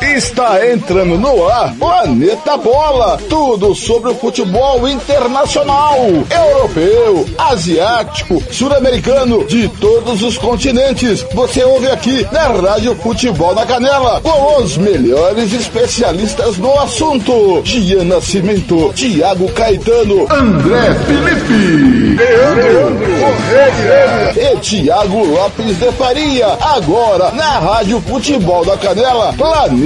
Está entrando no ar Planeta Bola. Tudo sobre o futebol internacional, europeu, asiático, sul-americano, de todos os continentes. Você ouve aqui na Rádio Futebol na Canela, com os melhores especialistas no assunto. Gian Nascimento, Tiago Caetano, André Felipe, e Tiago Lopes de Faria. Agora na Rádio Futebol da Canela, Planeta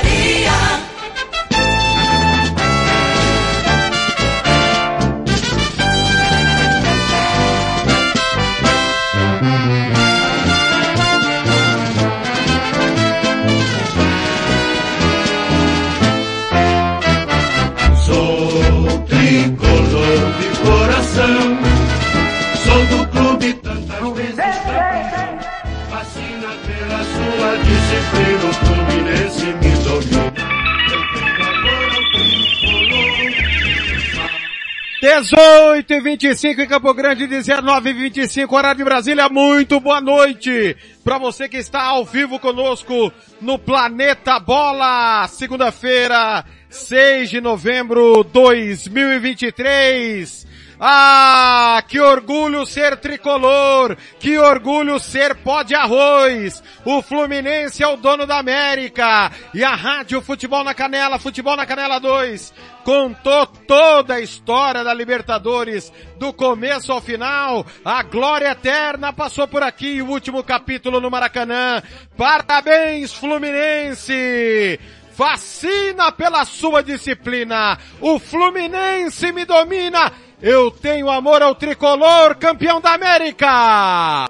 18 e 25 em Campo Grande, 19 e 25, horário de Brasília. Muito boa noite para você que está ao vivo conosco no Planeta Bola, segunda-feira, 6 de novembro 2023. Ah, que orgulho ser tricolor! Que orgulho ser pó de arroz! O Fluminense é o dono da América! E a Rádio Futebol na Canela, Futebol na Canela 2, contou toda a história da Libertadores, do começo ao final. A glória eterna passou por aqui, o último capítulo no Maracanã. Parabéns, Fluminense! Fascina pela sua disciplina. O Fluminense me domina eu tenho amor ao tricolor, campeão da América!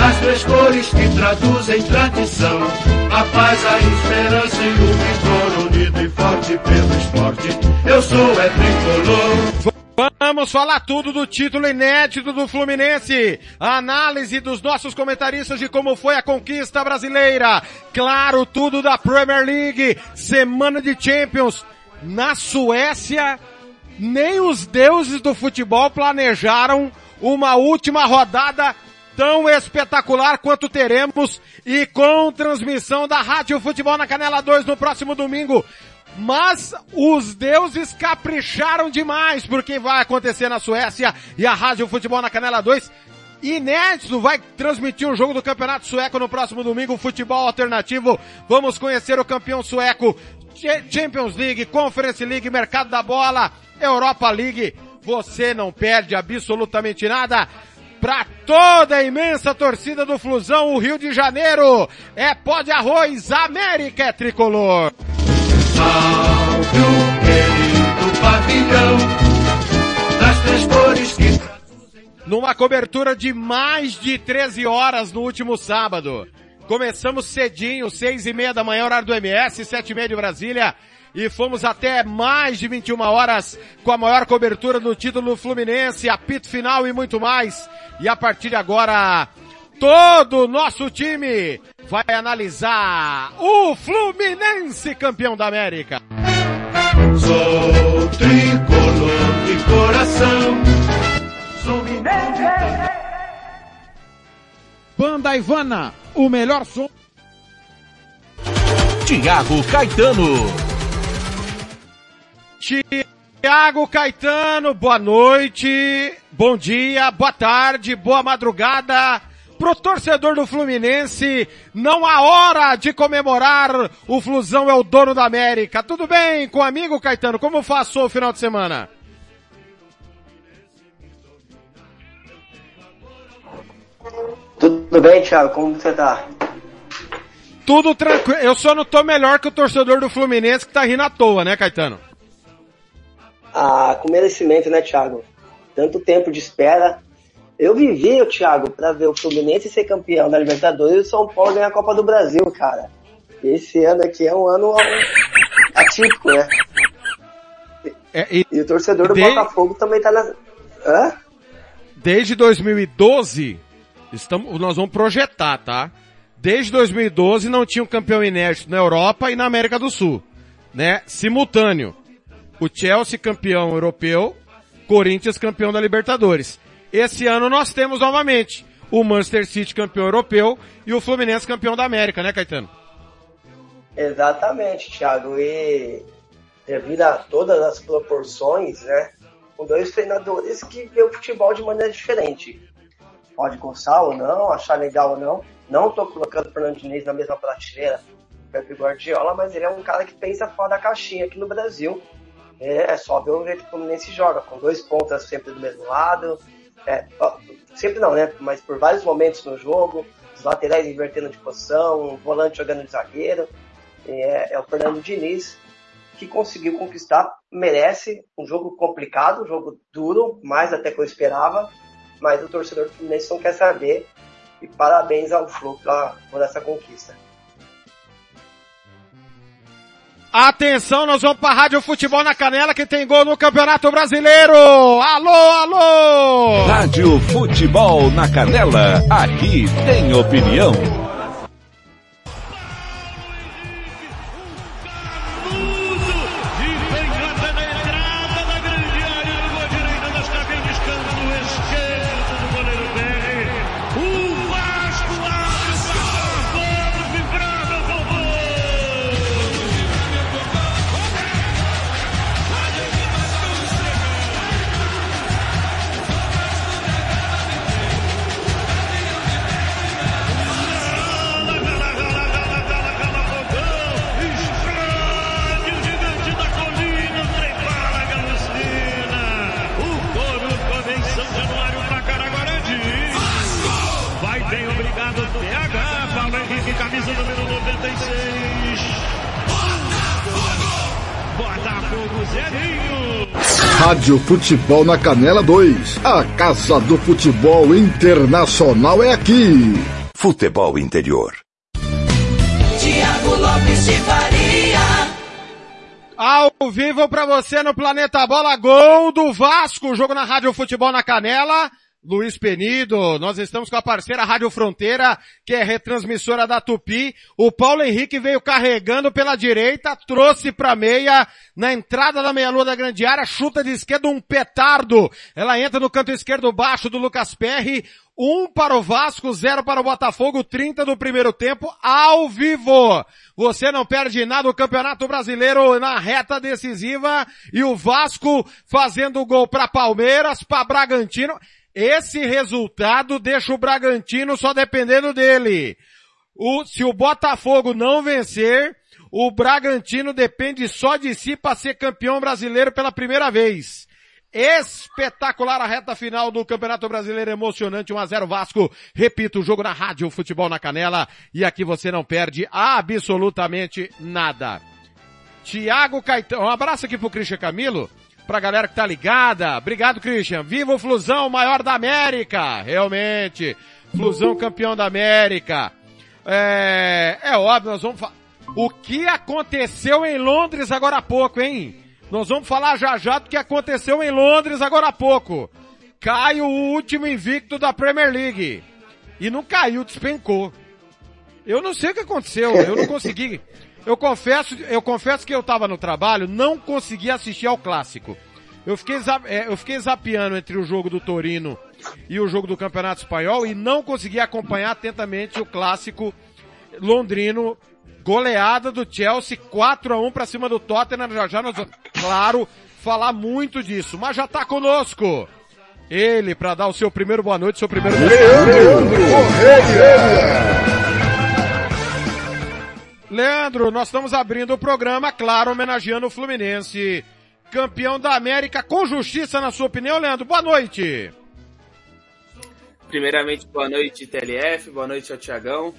As três cores que traduzem tradição, a paz, a esperança e o vigor unido e forte pelo esporte. Eu sou é tricolor. Vamos falar tudo do título inédito do Fluminense. A análise dos nossos comentaristas de como foi a conquista brasileira. Claro, tudo da Premier League. Semana de Champions. Na Suécia, nem os deuses do futebol planejaram uma última rodada tão espetacular quanto teremos e com transmissão da Rádio Futebol na Canela 2 no próximo domingo. Mas os deuses capricharam demais por quem vai acontecer na Suécia e a Rádio Futebol na Canela 2 inédito vai transmitir um jogo do Campeonato Sueco no próximo domingo, futebol alternativo. Vamos conhecer o campeão sueco, Champions League, Conference League, Mercado da Bola, Europa League, você não perde absolutamente nada. Para toda a imensa torcida do Flusão, o Rio de Janeiro é pó de arroz, América é tricolor. Salve o querido pavilhão das três cores que numa cobertura de mais de 13 horas no último sábado. Começamos cedinho, seis e meia da manhã, horário do MS, sete e meia de Brasília e fomos até mais de 21 horas com a maior cobertura do título Fluminense, apito final e muito mais. E a partir de agora, todo o nosso time vai analisar o Fluminense campeão da América. Sou tricolor de coração. Sou Banda Ivana, o melhor som. Tiago Caetano. Tiago Caetano, boa noite, bom dia, boa tarde, boa madrugada. Pro torcedor do Fluminense, não há hora de comemorar, o Flusão é o dono da América. Tudo bem com o amigo Caetano? Como passou o final de semana? Tudo bem, Thiago? Como você tá? Tudo tranquilo. Eu só não tô melhor que o torcedor do Fluminense que tá rindo à toa, né, Caetano? Ah, com merecimento, né, Thiago? Tanto tempo de espera. Eu vivi, Thiago, para ver o Fluminense ser campeão da Libertadores e o São Paulo ganhar a Copa do Brasil, cara. Esse ano aqui é um ano típico, né? É, e E o torcedor do De- Botafogo também tá na. Hã? desde 2012, estamos, nós vamos projetar, tá? Desde 2012 não tinha um campeão inédito na Europa e na América do Sul, né? Simultâneo. O Chelsea campeão europeu, Corinthians campeão da Libertadores. Esse ano nós temos novamente o Manchester City campeão europeu e o Fluminense campeão da América, né, Caetano? Exatamente, Thiago. E devido a todas as proporções, né? Com dois treinadores que vê o futebol de maneira diferente. Pode gostar ou não, achar legal ou não. Não tô colocando o Fernando Diniz na mesma prateleira Pepe Guardiola, mas ele é um cara que pensa fora da caixinha aqui no Brasil. É, é só ver o jeito que o Fluminense joga, com dois pontas sempre do mesmo lado. É, sempre não, né? Mas por vários momentos no jogo, os laterais invertendo de posição, o volante jogando de zagueiro. É, é o Fernando Diniz que conseguiu conquistar, merece um jogo complicado, um jogo duro, mais até que eu esperava, mas o torcedor do Fluminense não quer saber. E parabéns ao Flu por essa conquista. Atenção, nós vamos para Rádio Futebol na Canela que tem gol no Campeonato Brasileiro. Alô, alô! Rádio Futebol na Canela. Aqui tem opinião. Rádio Futebol na Canela 2. A Casa do Futebol Internacional é aqui. Futebol Interior. Tiago Lopes de Faria. Ao vivo pra você no Planeta Bola, gol do Vasco, jogo na Rádio Futebol na Canela. Luiz Penido, nós estamos com a parceira Rádio Fronteira, que é retransmissora da Tupi. O Paulo Henrique veio carregando pela direita, trouxe pra meia, na entrada da meia-lua da grande área, chuta de esquerda um petardo. Ela entra no canto esquerdo baixo do Lucas Perry, um para o Vasco, zero para o Botafogo, 30 do primeiro tempo, ao vivo. Você não perde nada o Campeonato Brasileiro na reta decisiva e o Vasco fazendo gol para Palmeiras, para Bragantino. Esse resultado deixa o Bragantino só dependendo dele. O, se o Botafogo não vencer, o Bragantino depende só de si para ser campeão brasileiro pela primeira vez. Espetacular a reta final do Campeonato Brasileiro, emocionante, 1x0 Vasco. Repito, o jogo na rádio, futebol na canela, e aqui você não perde absolutamente nada. Tiago Caetano, um abraço aqui pro Christian Camilo, pra galera que tá ligada. Obrigado, Christian. Viva o Flusão, maior da América. Realmente. Flusão campeão da América. É, é óbvio, nós vamos falar. O que aconteceu em Londres agora há pouco, hein? Nós vamos falar já já do que aconteceu em Londres agora há pouco. Cai o último invicto da Premier League. E não caiu, despencou. Eu não sei o que aconteceu, eu não consegui. Eu confesso, eu confesso que eu tava no trabalho, não consegui assistir ao clássico. Eu fiquei, é, eu fiquei zapeando entre o jogo do Torino e o jogo do Campeonato Espanhol e não consegui acompanhar atentamente o clássico londrino. Goleada do Chelsea 4 a 1 para cima do Tottenham. Já já nós vamos, claro, falar muito disso. Mas já tá conosco. Ele para dar o seu primeiro boa noite, seu primeiro Leandro, nós estamos abrindo o programa, claro, homenageando o Fluminense. Campeão da América com justiça, na sua opinião, Leandro? Boa noite. Primeiramente, boa noite, TLF, boa noite ao Tiagão.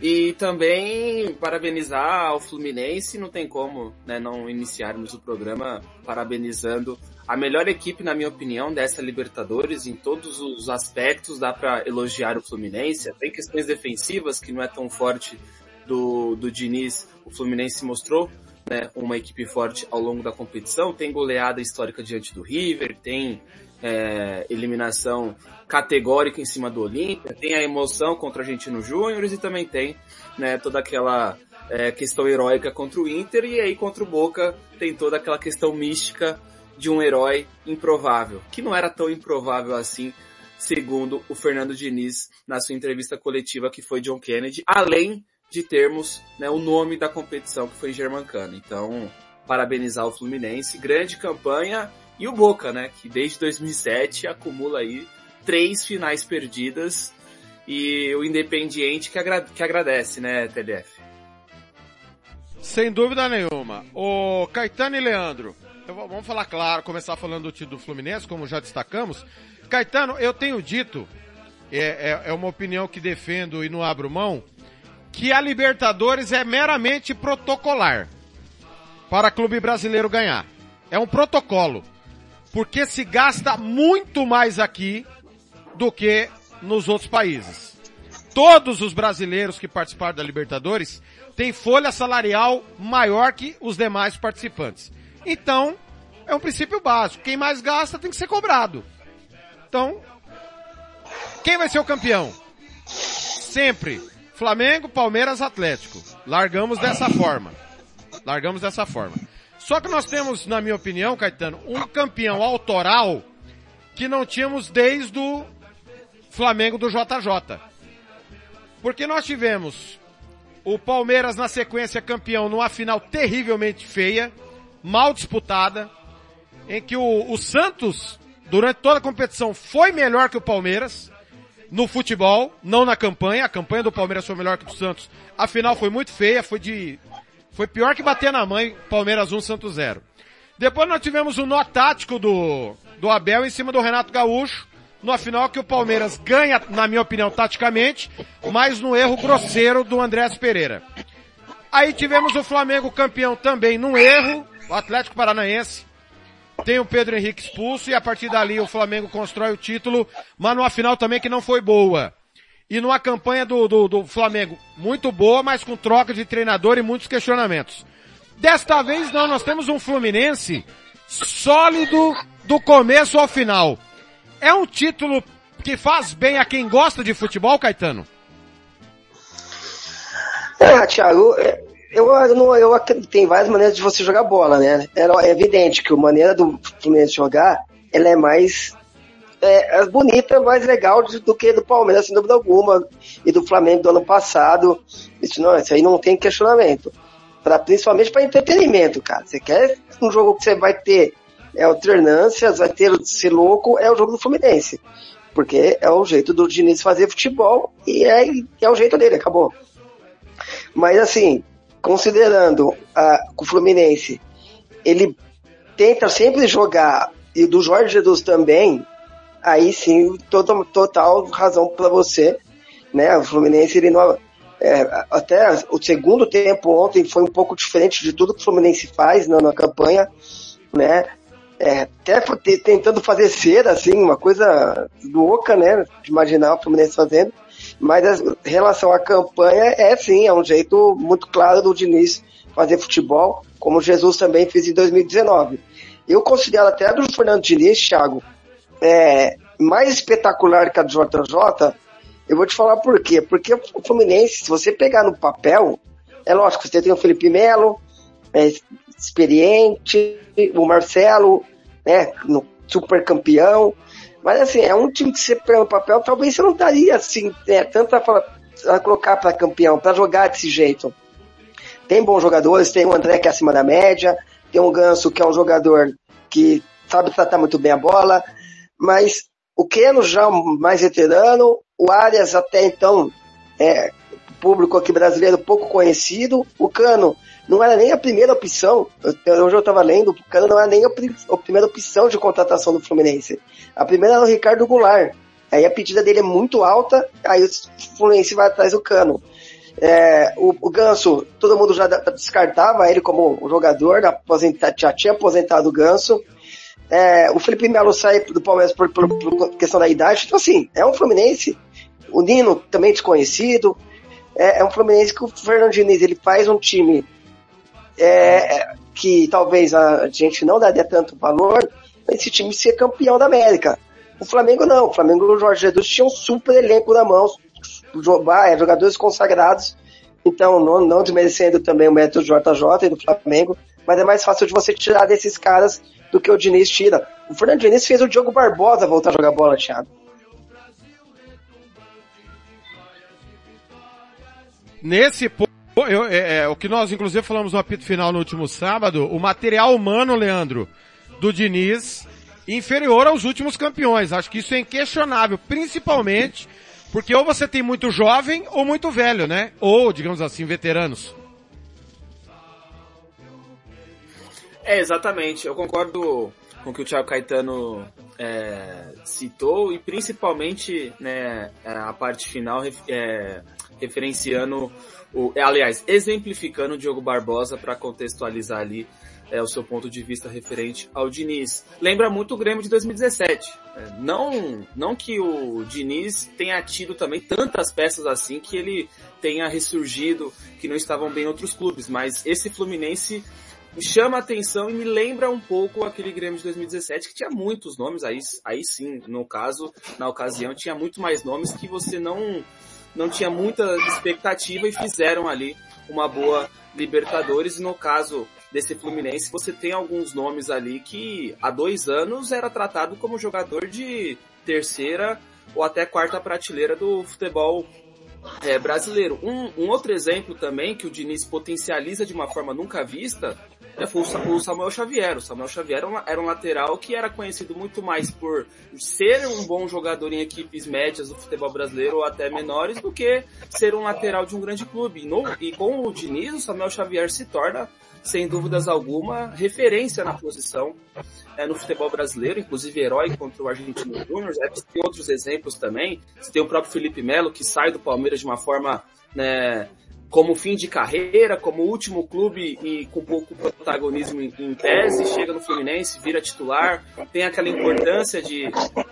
E também parabenizar ao Fluminense, não tem como né, não iniciarmos o programa parabenizando a melhor equipe, na minha opinião, dessa Libertadores, em todos os aspectos, dá para elogiar o Fluminense, até em questões defensivas, que não é tão forte do, do Diniz, o Fluminense mostrou né, uma equipe forte ao longo da competição, tem goleada histórica diante do River, tem é, eliminação categórica em cima do Olímpia, tem a emoção contra o Argentino Júnior e também tem né, toda aquela é, questão heróica contra o Inter e aí contra o Boca tem toda aquela questão mística de um herói improvável, que não era tão improvável assim, segundo o Fernando Diniz na sua entrevista coletiva que foi John Kennedy, além de termos né, o nome da competição que foi Germancano. Então, parabenizar o Fluminense, grande campanha e o Boca, né, que desde 2007 acumula aí três finais perdidas e o Independiente que, agra que agradece, né, TDF? Sem dúvida nenhuma. O Caetano e Leandro, vamos falar claro, começar falando do título do Fluminense, como já destacamos. Caetano, eu tenho dito, é, é, é uma opinião que defendo e não abro mão, que a Libertadores é meramente protocolar para clube brasileiro ganhar. É um protocolo. Porque se gasta muito mais aqui do que nos outros países. Todos os brasileiros que participaram da Libertadores têm folha salarial maior que os demais participantes. Então, é um princípio básico. Quem mais gasta tem que ser cobrado. Então, quem vai ser o campeão? Sempre. Flamengo, Palmeiras, Atlético. Largamos dessa forma. Largamos dessa forma. Só que nós temos, na minha opinião, Caetano, um campeão autoral que não tínhamos desde o Flamengo do JJ. Porque nós tivemos o Palmeiras na sequência campeão numa final terrivelmente feia, mal disputada, em que o, o Santos, durante toda a competição, foi melhor que o Palmeiras no futebol, não na campanha. A campanha do Palmeiras foi melhor que o Santos. A final foi muito feia, foi de, foi pior que bater na mãe, Palmeiras 1, Santos 0. Depois nós tivemos o nó tático do, do Abel em cima do Renato Gaúcho, no final que o Palmeiras ganha, na minha opinião, taticamente, mas no erro grosseiro do Andrés Pereira. Aí tivemos o Flamengo campeão também num erro, o Atlético Paranaense. Tem o Pedro Henrique expulso e a partir dali o Flamengo constrói o título, mas numa final também que não foi boa. E numa campanha do, do, do Flamengo muito boa, mas com troca de treinador e muitos questionamentos. Desta vez não, nós temos um Fluminense sólido do começo ao final. É um título que faz bem a quem gosta de futebol, Caetano? É, Thiago, é, eu, eu, eu acredito tem várias maneiras de você jogar bola, né? É evidente que a maneira do Fluminense jogar, ela é mais é, é bonita, mais legal do que do Palmeiras, sem dúvida alguma, e do Flamengo do ano passado. Isso, não, isso aí não tem questionamento. Pra, principalmente para entretenimento, cara. Você quer um jogo que você vai ter é alternâncias, vai ter ser louco, é o jogo do Fluminense. Porque é o jeito do Diniz fazer futebol e é, é o jeito dele, acabou. Mas assim, considerando a, o Fluminense, ele tenta sempre jogar, e do Jorge Jesus também, aí sim, total, total razão para você, né? O Fluminense, ele não, é, até o segundo tempo ontem foi um pouco diferente de tudo que o Fluminense faz na, na campanha, né? é, até tentando fazer cera, assim, uma coisa louca, né? De imaginar o Fluminense fazendo. Mas em relação à campanha, é sim, é um jeito muito claro do Diniz fazer futebol, como Jesus também fez em 2019. Eu considero até a do Fernando Diniz, Thiago, é, mais espetacular que a do JJ. Eu vou te falar por quê. Porque o Fluminense, se você pegar no papel, é lógico, você tem o Felipe Melo, é, experiente, o Marcelo, né, no super campeão. Mas assim, é um time que você pega no papel, talvez você não daria assim, né, tanto a, colocar para campeão, para jogar desse jeito. Tem bons jogadores, tem o André que é acima da média, tem o Ganso que é um jogador que sabe tratar muito bem a bola, mas o Keno já mais veterano, o Arias até então é público aqui brasileiro pouco conhecido, o Cano não era nem a primeira opção. Eu, hoje eu estava lendo, o Cano não era nem a, a, primeira opção de contratação do Fluminense. A primeira era o Ricardo Goulart. Aí a pedida dele é muito alta, aí o Fluminense vai atrás do Cano. É, o, o, Ganso, todo mundo já descartava ele como jogador, já tinha aposentado o Ganso. É, o Felipe Melo sai do Palmeiras por, por, por, questão da idade. Então, assim, é um Fluminense. O Nino também desconhecido. É, é um Fluminense que o Fernando Diniz ele faz um time é, é, que talvez a gente não daria tanto valor, esse time ser campeão da América. O Flamengo não. O Flamengo e o Jorge Jesus tinha um super elenco na mão, é, jogadores consagrados. Então, não, não desmerecendo também o mérito do JJ e do Flamengo, mas é mais fácil de você tirar desses caras do que o Diniz tira. O Fernando Diniz fez o Diogo Barbosa voltar a jogar bola, Thiago. Nesse ponto, eu, é, é, o que nós inclusive falamos no apito final no último sábado, o material humano, Leandro, do Diniz, inferior aos últimos campeões. Acho que isso é inquestionável, principalmente porque ou você tem muito jovem ou muito velho, né? Ou, digamos assim, veteranos. É, exatamente. Eu concordo com o que o Thiago Caetano é, citou e principalmente né, a parte final é, referenciando, o, aliás, exemplificando o Diogo Barbosa para contextualizar ali é, o seu ponto de vista referente ao Diniz. Lembra muito o Grêmio de 2017. É, não, não que o Diniz tenha tido também tantas peças assim que ele tenha ressurgido, que não estavam bem em outros clubes, mas esse Fluminense chama atenção e me lembra um pouco aquele Grêmio de 2017 que tinha muitos nomes, aí, aí sim, no caso, na ocasião, tinha muito mais nomes que você não, não tinha muita expectativa e fizeram ali uma boa Libertadores. E no caso desse Fluminense, você tem alguns nomes ali que há dois anos era tratado como jogador de terceira ou até quarta prateleira do futebol é, brasileiro. Um, um, outro exemplo também que o Diniz potencializa de uma forma nunca vista é, foi o Samuel Xavier. O Samuel Xavier era um lateral que era conhecido muito mais por ser um bom jogador em equipes médias do futebol brasileiro ou até menores do que ser um lateral de um grande clube. E, no, e com o Diniz, o Samuel Xavier se torna sem dúvidas alguma, referência na posição é, no futebol brasileiro, inclusive herói contra o Argentino Júnior. É, tem outros exemplos também. Você tem o próprio Felipe Melo, que sai do Palmeiras de uma forma né, como fim de carreira, como último clube e com pouco protagonismo em, em, tese, chega no Fluminense, vira titular, tem aquela importância de,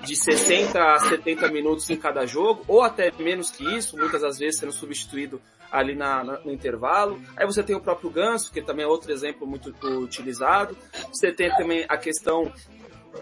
de 60 a 70 minutos em cada jogo, ou até menos que isso, muitas das vezes sendo substituído ali na, na, no intervalo. Aí você tem o próprio Ganso, que também é outro exemplo muito utilizado. Você tem também a questão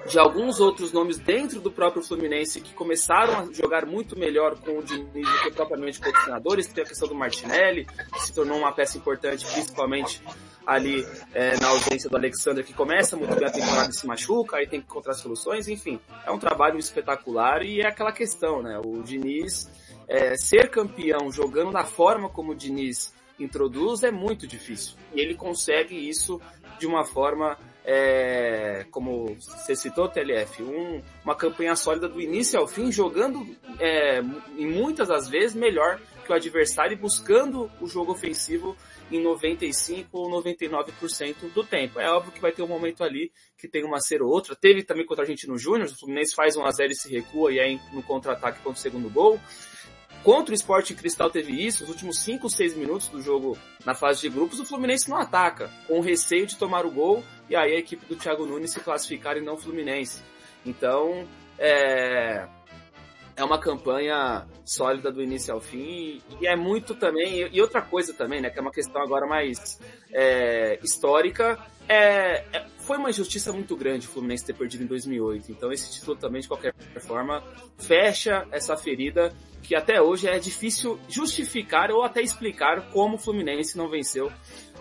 de alguns outros nomes dentro do próprio Fluminense que começaram a jogar muito melhor com o Diniz do que propriamente com os treinadores. Tem a questão do Martinelli, que se tornou uma peça importante, principalmente ali é, na ausência do Alexander, que começa muito bem a temporada e se machuca, aí tem que encontrar soluções, enfim. É um trabalho espetacular e é aquela questão, né? O Diniz é, ser campeão jogando da forma como o Diniz introduz é muito difícil. E ele consegue isso de uma forma, é, como você citou, TLF, um, uma campanha sólida do início ao fim, jogando é, em muitas das vezes melhor que o adversário e buscando o jogo ofensivo em 95 ou 99% do tempo. É óbvio que vai ter um momento ali que tem uma ser ou outra. Teve também contra a gente no Júnior, o Fluminense faz um a 0 e se recua e aí no contra-ataque contra o segundo gol. Contra o Sport Cristal teve isso, os últimos 5, 6 minutos do jogo na fase de grupos, o Fluminense não ataca, com receio de tomar o gol e aí a equipe do Thiago Nunes se classificar e não Fluminense. Então, é, é uma campanha sólida do início ao fim e é muito também, e outra coisa também, né, que é uma questão agora mais é, histórica, é, é, foi uma injustiça muito grande o Fluminense ter perdido em 2008. Então esse título também, de qualquer forma, fecha essa ferida que até hoje é difícil justificar ou até explicar como o Fluminense não venceu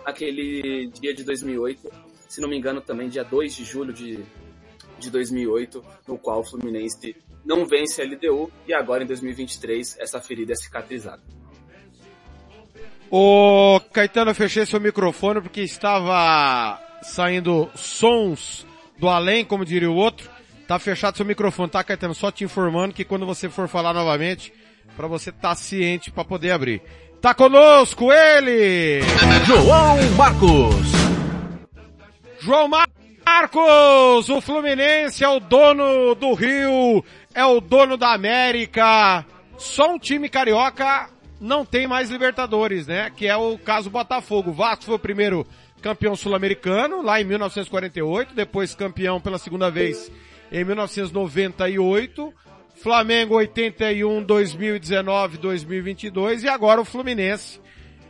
aquele dia de 2008. Se não me engano, também dia 2 de julho de, de 2008, no qual o Fluminense não vence a LDU e agora em 2023 essa ferida é cicatrizada. Ô Caetano, eu fechei seu microfone porque estava saindo sons do além, como diria o outro. Tá fechado seu microfone, tá, Caetano? Só te informando que quando você for falar novamente, para você estar tá ciente para poder abrir. Tá conosco ele! João Marcos! João Marcos! O Fluminense é o dono do Rio, é o dono da América. Só um time carioca não tem mais Libertadores, né? Que é o caso Botafogo. Vasco foi o primeiro campeão sul-americano, lá em 1948, depois campeão pela segunda vez em 1998, Flamengo 81, 2019, 2022 e agora o Fluminense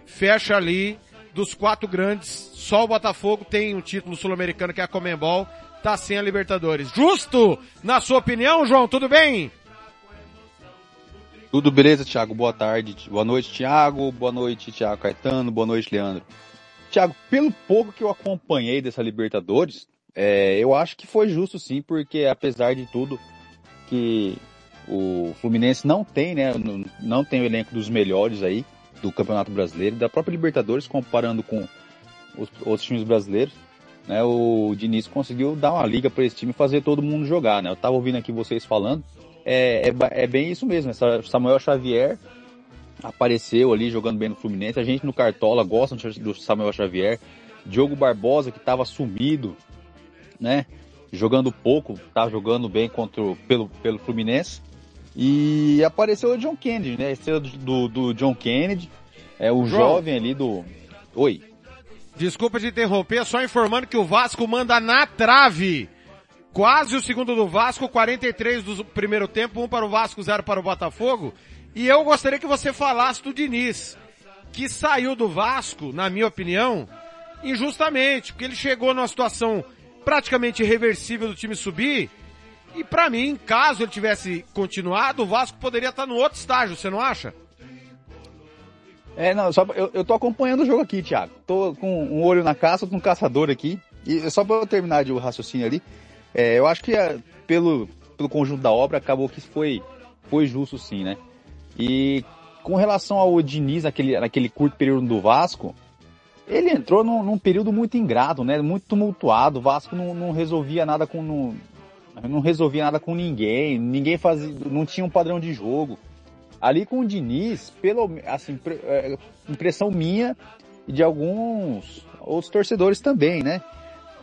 fecha ali dos quatro grandes só o Botafogo tem um título sul-americano que é a Comembol, tá sem a Libertadores. Justo? Na sua opinião, João, tudo bem? Tudo beleza, Thiago? Boa tarde. Boa noite, Thiago. Boa noite, Thiago Caetano. Boa noite, Leandro. Thiago, pelo pouco que eu acompanhei dessa Libertadores, é, eu acho que foi justo sim, porque apesar de tudo que o Fluminense não tem, né, não tem o elenco dos melhores aí do Campeonato Brasileiro, da própria Libertadores, comparando com os outros times brasileiros, né, o Diniz conseguiu dar uma liga para esse time fazer todo mundo jogar, né? Eu tava ouvindo aqui vocês falando, é, é, é bem isso mesmo. Samuel Xavier apareceu ali jogando bem no Fluminense. A gente no Cartola gosta do Samuel Xavier. Diogo Barbosa, que estava sumido, né? Jogando pouco, tá jogando bem contra, pelo, pelo Fluminense. E apareceu o John Kennedy, né? Estrela do, do, do John Kennedy. É o João. jovem ali do. Oi. Desculpa te interromper, só informando que o Vasco manda na trave Quase o segundo do Vasco, 43 do primeiro tempo, um para o Vasco, zero para o Botafogo. E eu gostaria que você falasse do Diniz, que saiu do Vasco, na minha opinião, injustamente, porque ele chegou numa situação praticamente irreversível do time subir. E para mim, caso ele tivesse continuado, o Vasco poderia estar no outro estágio, você não acha? É, não, só, eu, eu tô acompanhando o jogo aqui, Thiago. Tô com um olho na caça, com um caçador aqui. E só para eu terminar de o raciocínio ali, é, eu acho que é, pelo, pelo conjunto da obra acabou que foi, foi justo sim, né? E com relação ao Diniz naquele, naquele curto período do Vasco, ele entrou num, num período muito ingrato, né? Muito tumultuado. O Vasco não, não resolvia nada com não, não resolvia nada com ninguém. Ninguém fazia, não tinha um padrão de jogo. Ali com o Diniz, pelo assim, é, impressão minha e de alguns outros torcedores também, né?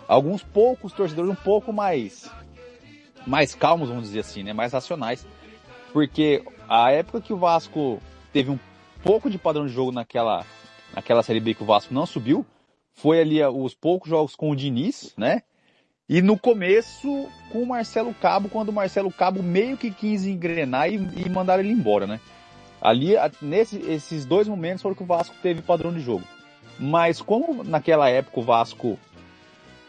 alguns poucos torcedores um pouco mais mais calmos, vamos dizer assim, né, mais racionais, porque a época que o Vasco teve um pouco de padrão de jogo naquela naquela série B que o Vasco não subiu, foi ali os poucos jogos com o Diniz, né? E no começo com o Marcelo Cabo, quando o Marcelo Cabo meio que quis engrenar e, e mandar ele embora, né? Ali, nesse, esses dois momentos foram que o Vasco teve padrão de jogo. Mas como naquela época o Vasco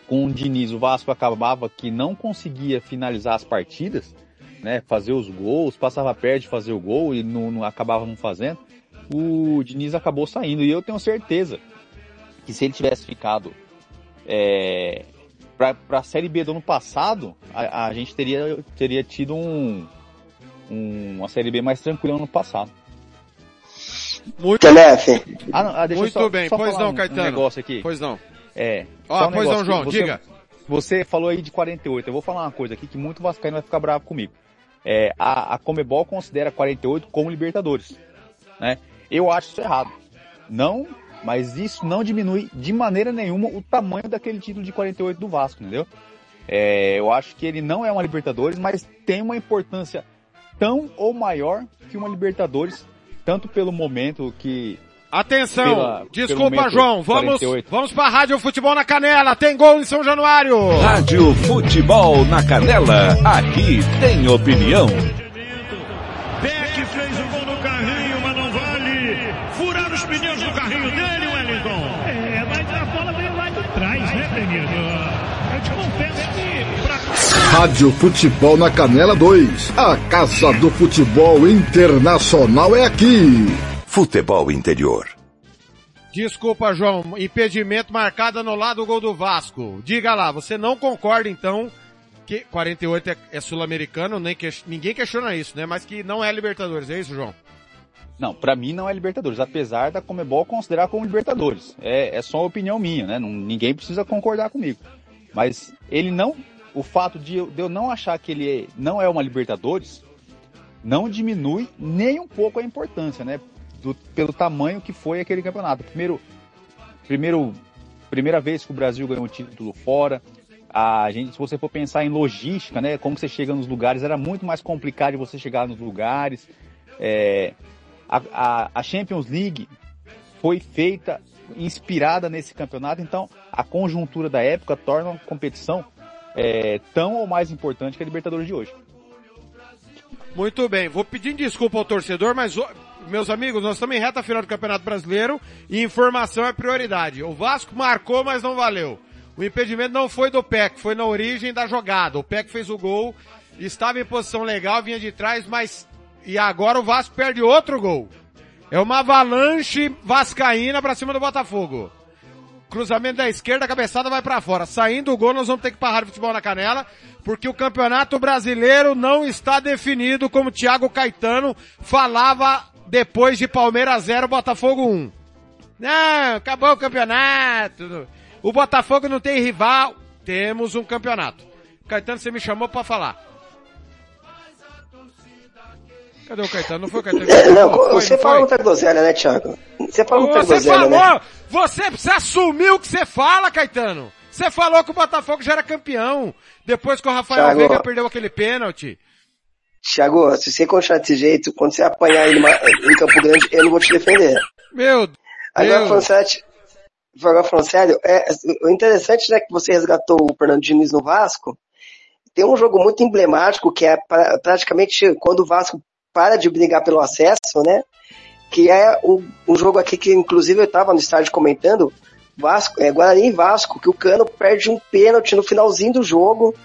com o Diniz, o Vasco acabava que não conseguia finalizar as partidas, né? Fazer os gols, passava perto de fazer o gol e não, não acabava não fazendo. O Diniz acabou saindo e eu tenho certeza que se ele tivesse ficado é, para a Série B do ano passado, a, a gente teria, teria tido um, um, uma Série B mais tranquila no ano passado. Muito, ah, não, ah, Muito só, bem, só pois não, um, Caetano. Um negócio aqui. Pois não. É. Ó, um pois não, João, você, diga. Você falou aí de 48. Eu vou falar uma coisa aqui que muito vascaíno vai ficar bravo comigo. É, a, a Comebol considera 48 como Libertadores. Né? Eu acho isso errado. Não, mas isso não diminui de maneira nenhuma o tamanho daquele título de 48 do Vasco, entendeu? É, eu acho que ele não é uma Libertadores, mas tem uma importância tão ou maior que uma Libertadores, tanto pelo momento que Atenção, pela, desculpa João, vamos, vamos para Rádio Futebol na Canela, tem gol em São Januário. Rádio Futebol na Canela, aqui tem opinião. Rádio Futebol na Canela 2, a Casa do Futebol Internacional é aqui. Futebol Interior. Desculpa, João. Impedimento marcado no lado do gol do Vasco. Diga lá, você não concorda então que 48 é, é sul-americano, nem que, ninguém questiona isso, né? Mas que não é Libertadores, é isso, João? Não, para mim não é Libertadores, apesar da Comebol considerar como Libertadores. É, é só uma opinião minha, né? Não, ninguém precisa concordar comigo. Mas ele não, o fato de eu, não achar que ele é, não é uma Libertadores, não diminui nem um pouco a importância, né? do, pelo tamanho que foi aquele campeonato. Primeiro, primeiro, primeira vez que o Brasil ganhou um título fora. A gente, se você for pensar em logística, né, como você chega nos lugares, era muito mais complicado de você chegar nos lugares. É, a, a, a Champions League foi feita inspirada nesse campeonato, então a conjuntura da época torna a competição é, tão ou mais importante que a Libertadores de hoje. Muito bem, vou pedir desculpa ao torcedor, mas meus amigos, nós estamos em reta final do Campeonato Brasileiro e informação é prioridade. O Vasco marcou, mas não valeu. O impedimento não foi do PEC, foi na origem da jogada. O PEC fez o gol, estava em posição legal, vinha de trás, mas e agora o Vasco perde outro gol. É uma avalanche vascaína pra cima do Botafogo. Cruzamento da esquerda, cabeçada vai pra fora. Saindo o gol, nós vamos ter que parar de futebol na canela, porque o Campeonato Brasileiro não está definido, como o Thiago Caetano falava depois de Palmeiras 0, Botafogo 1. Não, acabou o campeonato. O Botafogo não tem rival. Temos um campeonato. Caetano, você me chamou pra falar. Cadê o Caetano? Não foi o Caetano? É, não, Foi, você não fala foi? muita groselha, né, Thiago? Você fala muita Você groselha, falou! né? Você precisa assumir o que você fala, Caetano! Você falou que o Botafogo já era campeão, depois que o Rafael Thiago. Veiga perdeu aquele pênalti. Thiago, se você continuar desse jeito, quando você apanhar numa- em Campo Grande, eu não vou te defender. Meu Agora Deus! falando sério, agora falando sério, é, o interessante é que você resgatou o Fernando Diniz no Vasco. Tem um jogo muito emblemático que é pra- praticamente quando o Vasco para de brigar pelo acesso, né? Que é o, um jogo aqui que inclusive eu estava no estádio comentando, Vasco, é, Guarani e Vasco, que o Cano perde um pênalti no finalzinho do jogo.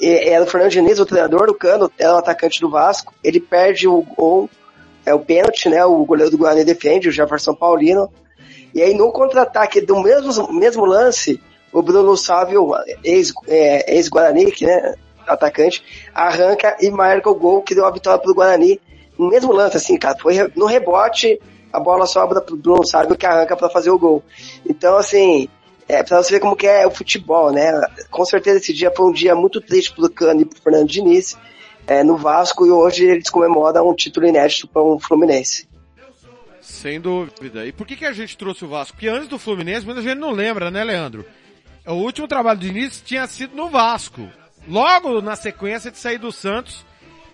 E, era o Fernando Diniz, o treinador, o Cano era o atacante do Vasco. Ele perde o gol, é o pênalti, né? O goleiro do Guarani defende, o Jefferson Paulino. E aí no contra-ataque do mesmo, mesmo lance, o Bruno Sávio, ex, é, ex-Guarani, que, né, atacante, arranca e marca o gol que deu a vitória pro Guarani. No mesmo lance, assim, cara, foi no rebote, a bola sobra pro Bruno Sávio que arranca para fazer o gol. Então, assim, é, pra você ver como que é o futebol, né? Com certeza esse dia foi um dia muito triste pro Cano e pro Fernando Diniz, é, no Vasco, e hoje eles comemoram um título inédito para um Fluminense. Sem dúvida. E por que, que a gente trouxe o Vasco? Porque antes do Fluminense, muita gente não lembra, né, Leandro? O último trabalho do Diniz tinha sido no Vasco. Logo na sequência de sair do Santos.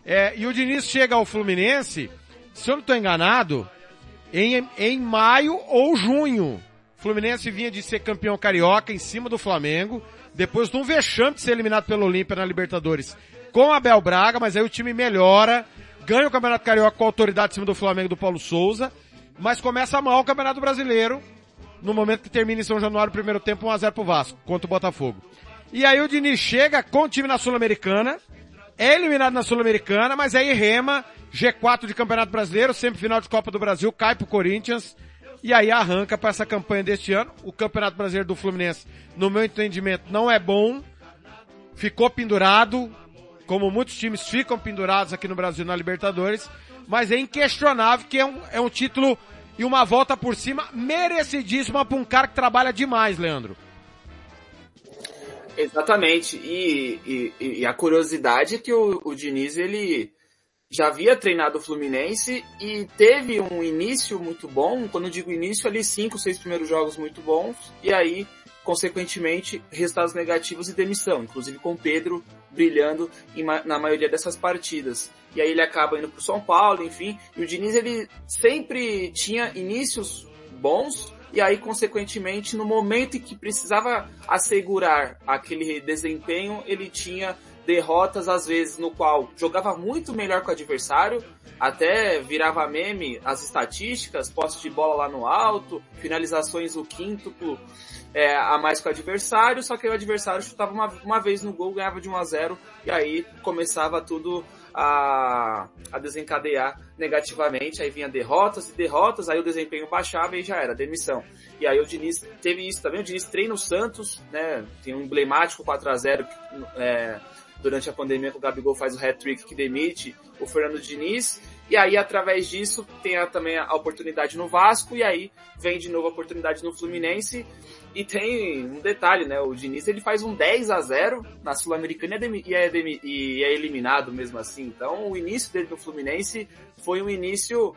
É, e o Diniz chega ao Fluminense, se eu não estou enganado, em, em maio ou junho. Fluminense vinha de ser campeão carioca em cima do Flamengo, depois de um vexame de ser eliminado pelo Olímpia na Libertadores com Abel Braga, mas aí o time melhora, ganha o Campeonato Carioca com autoridade em cima do Flamengo do Paulo Souza, mas começa mal o Campeonato Brasileiro, no momento que termina em São Januário o primeiro tempo 1x0 pro Vasco, contra o Botafogo. E aí o Diniz chega com o time na Sul-Americana, é eliminado na Sul-Americana, mas aí rema, G4 de Campeonato Brasileiro, semifinal de Copa do Brasil, cai pro Corinthians, e aí arranca para essa campanha deste ano. O Campeonato Brasileiro do Fluminense, no meu entendimento, não é bom, ficou pendurado, como muitos times ficam pendurados aqui no Brasil na Libertadores, mas é inquestionável que é um, é um título e uma volta por cima merecidíssima para um cara que trabalha demais, Leandro. Exatamente. E, e- e a curiosidade é que o, o Diniz, ele já havia treinado o Fluminense e teve um início muito bom. Quando digo início, ali cinco, seis primeiros jogos muito bons. E aí, consequentemente, resultados negativos e demissão. Inclusive com o Pedro brilhando em na maioria dessas partidas. E aí ele acaba indo pro São Paulo, enfim. E o Diniz, ele sempre tinha inícios bons e aí, consequentemente, no momento em que precisava assegurar aquele desempenho, ele tinha derrotas, às vezes, no qual jogava muito melhor com o adversário, até virava meme as estatísticas, posse de bola lá no alto, finalizações o quíntuplo é, a mais com o adversário, só que o adversário chutava uma, uma vez no gol, ganhava de 1 a 0 e aí começava tudo a, a desencadear negativamente, aí vinha derrotas e derrotas, aí o desempenho baixava e já era, demissão. E aí o Diniz teve isso também, o Diniz treina o Santos, né, tem um emblemático 4 a 0 é, durante a pandemia que o Gabigol faz o hat-trick que demite o Fernando Diniz, e aí através disso tem a, também a oportunidade no Vasco, e aí vem de novo a oportunidade no Fluminense, e tem um detalhe, né? O Diniz ele faz um 10 a 0 na Sul-Americana e, é e é e é eliminado mesmo assim. Então o início dele no Fluminense foi um início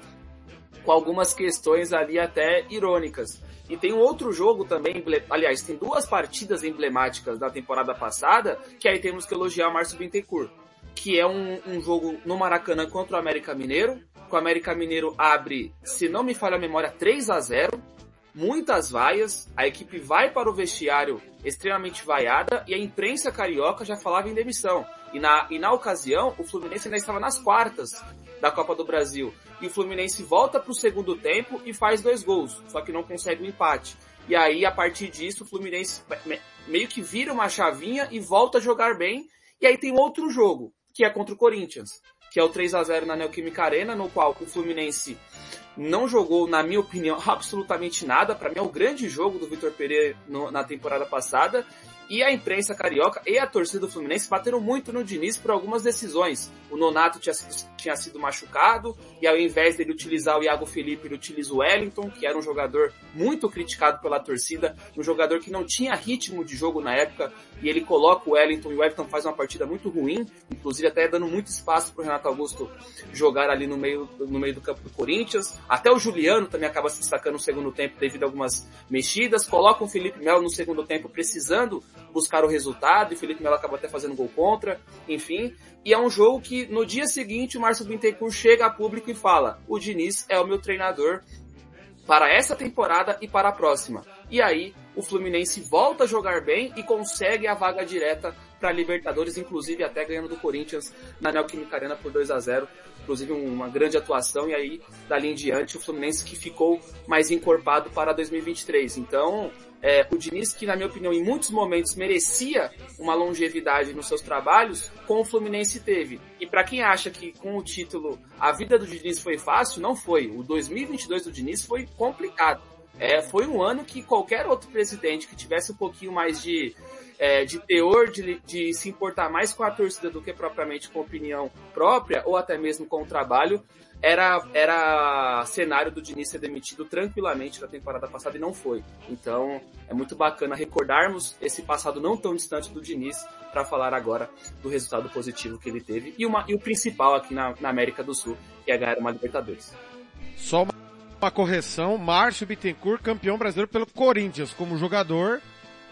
com algumas questões ali até irônicas. E tem um outro jogo também, aliás, tem duas partidas emblemáticas da temporada passada, que aí temos que elogiar o Márcio Bittencourt, que é um, um jogo no Maracanã contra o América Mineiro, que o América Mineiro abre, se não me falha a memória, 3 a 0 muitas vaias, a equipe vai para o vestiário extremamente vaiada e a imprensa carioca já falava em demissão. E na, e na ocasião, o Fluminense ainda estava nas quartas da Copa do Brasil. E o Fluminense volta pro segundo tempo e faz dois gols, só que não consegue o um empate. E aí, a partir disso, o Fluminense meio que vira uma chavinha e volta a jogar bem. E aí tem outro jogo, que é contra o Corinthians, que é o 3 a 0 na Neoquímica Arena, no qual o Fluminense não jogou, na minha opinião, absolutamente nada. Para mim é o grande jogo do Vitor Pereira no, na temporada passada. E a imprensa carioca e a torcida do Fluminense bateram muito no Diniz por algumas decisões. O Nonato tinha sido, tinha sido machucado, e ao invés dele utilizar o Iago Felipe, ele utiliza o Wellington, que era um jogador muito criticado pela torcida, um jogador que não tinha ritmo de jogo na época, e ele coloca o Wellington, e o Wellington faz uma partida muito ruim, inclusive até dando muito espaço para o Renato Augusto jogar ali no meio, no meio do campo do Corinthians. Até o Juliano também acaba se destacando no segundo tempo devido a algumas mexidas, coloca o Felipe Melo no segundo tempo precisando buscar o resultado, e Felipe Melo acabou até fazendo gol contra, enfim. E é um jogo que no dia seguinte o Márcio Bittencourt chega a público e fala: o Diniz é o meu treinador para essa temporada e para a próxima. E aí o Fluminense volta a jogar bem e consegue a vaga direta para Libertadores, inclusive até ganhando do Corinthians na Neoquímica Arena por 2 a 0 inclusive uma grande atuação, e aí dali em diante o Fluminense que ficou mais encorpado para 2023. Então, é, o Diniz, que na minha opinião em muitos momentos merecia uma longevidade nos seus trabalhos, com o Fluminense teve. E para quem acha que com o título a vida do Diniz foi fácil, não foi. O 2022 do Diniz foi complicado. É, foi um ano que qualquer outro presidente que tivesse um pouquinho mais de, é, de teor, de, de se importar mais com a torcida do que propriamente com opinião própria, ou até mesmo com o trabalho, era, era cenário do Diniz ser demitido tranquilamente na temporada passada e não foi. Então é muito bacana recordarmos esse passado não tão distante do Diniz para falar agora do resultado positivo que ele teve e, uma, e o principal aqui na, na América do Sul, que é ganhar uma Libertadores. Só uma, uma correção, Márcio Bittencourt, campeão brasileiro pelo Corinthians, como jogador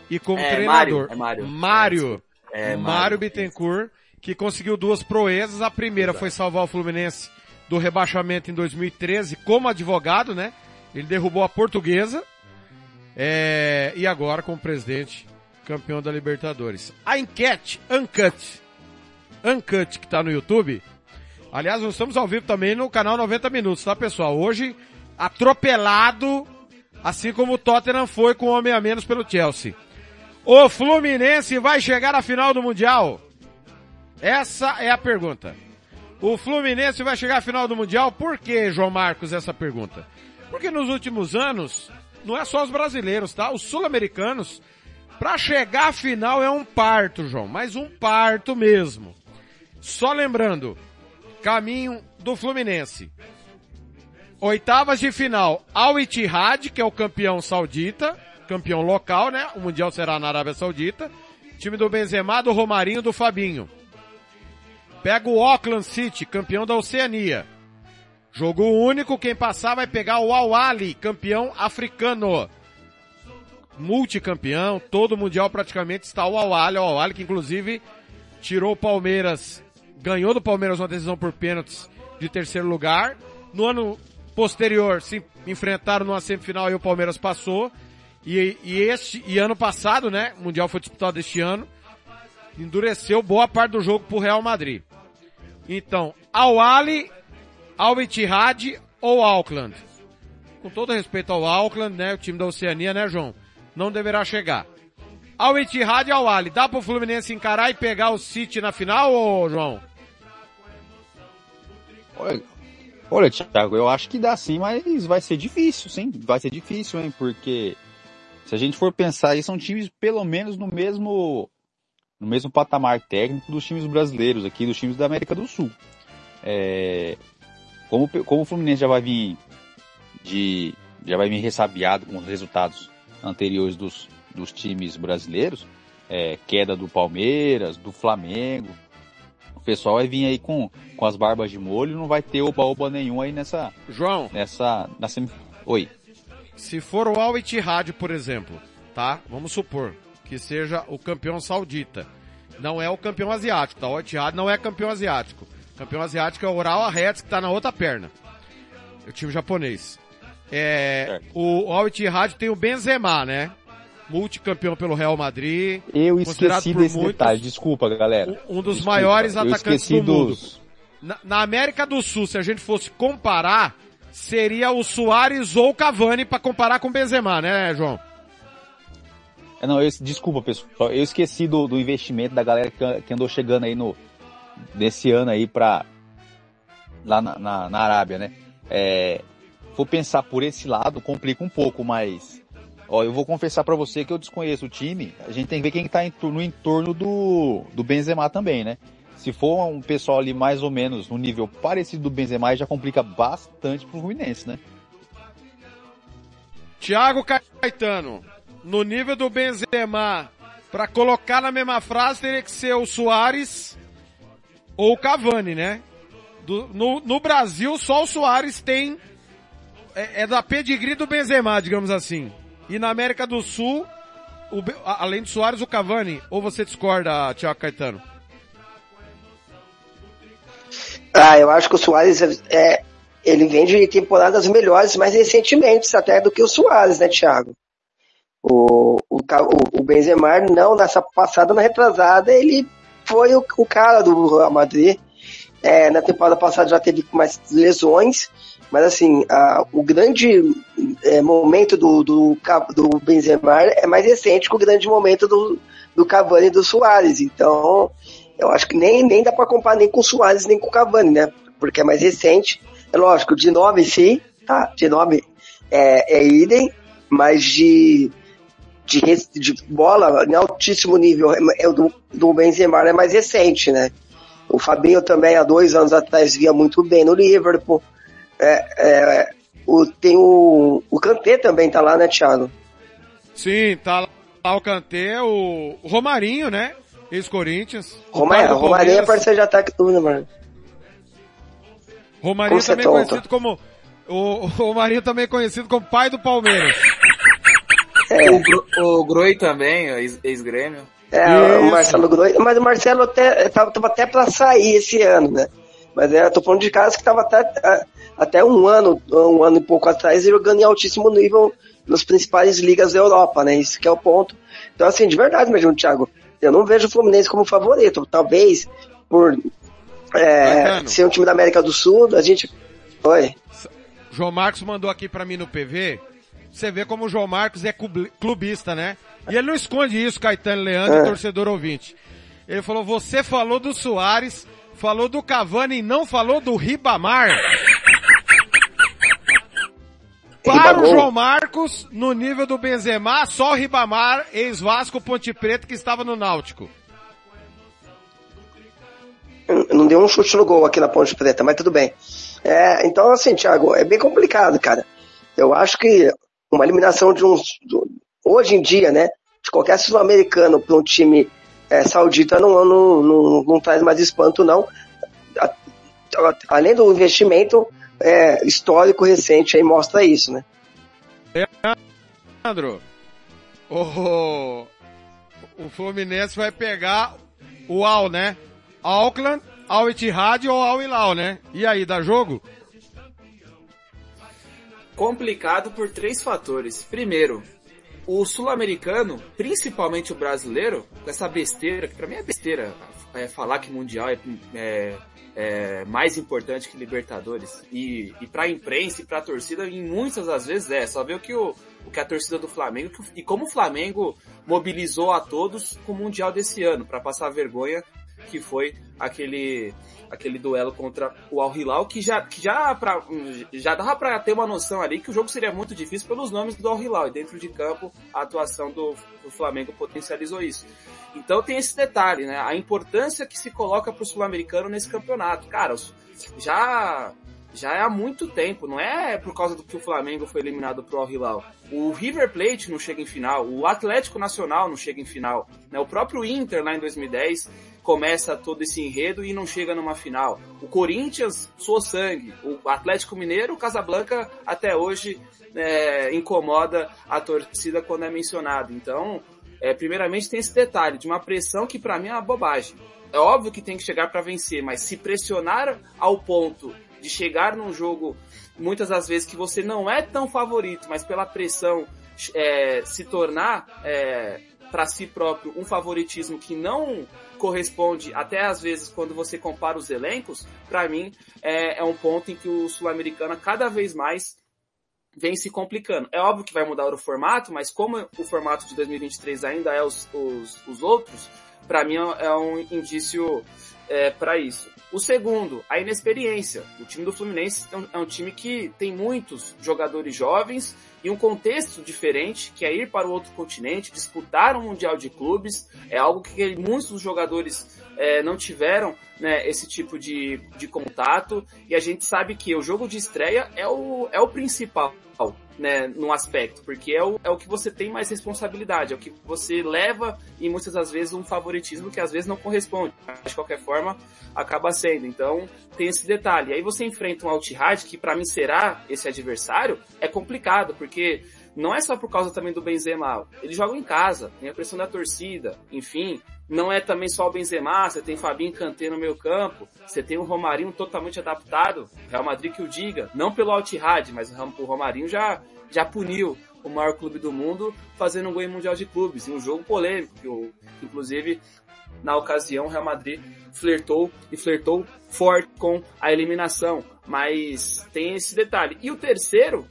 e como é, treinador. Mário, é Mário. Mário, É, Mário Bittencourt, que conseguiu duas proezas. A primeira foi salvar o Fluminense do rebaixamento em 2013 como advogado, né? Ele derrubou a portuguesa. É, e agora como presidente, campeão da Libertadores. A enquete, Uncut, Uncut que tá no YouTube. Aliás, nós estamos ao vivo também no canal 90 Minutos, tá pessoal? Hoje, atropelado, assim como o Tottenham foi com um homem a menos pelo Chelsea. O Fluminense vai chegar à final do Mundial? Essa é a pergunta. O Fluminense vai chegar à final do Mundial? Por que, João Marcos, essa pergunta? Porque nos últimos anos, não é só os brasileiros, tá? Os sul-americanos, para chegar à final é um parto, João, mas um parto mesmo. Só lembrando, caminho do Fluminense. Oitavas de final, Al Ittihad, que é o campeão saudita, campeão local, né? O Mundial será na Arábia Saudita. Time do Benzema, do Romarinho, do Fabinho. Pega o Auckland City, campeão da Oceania. Jogo único, quem passar vai pegar o Al Ali, campeão africano. Multicampeão, todo mundial praticamente está o Al Ali, o Al Ali que inclusive tirou o Palmeiras, ganhou do Palmeiras uma decisão por pênaltis de terceiro lugar. No ano posterior se enfrentaram numa semifinal e o Palmeiras passou. E, e este, e ano passado, né, o Mundial foi disputado este ano, endureceu boa parte do jogo pro Real Madrid. Então, Al Ali, Al Ittihad ou Auckland? Com todo respeito ao Auckland, né, o time da Oceania, né, João? Não deverá chegar. Al Ittihad e Al Ali, dá pro Fluminense encarar e pegar o City na final, ô João? Olha, olha, Thiago, eu acho que dá sim, mas vai ser difícil, sim. Vai ser difícil, hein? Porque se a gente for pensar aí, são times pelo menos no mesmo no mesmo patamar técnico dos times brasileiros aqui, dos times da América do Sul. É, como, como o Fluminense já vai vir de já vai vir ressabiado com os resultados anteriores dos, dos times brasileiros, é, queda do Palmeiras, do Flamengo, o pessoal vai vir aí com, com as barbas de molho, não vai ter oba-oba nenhum aí nessa, João, nessa, na semi... Oi. se for o Al Ittihad, por exemplo, tá? Vamos supor que seja o campeão saudita. Não é o campeão asiático, tá? O Ittihad não é campeão asiático. Campeão asiático é o Oral Arrets, que tá na outra perna. O time japonês. É, Certo. o Al Ittihad tem o Benzema, né? Multicampeão pelo Real Madrid. Eu esqueci desse muitos detalhe, desculpa galera. Um um dos Desculpa, maiores atacantes do mundo. dos, na, na América do Sul, se a gente fosse comparar, seria o Soares ou o Cavani pra comparar com o Benzema, né, João? É, Não, eu, desculpa, pessoal. Eu esqueci do, do investimento da galera que, que andou chegando aí no, nesse ano aí pra, lá na, na, na Arábia, né? É, vou pensar por esse lado, complica um pouco, mas, ó, eu vou confessar pra você que eu desconheço o time. A gente tem que ver quem tá no entorno do, do Benzema também, né? Se for um pessoal ali mais ou menos no nível parecido do Benzema, já complica bastante pro Fluminense, né? Thiago Caetano, no nível do Benzema, pra colocar na mesma frase teria que ser o Soares ou o Cavani, né? Do- no, no Brasil, só o Soares tem, é, é da pedigree do Benzema, digamos assim. E na América do Sul, o além do Soares, o Cavani. Ou você discorda, Thiago Caetano? Ah, eu acho que o Soares é, ele vem de temporadas melhores mais recentemente até do que o Soares, né, Thiago? O, o, o Benzema, não, nessa passada, na retrasada, ele foi o, o cara do Real Madrid. É, na temporada passada já teve mais lesões, mas assim, a- o grande é, momento do, do, do Benzema é mais recente que o grande momento do, do Cavani e do Soares. Então, eu acho que nem, nem dá pra comparar nem com o Soares nem com o Cavani, né? Porque é mais recente. É lógico, de nome sim, tá? De nome é, é idem, mas de, de, de bola em altíssimo nível é, é do, do Benzema é mais recente, né? O Fabinho também há dois anos atrás via muito bem no Liverpool. É, é, o, tem o, o Kanté também tá lá, né, Thiago? Sim, tá lá o Kanté, o o Romarinho, né? Ex-Corinthians. O Romarinho, Romarinho é parceiro de ataque do né, mano? Romarinho é também tonto. conhecido como o, o Romarinho também conhecido como pai do Palmeiras. É. O, Gro- o Groi também, ex- ex-grêmio. É, Isso. o Marcelo Groi, mas o Marcelo até, tava, tava até pra sair esse ano, né? Mas é, eu tô falando de caras que tava até, até um ano, um ano e pouco atrás, jogando em altíssimo nível nas principais ligas da Europa, né? Isso que é o ponto. Então, assim, de verdade mesmo, Thiago, eu não vejo o Fluminense como favorito. Talvez por é, ser um time da América do Sul, a gente. Oi. João Marcos mandou aqui pra mim no PV. Você vê como o João Marcos é club- clubista, né? E ele não esconde isso, Caetano Leandro, É. torcedor ouvinte. Ele falou, você falou do Soares, falou do Cavani e não falou do Ribamar. Para o. João Marcos, no nível do Benzema, só o Ribamar, ex-Vasco Ponte Preta, que estava no Náutico. Não deu um chute no gol aqui na Ponte Preta, mas tudo bem. É, então, assim, Thiago, é bem complicado, cara. Eu acho que uma eliminação de do- hoje em dia, né? De qualquer sul-americano para um time é, saudita não, não, não, não traz mais espanto, não. Além do investimento é, histórico recente aí mostra isso, né? Leandro, o, o Fluminense vai pegar o Al, né? Auckland, Al Ittihad ou Al Hilal, né? E aí, dá jogo? Complicado por três fatores. Primeiro, o sul-americano, principalmente o brasileiro, com essa besteira, que pra mim é besteira, é falar que Mundial é, é- é mais importante que Libertadores. E, e pra imprensa e pra torcida, em muitas das vezes é. Só ver o que, o, o que a torcida do Flamengo, que e como o Flamengo mobilizou a todos com o Mundial desse ano, pra passar a vergonha que foi aquele aquele duelo contra o Al Hilal que já que já pra, já dava para ter uma noção ali que o jogo seria muito difícil pelos nomes do Al Hilal e dentro de campo a atuação do, do Flamengo potencializou isso. Então tem esse detalhe, né? A importância que se coloca para o sul-americano nesse campeonato, cara. Já já é há muito tempo, não é por causa do que o Flamengo foi eliminado pro Al Hilal. O River Plate não chega em final, o Atlético Nacional não chega em final, né? O próprio Inter lá em 2010 começa todo esse enredo e não chega numa final. O Corinthians suou sangue, o Atlético Mineiro, o Casablanca até hoje é, incomoda a torcida quando é mencionado. Então, é, primeiramente tem esse detalhe de uma pressão que pra mim é uma bobagem. É óbvio que tem que chegar para vencer, mas se pressionar ao ponto de chegar num jogo, muitas das vezes que você não é tão favorito, mas pela pressão é, se tornar é, para si próprio um favoritismo que não corresponde, até às vezes, quando você compara os elencos, para mim é, é um ponto em que o Sul-Americano cada vez mais vem se complicando. É óbvio que vai mudar o formato, mas como o formato de 2023 ainda é os, os, os outros, para mim é um indício é, para isso. O segundo, a inexperiência. O time do Fluminense é um, é um, time que tem muitos jogadores jovens e um contexto diferente, que é ir para o outro continente, disputar um Mundial de Clubes. É algo que muitos jogadores é, não tiveram né, esse tipo de, de contato. E a gente sabe que o jogo de estreia é o, é o principal né, no aspecto, porque é o, é o que você tem mais responsabilidade, é o que você leva e muitas das vezes um favoritismo que às vezes não corresponde, mas de qualquer forma acaba sendo. Então tem esse detalhe. Aí você enfrenta um Altihad que para mim será esse adversário, é complicado, porque não é só por causa também do Benzema, eles jogam em casa, tem a pressão da torcida, enfim, não é também só o Benzema, você tem Fabinho Kanté no meio campo, você tem o Romarinho totalmente adaptado, Real Madrid que o diga, não pelo Altihad, mas o Romarinho já, já puniu o maior clube do mundo fazendo um gol em Mundial de Clubes, um jogo polêmico, que inclusive na ocasião o Real Madrid flertou e flertou forte com a eliminação, mas tem esse detalhe. E o terceiro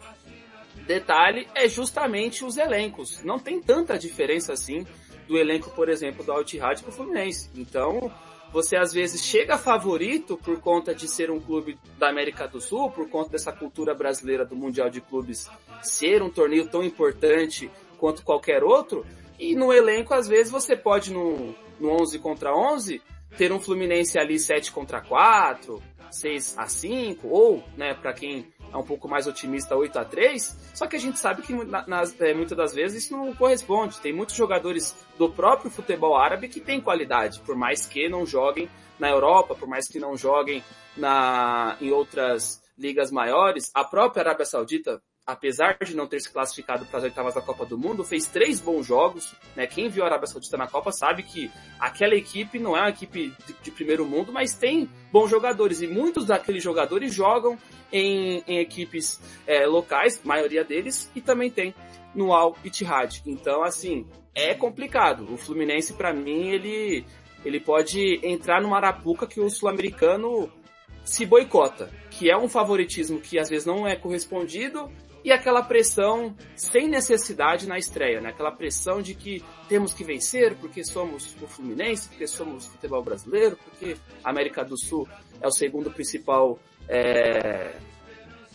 detalhe é justamente os elencos, não tem tanta diferença assim do elenco, por exemplo, do Altihad para o Fluminense. Então, você às vezes chega favorito por conta de ser um clube da América do Sul, por conta dessa cultura brasileira do Mundial de Clubes ser um torneio tão importante quanto qualquer outro, e no elenco às vezes você pode no, no 11 contra 11 ter um Fluminense ali 7 contra 4, 6 a 5, ou, né, para quem um pouco mais otimista 8 a 3 só que a gente sabe que nas, é, muitas das vezes isso não corresponde. Tem muitos jogadores do próprio futebol árabe que têm qualidade, por mais que não joguem na Europa, por mais que não joguem na, em outras ligas maiores. A própria Arábia Saudita apesar de não ter se classificado para as oitavas da Copa do Mundo, fez três bons jogos. Né? Quem viu a Arábia Saudita na Copa sabe que aquela equipe não é uma equipe de, de primeiro mundo, mas tem bons jogadores. E muitos daqueles jogadores jogam em, em equipes é, locais, maioria deles, e também tem no Al Ittihad. Então, assim, é complicado. O Fluminense, para mim, ele, ele pode entrar numa arapuca que o sul-americano se boicota, que é um favoritismo que às vezes não é correspondido e aquela pressão sem necessidade na estreia, né? Aquela pressão de que temos que vencer porque somos o Fluminense, porque somos o futebol brasileiro, porque a América do Sul é o segundo principal é,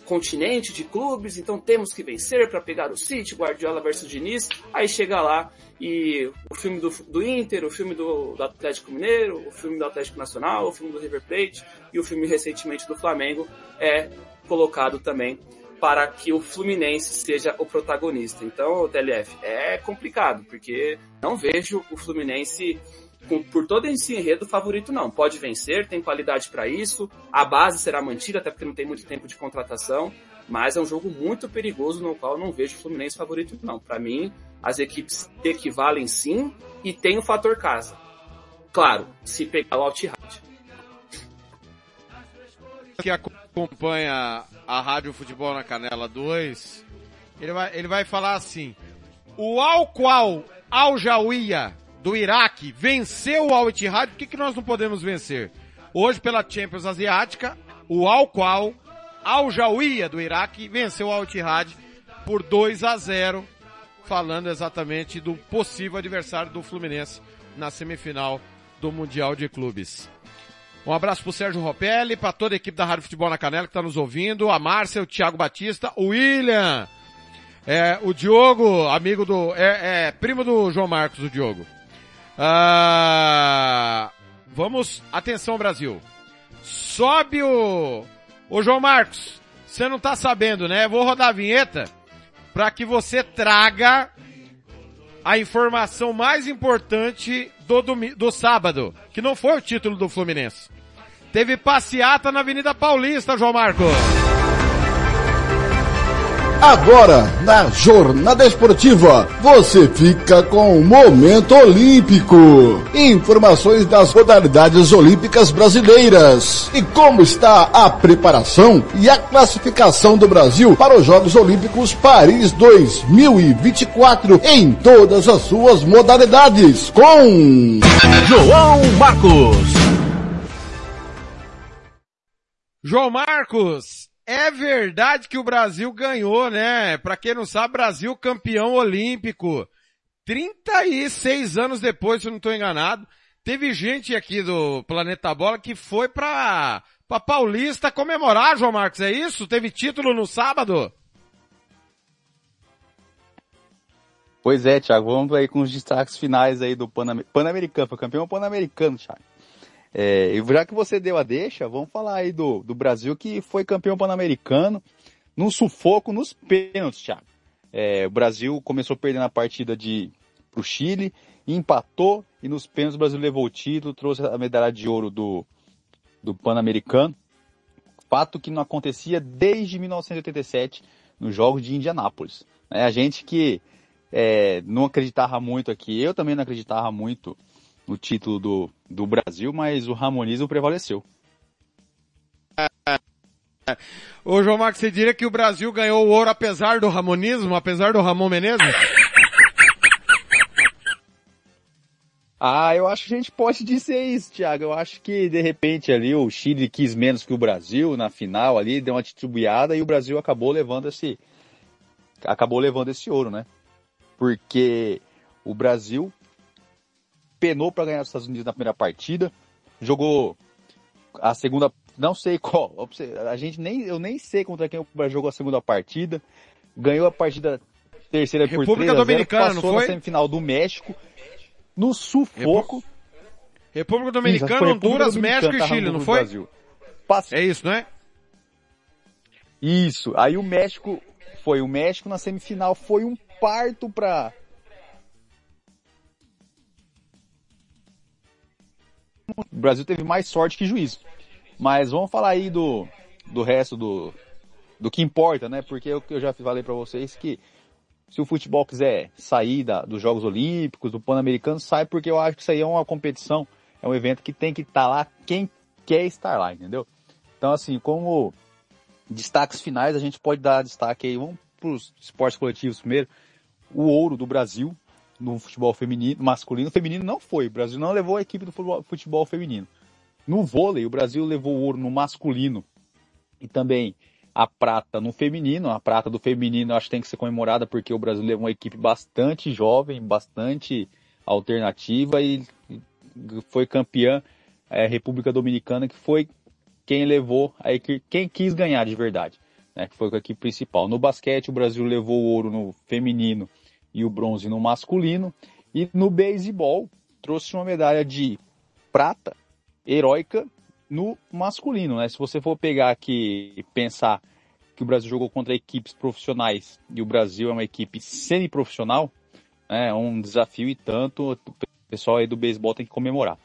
continente de clubes, então temos que vencer para pegar o City, Guardiola versus Diniz. Aí chega lá e o filme do, do Inter, o filme do, do, Atlético Mineiro, o filme do Atlético Nacional, o filme do River Plate e o filme recentemente do Flamengo é colocado também para que o Fluminense seja o protagonista. Então, TLF, é complicado, porque não vejo o Fluminense por todo esse enredo favorito não. Pode vencer, tem qualidade para isso, a base será mantida, até porque não tem muito tempo de contratação, mas é um jogo muito perigoso no qual não vejo o Fluminense favorito não. Para mim, as equipes equivalem sim e tem o fator casa. Claro, se pegar o Altihad. Que acompanha a Rádio Futebol na Canela 2, ele vai, ele vai falar assim, o ao qual Al Jawiya do Iraque venceu o Al Ittihad, por que, que nós não podemos vencer? Hoje pela Champions Asiática, o ao qual Al Jawiya do Iraque venceu o Al Ittihad por 2 a 0, falando exatamente do possível adversário do Fluminense na semifinal do Mundial de Clubes. Um abraço pro Sérgio Ropelli, para toda a equipe da Rádio Futebol na Canela que está nos ouvindo, a Márcia, o Thiago Batista, o William, é, o Diogo, amigo do, é, é primo do João Marcos, o Diogo. Ah, vamos, atenção Brasil. Sobe o, o João Marcos, você não tá sabendo, né? Vou rodar a vinheta para que você traga a informação mais importante do, do sábado, que não foi o título do Fluminense. Teve passeata na Avenida Paulista, João Marcos. Agora, na Jornada Esportiva, você fica com o Momento Olímpico. Informações das modalidades olímpicas brasileiras. E como está a preparação e a classificação do Brasil para os Jogos Olímpicos Paris 2024 em todas as suas modalidades. Com João Marcos. João Marcos, é verdade que o Brasil ganhou, né? Pra quem não sabe, Brasil campeão olímpico. 36 anos depois, se eu não estou enganado. Teve gente aqui do Planeta Bola que foi pra, pra Paulista comemorar, João Marcos, é isso? Teve título no sábado? Pois é, Thiago, vamos aí com os destaques finais aí do Pan- Pan-Americano, foi campeão Pan-Americano, Thiago. É, e já que você deu a deixa, vamos falar aí do, do Brasil que foi campeão pan-americano num sufoco nos pênaltis, Thiago. É, o Brasil começou perdendo a partida de pro Chile, empatou e nos pênaltis o Brasil levou o título, trouxe a medalha de ouro do, do pan-americano. Fato que não acontecia desde 1987 nos Jogos de Indianápolis. É, a gente que é, não acreditava muito aqui, eu também não acreditava muito no título do, do Brasil, mas o Ramonismo prevaleceu. Ô João Marcos, você diria que o Brasil ganhou o ouro apesar do ramonismo, apesar do Ramon Menezes? Ah, eu acho que a gente pode dizer isso, Thiago. Eu acho que de repente ali o Chile quis menos que o Brasil na final ali, deu uma titubeada e o Brasil acabou levando esse acabou levando esse ouro, né? Porque o Brasil penou para ganhar os Estados Unidos na primeira partida, jogou a segunda, não sei qual, a gente nem eu nem sei contra quem o Brasil jogou a segunda partida, ganhou a partida terceira por República 3 a 0, Dominicana, passou não foi? na semifinal do México, no sufoco. República Isso, Dominicana, foi República Honduras, Dominicana, México e Chile, não foi? Brasil. Pass- É isso, né? Isso. Aí o México foi o México na semifinal foi um parto pra O Brasil teve mais sorte que juízo. Mas vamos falar aí do do resto do do que importa, né? Porque eu, eu já falei pra vocês que se o futebol quiser sair da, dos Jogos Olímpicos, do Pan-Americano, sai porque eu acho que isso aí é uma competição, é um evento que tem que estar lá quem quer estar lá, entendeu? Então assim, como destaques finais, a gente pode dar destaque aí, vamos para os esportes coletivos primeiro, o ouro do Brasil no futebol feminino, masculino, feminino não foi, o Brasil não levou a equipe do futebol, feminino. No vôlei, o Brasil levou ouro no masculino. E também a prata no feminino, a prata do feminino acho que tem que ser comemorada porque o Brasil levou uma equipe bastante jovem, bastante alternativa e foi campeã é, República Dominicana, que foi quem levou a equipe, quem quis ganhar de verdade, né, que foi a equipe principal. No basquete, o Brasil levou ouro no feminino e o bronze no masculino. E no beisebol, trouxe uma medalha de prata heróica no masculino, né? Se você for pegar aqui e pensar que o Brasil jogou contra equipes profissionais e o Brasil é uma equipe semi-profissional, né, é um desafio e tanto, o pessoal aí do beisebol tem que comemorar.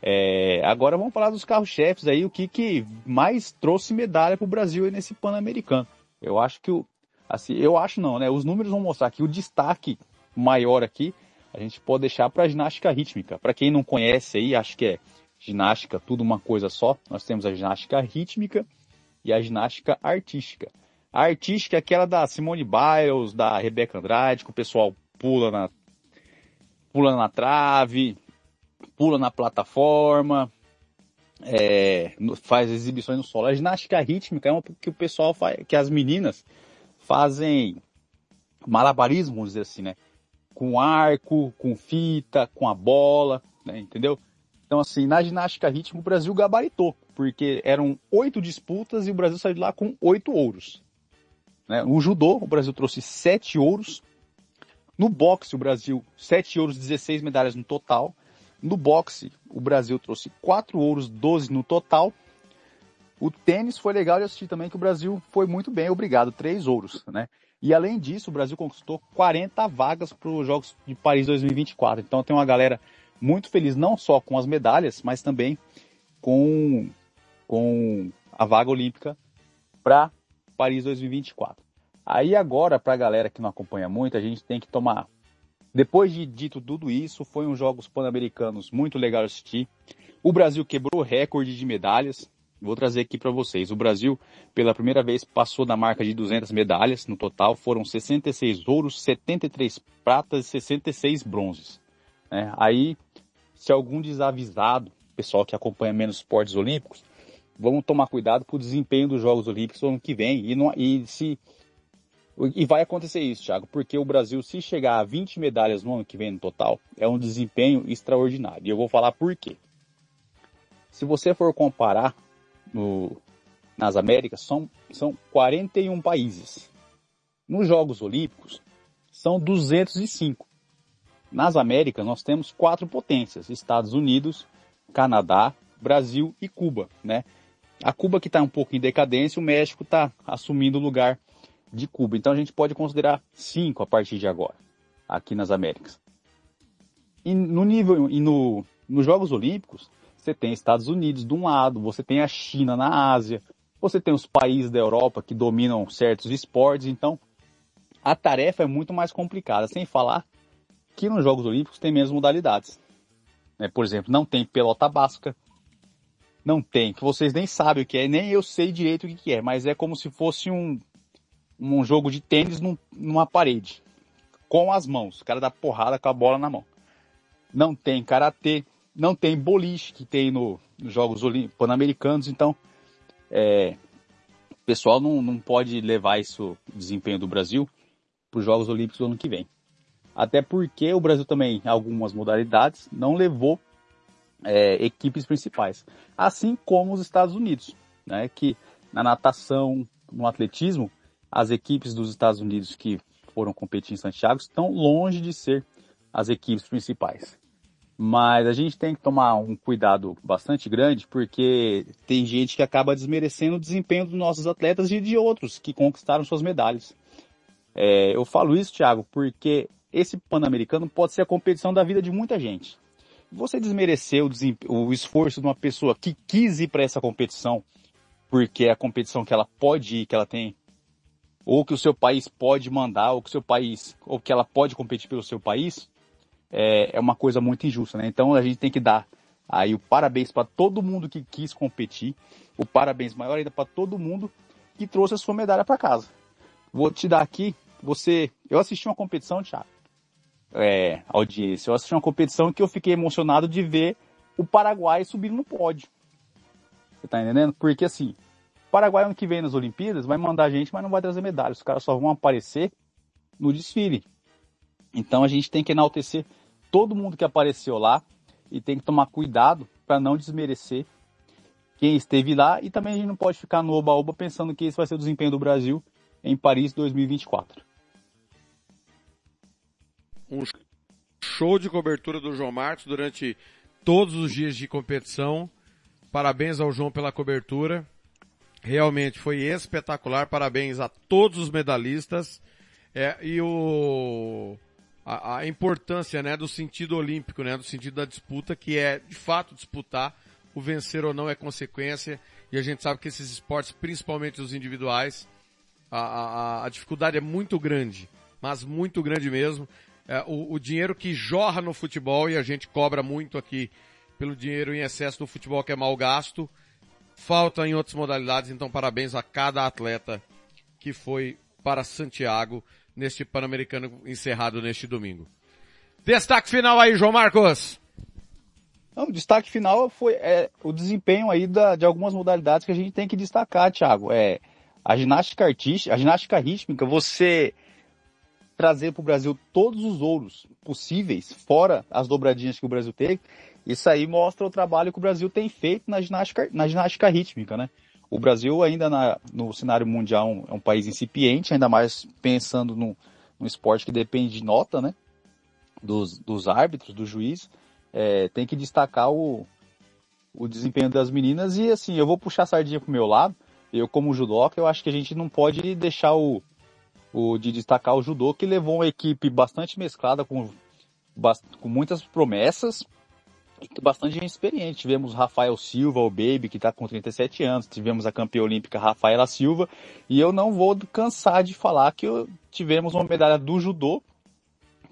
É, agora vamos falar dos carros-chefes aí, o que, que mais trouxe medalha para o Brasil nesse Pan-Americano. Eu acho que o, assim, eu acho não, né? Os números vão mostrar que o destaque maior aqui a gente pode deixar para a ginástica rítmica. Para quem não conhece aí, acho que é ginástica tudo uma coisa só. Nós temos a ginástica rítmica e a ginástica artística. A artística é aquela da Simone Biles, da Rebeca Andrade, que o pessoal pula na pula na trave, pula na plataforma, é, faz exibições no solo. A ginástica rítmica é uma que o pessoal faz, que as meninas fazem malabarismo, vamos dizer assim, né? Com arco, com fita, com a bola, né? entendeu? Então, assim, na ginástica rítmica o Brasil gabaritou, porque eram oito disputas e o Brasil saiu de lá com oito ouros. Né? No judô, o Brasil trouxe sete ouros. No boxe, o Brasil, sete ouros, 16 medalhas no total. No boxe, o Brasil trouxe quatro ouros, 12 no total. O tênis foi legal de assistir também, que o Brasil foi muito bem, obrigado, três ouros, né? E além disso, o Brasil conquistou 40 vagas para os Jogos de Paris 2024. Então tem uma galera muito feliz, não só com as medalhas, mas também com, com a vaga olímpica para Paris 2024. Aí agora, pra galera que não acompanha muito, a gente tem que tomar. Depois de dito tudo isso, foi um Jogos Pan-Americanos muito legal de assistir. O Brasil quebrou recorde de medalhas. Vou trazer aqui para vocês. O Brasil, pela primeira vez, passou da marca de 200 medalhas no total. Foram 66 ouros, 73 pratas e 66 bronzes. né? aí, se algum desavisado, pessoal que acompanha menos esportes olímpicos, vamos tomar cuidado com o desempenho dos Jogos Olímpicos no ano que vem. E, não- e se e vai acontecer isso, Thiago, porque o Brasil, se chegar a 20 medalhas no ano que vem no total, é um desempenho extraordinário. E eu vou falar por quê. Se você for comparar no- nas Américas, são, são 41 países. Nos Jogos Olímpicos, são 205. Nas Américas, nós temos quatro potências: Estados Unidos, Canadá, Brasil e Cuba, né? A Cuba que está um pouco em decadência, o México está assumindo o lugar de Cuba. Então a gente pode considerar cinco a partir de agora, aqui nas Américas. E no nível, e no, nos Jogos Olímpicos, você tem Estados Unidos de um lado, você tem a China na Ásia, você tem os países da Europa que dominam certos esportes, então a tarefa é muito mais complicada, sem falar que nos Jogos Olímpicos tem menos modalidades. né? Por exemplo, não tem pelota basca, não tem, que vocês nem sabem o que é, nem eu sei direito o que é, mas é como se fosse um, um jogo de tênis num- numa parede, com as mãos, o cara dá porrada com a bola na mão. Não tem karatê, não tem boliche que tem no, nos Jogos Pan-Americanos, então é, o pessoal não, não pode levar isso, desempenho do Brasil, para os Jogos Olímpicos do ano que vem. Até porque o Brasil também, em algumas modalidades, não levou é, equipes principais. Assim como os Estados Unidos, né, que na natação, no atletismo, as equipes dos Estados Unidos que foram competir em Santiago estão longe de ser as equipes principais. Mas a gente tem que tomar um cuidado bastante grande, porque tem gente que acaba desmerecendo o desempenho dos nossos atletas e de outros que conquistaram suas medalhas. É, eu falo isso, Thiago, porque esse Pan-Americano pode ser a competição da vida de muita gente. Você desmerecer o, o esforço de uma pessoa que quis ir para essa competição, porque é a competição que ela pode ir, que ela tem, ou que o seu país pode mandar, ou que o seu país, ou que ela pode competir pelo seu país, é, é uma coisa muito injusta, né? Então a gente tem que dar aí o parabéns para todo mundo que quis competir, o parabéns maior ainda para todo mundo que trouxe a sua medalha para casa. Vou te dar aqui, você, eu assisti uma competição, Thiago, é, audiência, eu assisti uma competição que eu fiquei emocionado de ver o Paraguai subindo no pódio. Você tá entendendo? Porque assim, o Paraguai ano que vem nas Olimpíadas vai mandar gente, mas não vai trazer medalha. Os caras só vão aparecer no desfile. Então a gente tem que enaltecer todo mundo que apareceu lá e tem que tomar cuidado para não desmerecer quem esteve lá e também a gente não pode ficar no oba-oba pensando que esse vai ser o desempenho do Brasil em Paris 2024. um show de cobertura do João Marcos durante todos os dias de competição. Parabéns ao João pela cobertura. Realmente foi espetacular. Parabéns a todos os medalhistas. É, e o, a, a importância, né, do sentido olímpico, né, do sentido da disputa, que é, de fato, disputar. O vencer ou não é consequência. E a gente sabe que esses esportes, principalmente os individuais, a, a, a dificuldade é muito grande. Mas muito grande mesmo. É, o, o dinheiro que jorra no futebol, e a gente cobra muito aqui pelo dinheiro em excesso do futebol que é mal gasto, falta em outras modalidades, então parabéns a cada atleta que foi para Santiago neste Pan-Americano encerrado neste domingo. Destaque final aí, João Marcos. Não, o destaque final foi é, o desempenho aí da, de algumas modalidades que a gente tem que destacar, Thiago. É, a ginástica artística, a ginástica rítmica, você trazer para o Brasil todos os ouros possíveis, fora as dobradinhas que o Brasil teve, isso aí mostra o trabalho que o Brasil tem feito na ginástica, na ginástica rítmica, né? O Brasil ainda na, no cenário mundial é um país incipiente, ainda mais pensando num, num esporte que depende de nota, né? Dos, dos árbitros, do juiz. É, tem que destacar o, o desempenho das meninas e assim, eu vou puxar a sardinha pro meu lado. Eu como judoca, eu acho que a gente não pode deixar o, o de destacar o judô que levou uma equipe bastante mesclada com, com muitas promessas bastante gente experiente. Tivemos Rafael Silva, o Baby, que está com 37 anos. Tivemos a campeã olímpica Rafaela Silva. E eu não vou cansar de falar que tivemos uma medalha do judô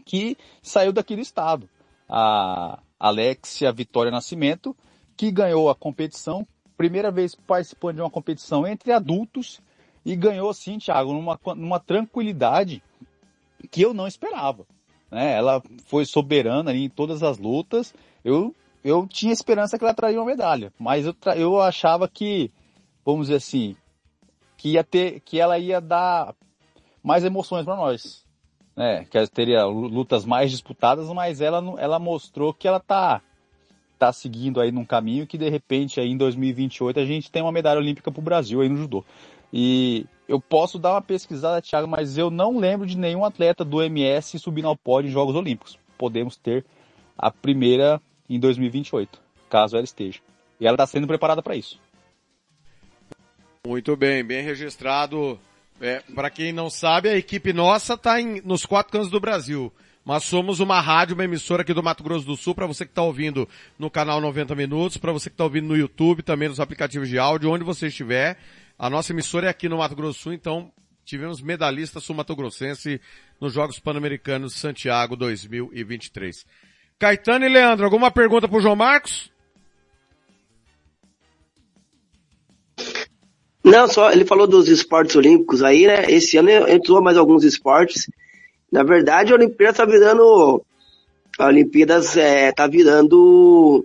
que saiu daquele estado. A Alexia Vitória Nascimento, que ganhou a competição, primeira vez participando de uma competição entre adultos e ganhou assim, Thiago, numa, numa tranquilidade que eu não esperava. Né? Ela foi soberana em todas as lutas. Eu, eu tinha esperança que ela traria uma medalha, mas eu, eu achava que, vamos dizer assim, que ia ter, que ela ia dar mais emoções para nós. Né? Que ela teria lutas mais disputadas, mas ela, ela mostrou que ela tá, tá seguindo aí num caminho que de repente aí em 2028 a gente tem uma medalha olímpica pro Brasil aí no judô. E eu posso dar uma pesquisada, Thiago, mas eu não lembro de nenhum atleta do MS subindo ao pódio em Jogos Olímpicos. Podemos ter a primeira em 2028, caso ela esteja. E ela está sendo preparada para isso. Muito bem, bem registrado. É, para quem não sabe, a equipe nossa está nos quatro cantos do Brasil. Mas somos uma rádio, uma emissora aqui do Mato Grosso do Sul, para você que está ouvindo no canal 90 Minutos, para você que está ouvindo no YouTube, também nos aplicativos de áudio, onde você estiver. A nossa emissora é aqui no Mato Grosso do Sul, então tivemos medalhista sul-mato-grossense nos Jogos Pan-Americanos Santiago 2023. Caetano e Leandro, alguma pergunta para o João Marcos? Não, só ele falou dos esportes olímpicos aí, né? Esse ano entrou mais alguns esportes. Na verdade, a Olimpíada tá virando. A Olimpíadas é, tá virando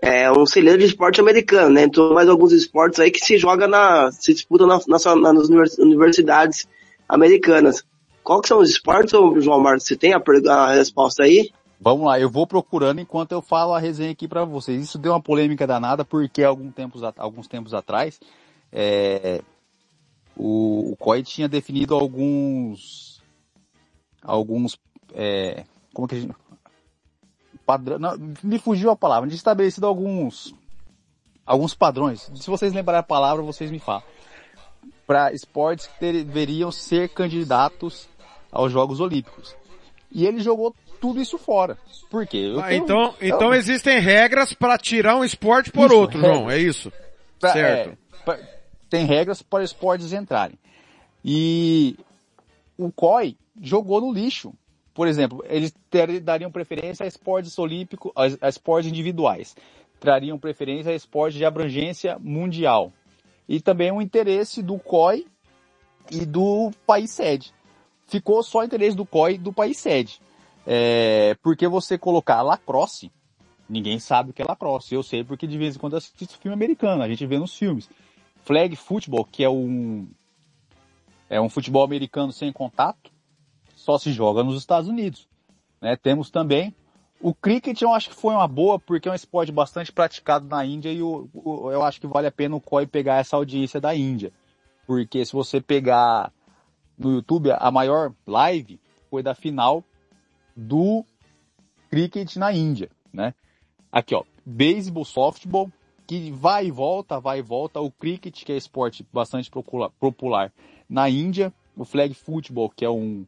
é, um celeiro de esporte americano, né? Entrou mais alguns esportes aí que se joga na. se disputam na, na, nas universidades americanas. Qual que são os esportes, João Marcos? Você tem a, a resposta aí? Vamos lá, eu vou procurando enquanto eu falo a resenha aqui para vocês. Isso deu uma polêmica danada porque alguns tempos, alguns tempos atrás é, o, o COI tinha definido alguns alguns é, como que a gente padrão, não, me fugiu a palavra, tinha estabelecido alguns alguns padrões. Se vocês lembrarem a palavra, vocês me falam. Para esportes que deveriam ser candidatos aos Jogos Olímpicos. E ele jogou tudo isso fora. Por quê? Ah, tenho... então, então existem regras para tirar um esporte por isso, outro, João, é isso? Pra, certo. É, pra, tem regras para esportes entrarem. E o COI jogou no lixo. Por exemplo, eles ter, dariam preferência a esportes olímpicos, a, a esportes individuais. Trariam preferência a esportes de abrangência mundial. E também o interesse do COI e do país sede. Ficou só o interesse do COI e do país sede. É, porque você colocar lacrosse, ninguém sabe o que é lacrosse. Eu sei porque de vez em quando assisto filme americano, a gente vê nos filmes. Flag football, que é um, é um futebol americano sem contato, só se joga nos Estados Unidos. Né? Temos também o cricket, eu acho que foi uma boa, porque é um esporte bastante praticado na Índia e eu acho que vale a pena o COI pegar essa audiência da Índia. Porque se você pegar no YouTube, a maior live foi da final do cricket na Índia, né? Aqui, ó, beisebol, softball, que vai e volta, vai e volta, o cricket, que é esporte bastante popular na Índia, o flag football, que é um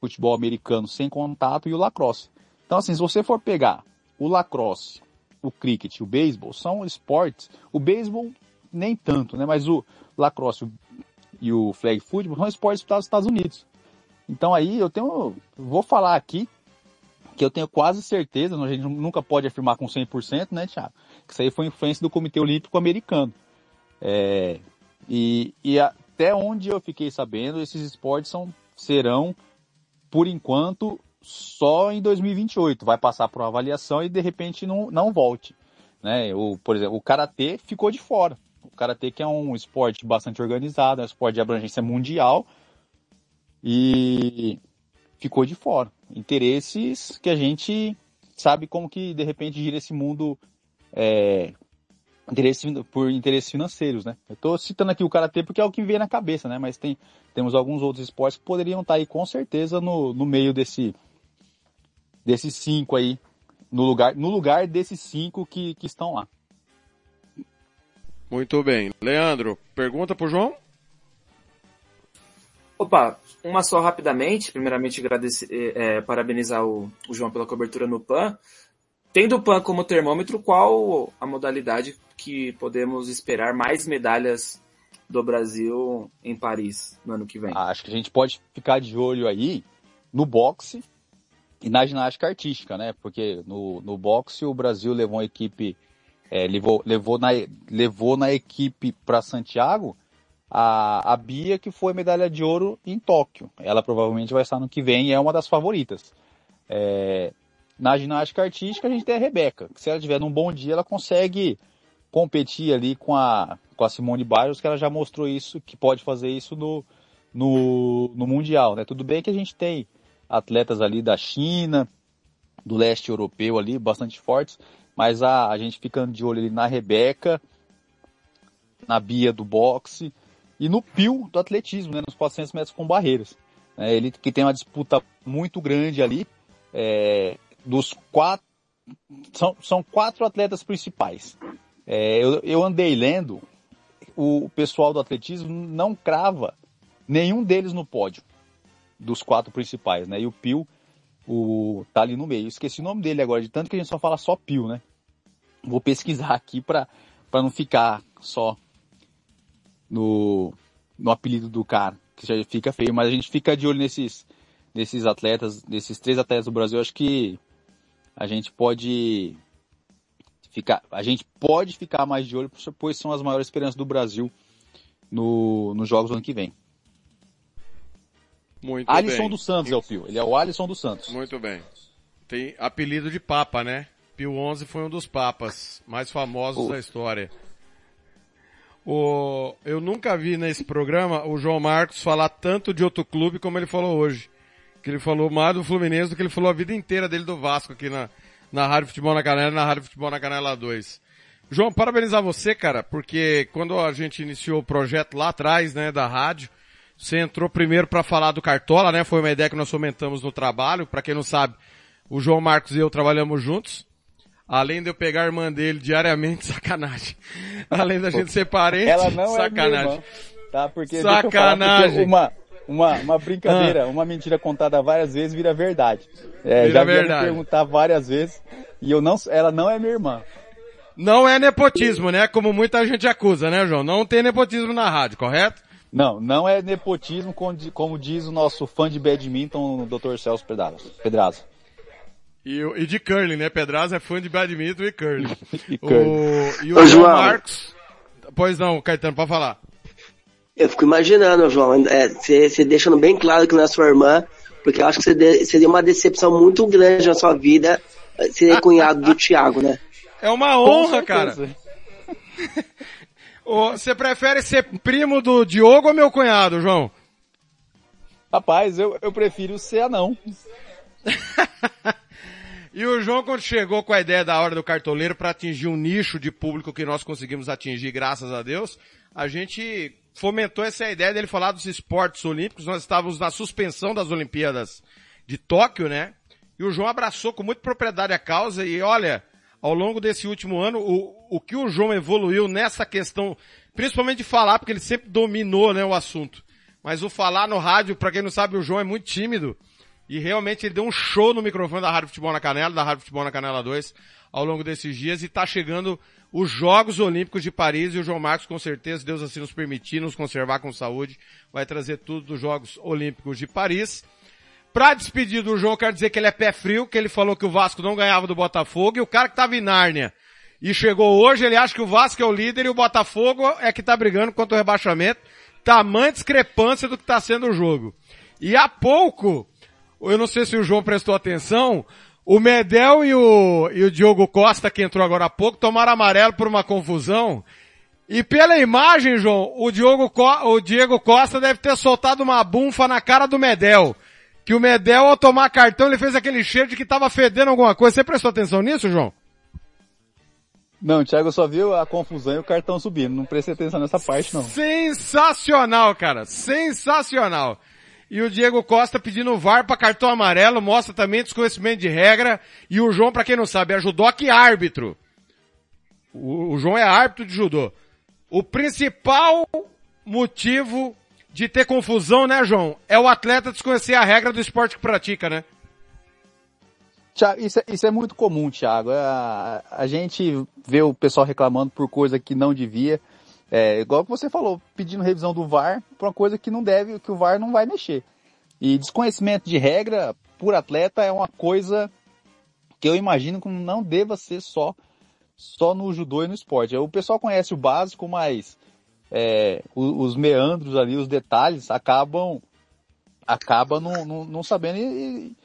futebol americano sem contato, e o lacrosse. Então, assim, se você for pegar o lacrosse, o cricket, o beisebol, são esportes, o beisebol nem tanto, né? Mas o lacrosse e o flag football são esportes nos Estados Unidos. Então aí eu tenho, vou falar aqui que eu tenho quase certeza, a gente nunca pode afirmar com 100%, né, Thiago? Que isso aí foi influência do Comitê Olímpico Americano. É, e, e até onde eu fiquei sabendo, esses esportes são, serão, por enquanto, só em 2028. Vai passar por uma avaliação e de repente não, não volte. Né? O, por exemplo, o Karatê ficou de fora. O Karatê que é um esporte bastante organizado, é um esporte de abrangência mundial e ficou de fora interesses que a gente sabe como que de repente gira esse mundo é, interesse, por interesses financeiros, né? Eu estou citando aqui o karatê porque é o que vem na cabeça, né? Mas tem temos alguns outros esportes que poderiam estar aí com certeza no, no meio desse desses cinco aí no lugar no lugar desses cinco que, que estão lá. Muito bem, Leandro, pergunta para o João. Opa, uma só rapidamente. Primeiramente, agradecer, é, parabenizar o, o, João pela cobertura no PAN. tendo o PAN como termômetro, qual a modalidade que podemos esperar mais medalhas do Brasil em Paris no ano que vem? Ah, Acho que a gente pode ficar de olho aí no boxe e na ginástica artística, né? Porque no, no boxe o Brasil levou uma equipe, é, levou, levou, na, levou na equipe para Santiago a, a Bia, que foi medalha de ouro em Tóquio. Ela provavelmente vai estar no que vem e é uma das favoritas. É, na ginástica artística a gente tem a Rebeca, que se ela tiver num bom dia ela consegue competir ali com a, com a Simone Biles, que ela já mostrou isso, que pode fazer isso no, no, no Mundial, né? Tudo bem que a gente tem atletas ali da China, do leste europeu ali, bastante fortes, mas a, a gente ficando de olho ali na Rebeca, na Bia do boxe e no Pio do atletismo, né? Nos 400 metros com barreiras. né? ele que tem uma disputa muito grande ali, é, dos quatro, são, são quatro atletas principais. É, eu, eu andei lendo, o pessoal do atletismo não crava nenhum deles no pódio dos quatro principais, né? E o Pio o, tá ali no meio. Esqueci o nome dele agora, de tanto que a gente só fala só Pio, né? Vou pesquisar aqui para não ficar só no, no apelido do cara, que já fica feio, mas a gente fica de olho nesses, nesses atletas, nesses três atletas do Brasil, acho que a gente pode ficar, a gente pode ficar mais de olho, pois são as maiores esperanças do Brasil no, nos jogos do ano que vem. Muito Alisson bem. dos Santos é o Pio, ele é o Alisson dos Santos. Muito bem. Tem apelido de Papa, né? Pio XI foi um dos papas mais famosos Oh. da história. O, eu nunca vi nesse programa o João Marcos falar tanto de outro clube como ele falou hoje. Que ele falou mais do Fluminense do que ele falou a vida inteira dele do Vasco aqui na, na Rádio Futebol na Canela na Rádio Futebol na Canela 2. João, parabenizar você, cara, porque quando a gente iniciou o projeto lá atrás, né, da rádio, você entrou primeiro para falar do Cartola, né? Foi uma ideia que nós fomentamos no trabalho. Para quem não sabe, o João Marcos e eu trabalhamos juntos. Além de eu pegar a irmã dele diariamente, sacanagem. Além da gente ser parente, Ela não é sacanagem. irmã, tá? Porque eu falar, porque Sacanagem. uma, uma, uma brincadeira, uma mentira contada várias vezes vira verdade. É, Vira já verdade. me perguntar várias vezes e eu não, ela não é minha irmã. Não é nepotismo, né? Como muita gente acusa, né, João? Não tem nepotismo na rádio, correto? Não, não é nepotismo, como diz o nosso fã de badminton, o Dr. Celso Pedraza. Pedraza. E, o- e de curling, né? Pedraz é fã de badminton e curling. E O- curling. e o Ô, João. Marcos... Pois não, Caetano, pode falar. Eu fico imaginando, João, é, você você deixando bem claro que não é sua irmã, porque eu acho que você de- seria uma decepção muito grande na sua vida eh, ser cunhado do Thiago, né? É uma honra, cara. Você prefere ser primo do Diogo ou meu cunhado, João? Rapaz, eu, eu prefiro ser anão. E o João, quando chegou com a ideia da hora do cartoleiro para atingir um nicho de público que nós conseguimos atingir, graças a Deus, a gente fomentou essa ideia dele falar dos esportes olímpicos. Nós estávamos na suspensão das Olimpíadas de Tóquio, né? E o João abraçou com muita propriedade a causa e olha, ao longo desse último ano, o, o que o João evoluiu nessa questão, principalmente de falar, porque ele sempre dominou, né, o assunto. Mas o falar no rádio, para quem não sabe, o João é muito tímido. E realmente ele deu um show no microfone da Rádio Futebol na Canela, da Rádio Futebol na Canela 2, ao longo desses dias. E tá chegando os Jogos Olímpicos de Paris e o João Marcos, com certeza, Deus assim nos permitir, nos conservar com saúde, vai trazer tudo dos Jogos Olímpicos de Paris. Pra despedir do João, quero dizer que ele é pé frio, que ele falou que o Vasco não ganhava do Botafogo, e o cara que tava em Nárnia e chegou hoje, ele acha que o Vasco é o líder e o Botafogo é que tá brigando contra o rebaixamento. Tamanha discrepância do que tá sendo o jogo. E há pouco, eu não sei se o João prestou atenção, o Medel e o, e o Diogo Costa, que entrou agora há pouco, tomaram amarelo por uma confusão. E pela imagem, João, o, Diogo Co- o Diego Costa deve ter soltado uma bunfa na cara do Medel. Que o Medel, ao tomar cartão, ele fez aquele cheiro de que tava fedendo alguma coisa. Você prestou atenção nisso, João? Não, o Thiago só viu a confusão e o cartão subindo. Não prestei atenção nessa parte, não. Sensacional, cara. Sensacional. E o Diego Costa pedindo o VAR para cartão amarelo, mostra também desconhecimento de regra. E o João, para quem não sabe, é judoque árbitro. O, o João é árbitro de judô. O principal motivo de ter confusão, né, João? É o atleta desconhecer a regra do esporte que pratica, né? Isso, é, isso é muito comum, Thiago. A, a gente vê o pessoal reclamando por coisa que não devia. É, igual que você falou, pedindo revisão do VAR por uma coisa que não deve, que o VAR não vai mexer. E desconhecimento de regra por atleta é uma coisa que eu imagino que não deva ser só só no judô e no esporte. O pessoal conhece o básico, mas é, os, os, meandros ali, os detalhes, acabam acaba não, não, não sabendo. E,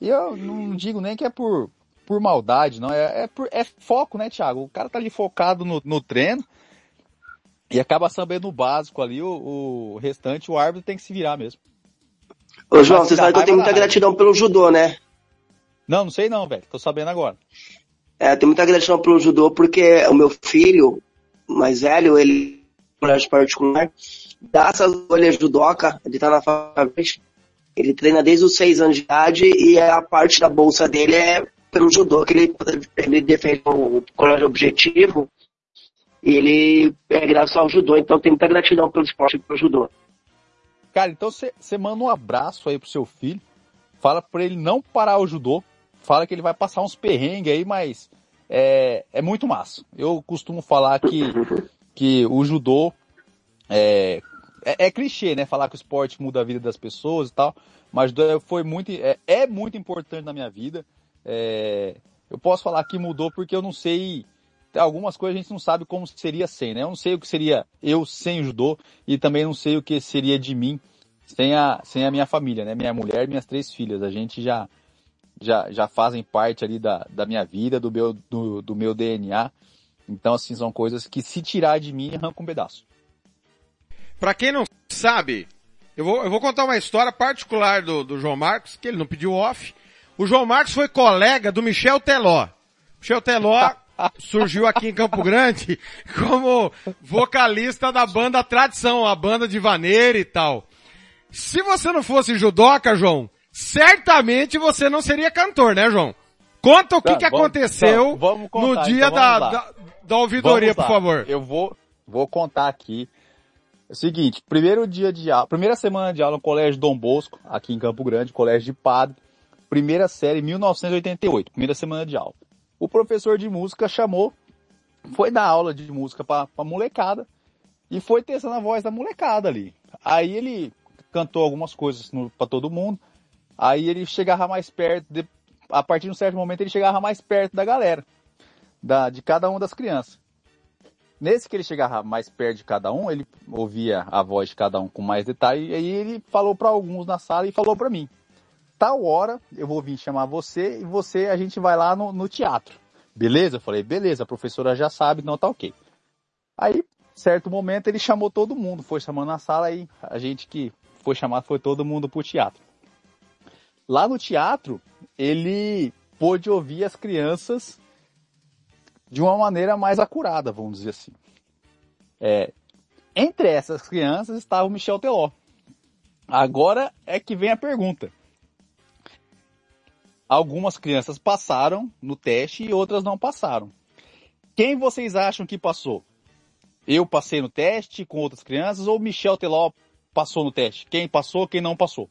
e, eu não digo nem que é por, por maldade, não. É, é, por, é foco, né, Thiago? O cara tá ali focado no, no treino e acaba sabendo o básico ali, o, o restante, o árbitro tem que se virar mesmo. Ô, João, você sabe que eu tenho muita gratidão pelo judô, né? Não, não sei não, velho. Tô sabendo agora. É, tenho muita gratidão pelo judô porque o meu filho mais velho, ele colégio particular, dá essas olhas judoca, ele tá na faculdade, ele treina desde os seis anos de idade e a parte da bolsa dele é pelo judô, que ele, ele defende o colégio objetivo ele é graças ao judô, então tem muita gratidão pelo esporte e pelo judô. Cara, então você manda um abraço aí pro seu filho, fala pra ele não parar o judô, fala que ele vai passar uns perrengues aí, mas é, é muito massa. Eu costumo falar que, que o judô é, é, é, clichê, né? Falar que o esporte muda a vida das pessoas e tal, mas foi muito, é, é muito importante na minha vida. É, eu posso falar que mudou porque eu não sei, algumas coisas a gente não sabe como seria sem, né? Eu não sei o que seria eu sem o judô e também não sei o que seria de mim sem a, sem a minha família, né? Minha mulher e minhas três filhas. A gente já, já, já fazem parte ali da, da minha vida, do meu, do, do meu DNA. Então, assim, são coisas que se tirar de mim, arranca um pedaço. Pra quem não sabe, eu vou, eu vou contar uma história particular do, do João Marcos, que ele não pediu off. O João Marcos foi colega do Michel Teló. Michel Teló surgiu aqui em Campo Grande como vocalista da banda Tradição, a banda de vaneira e tal. Se você não fosse judoca, João, certamente você não seria cantor, né, João? Conta o que, tá, que vamos, aconteceu tá, contar, no dia então da, da, da, ouvidoria, por favor. Eu vou, vou contar aqui. É o seguinte, primeiro dia de aula, primeira semana de aula no Colégio Dom Bosco, aqui em Campo Grande, Colégio de Padre, primeira série, 1988, primeira semana de aula. O professor de música chamou, foi dar aula de música pra, pra molecada, e foi testando a voz da molecada ali. Aí ele cantou algumas coisas para todo mundo, aí ele chegava mais perto, de, a partir de um certo momento ele chegava mais perto da galera, da, de cada uma das crianças. Nesse que ele chegava mais perto de cada um, ele ouvia a voz de cada um com mais detalhe, e aí ele falou para alguns na sala e falou para mim: tal hora eu vou vir chamar você e você a gente vai lá no, no teatro. Beleza? Eu falei, beleza, a professora já sabe, não tá ok. Aí, certo momento, ele chamou todo mundo, foi chamando na sala e a gente que foi chamado foi todo mundo pro teatro. Lá no teatro, ele pôde ouvir as crianças de uma maneira mais acurada, vamos dizer assim. É, entre essas crianças estava o Michel Teló. Agora é que vem a pergunta. Algumas crianças passaram no teste e outras não passaram. Quem vocês acham que passou? Eu passei no teste com outras crianças ou Michel Teló passou no teste? Quem passou, quem não passou?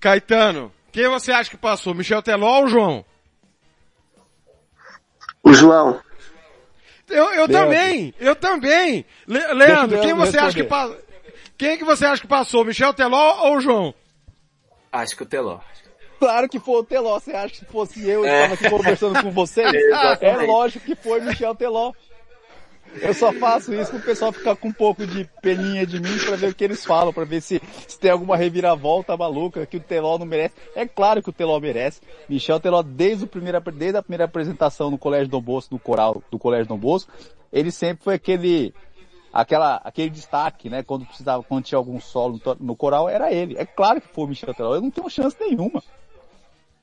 Caetano, quem você acha que passou? Michel Teló ou João? O João. Eu, eu também, eu também. Le Leandro, quem você acha que passou? Quem que você acha que passou? Michel Teló ou o João? Acho que o Teló. Claro que foi o Teló. Você acha que fosse eu e é. estava aqui conversando com vocês? é lógico que foi Michel Teló. Eu só faço isso pro pessoal ficar com um pouco de peninha de mim para ver o que eles falam, para ver se, se tem alguma reviravolta maluca que o Teló não merece. É claro que o Teló merece. Michel Teló, desde, o primeiro, desde a primeira apresentação no Colégio Dom Bosco, no coral do Colégio Dom Bosco, ele sempre foi aquele, aquela, aquele destaque, né? Quando precisava, quando tinha algum solo no, no coral, era ele. É claro que foi o Michel Teló. Eu não tenho chance nenhuma.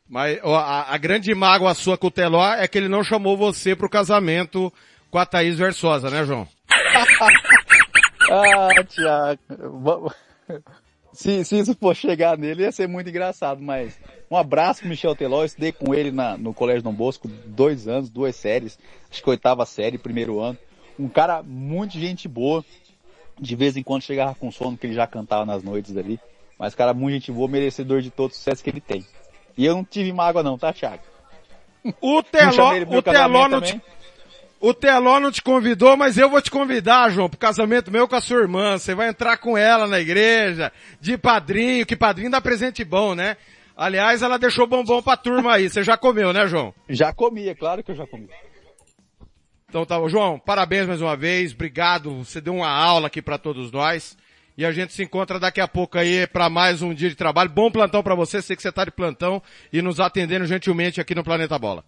Mas a, a grande mágoa sua com o Teló é que ele não chamou você pro casamento com a Thaís Versosa, né, João? ah, Tiago. Se, se, isso for chegar nele, ia ser muito engraçado, mas um abraço pro Michel Teló, eu estudei com ele na, no Colégio Dom Bosco, dois anos, duas séries, acho que oitava série, primeiro ano. Um cara muito gente boa, de vez em quando chegava com sono, que ele já cantava nas noites ali, mas cara muito gente boa, merecedor de todo o sucesso que ele tem. E eu não tive mágoa não, tá, Thiago? O Teló, o Teló não te, o Teló não te convidou, mas eu vou te convidar, João, pro casamento meu com a sua irmã. Você vai entrar com ela na igreja, de padrinho, que padrinho dá presente bom, né? Aliás, ela deixou bombom pra turma aí. Você já comeu, né, João? Já comi, é claro que eu já comi. Então tá. João, parabéns mais uma vez. Obrigado. Você deu uma aula aqui pra todos nós. E a gente se encontra daqui a pouco aí pra mais um dia de trabalho. Bom plantão pra você. Sei que você tá de plantão e nos atendendo gentilmente aqui no Planeta Bola.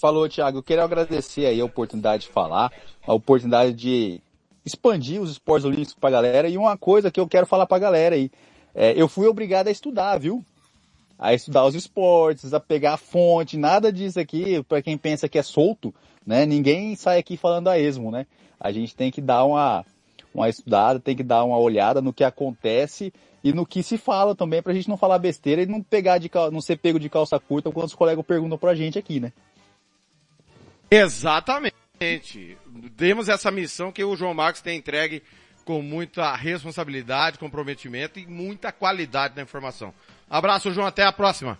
Falou, Thiago. Eu quero agradecer aí a oportunidade de falar, a oportunidade de expandir os esportes olímpicos pra galera. E uma coisa que eu quero falar pra galera aí. É, eu fui obrigado a estudar, viu? A estudar os esportes, a pegar a fonte, nada disso aqui, pra quem pensa que é solto, né? Ninguém sai aqui falando a esmo, né? A gente tem que dar uma, uma estudada, tem que dar uma olhada no que acontece e no que se fala também, pra gente não falar besteira e não pegar de não ser pego de calça curta quando os colegas perguntam pra gente aqui, né? Exatamente. Temos essa missão que o João Marcos tem entregue com muita responsabilidade, comprometimento e muita qualidade na informação. Abraço, João. Até a próxima.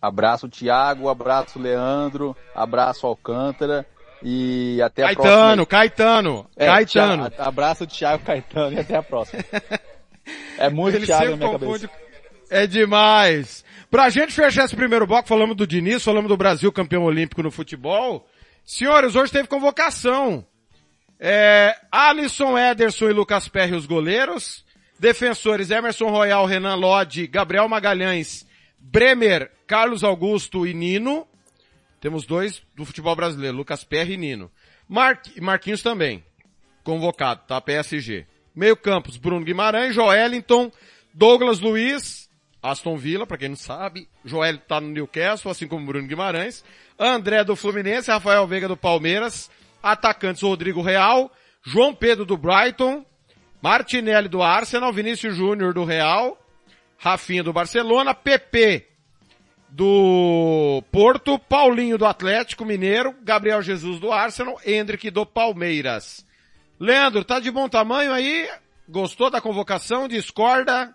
Abraço Thiago, abraço Leandro, abraço Alcântara e até a Caetano, próxima. Caetano, É, Caetano. Thia- abraço Thiago Caetano e até a próxima. É muito Ele Thiago na minha confunde. cabeça. É demais. Pra gente fechar esse primeiro bloco, falamos do Diniz, falamos do Brasil campeão olímpico no futebol. Senhores, hoje teve convocação. É, Alisson, Ederson e Lucas Perry, os goleiros. Defensores, Emerson Royal, Renan Lodge, Gabriel Magalhães, Bremer, Carlos Augusto e Nino. Temos dois do futebol brasileiro, Lucas Perry e Nino. Mar... Marquinhos também, convocado, tá? PSG. Meio campos, Bruno Guimarães, Joelinton, Douglas Luiz, Aston Villa, pra quem não sabe, Joel tá no Newcastle, assim como Bruno Guimarães, André do Fluminense, Rafael Veiga do Palmeiras, atacantes Rodrigo Real, João Pedro do Brighton, Martinelli do Arsenal, Vinícius Júnior do Real, Rafinha do Barcelona, PP do Porto, Paulinho do Atlético Mineiro, Gabriel Jesus do Arsenal, Hendrick do Palmeiras. Leandro, tá de bom tamanho aí? Gostou da convocação? Discorda?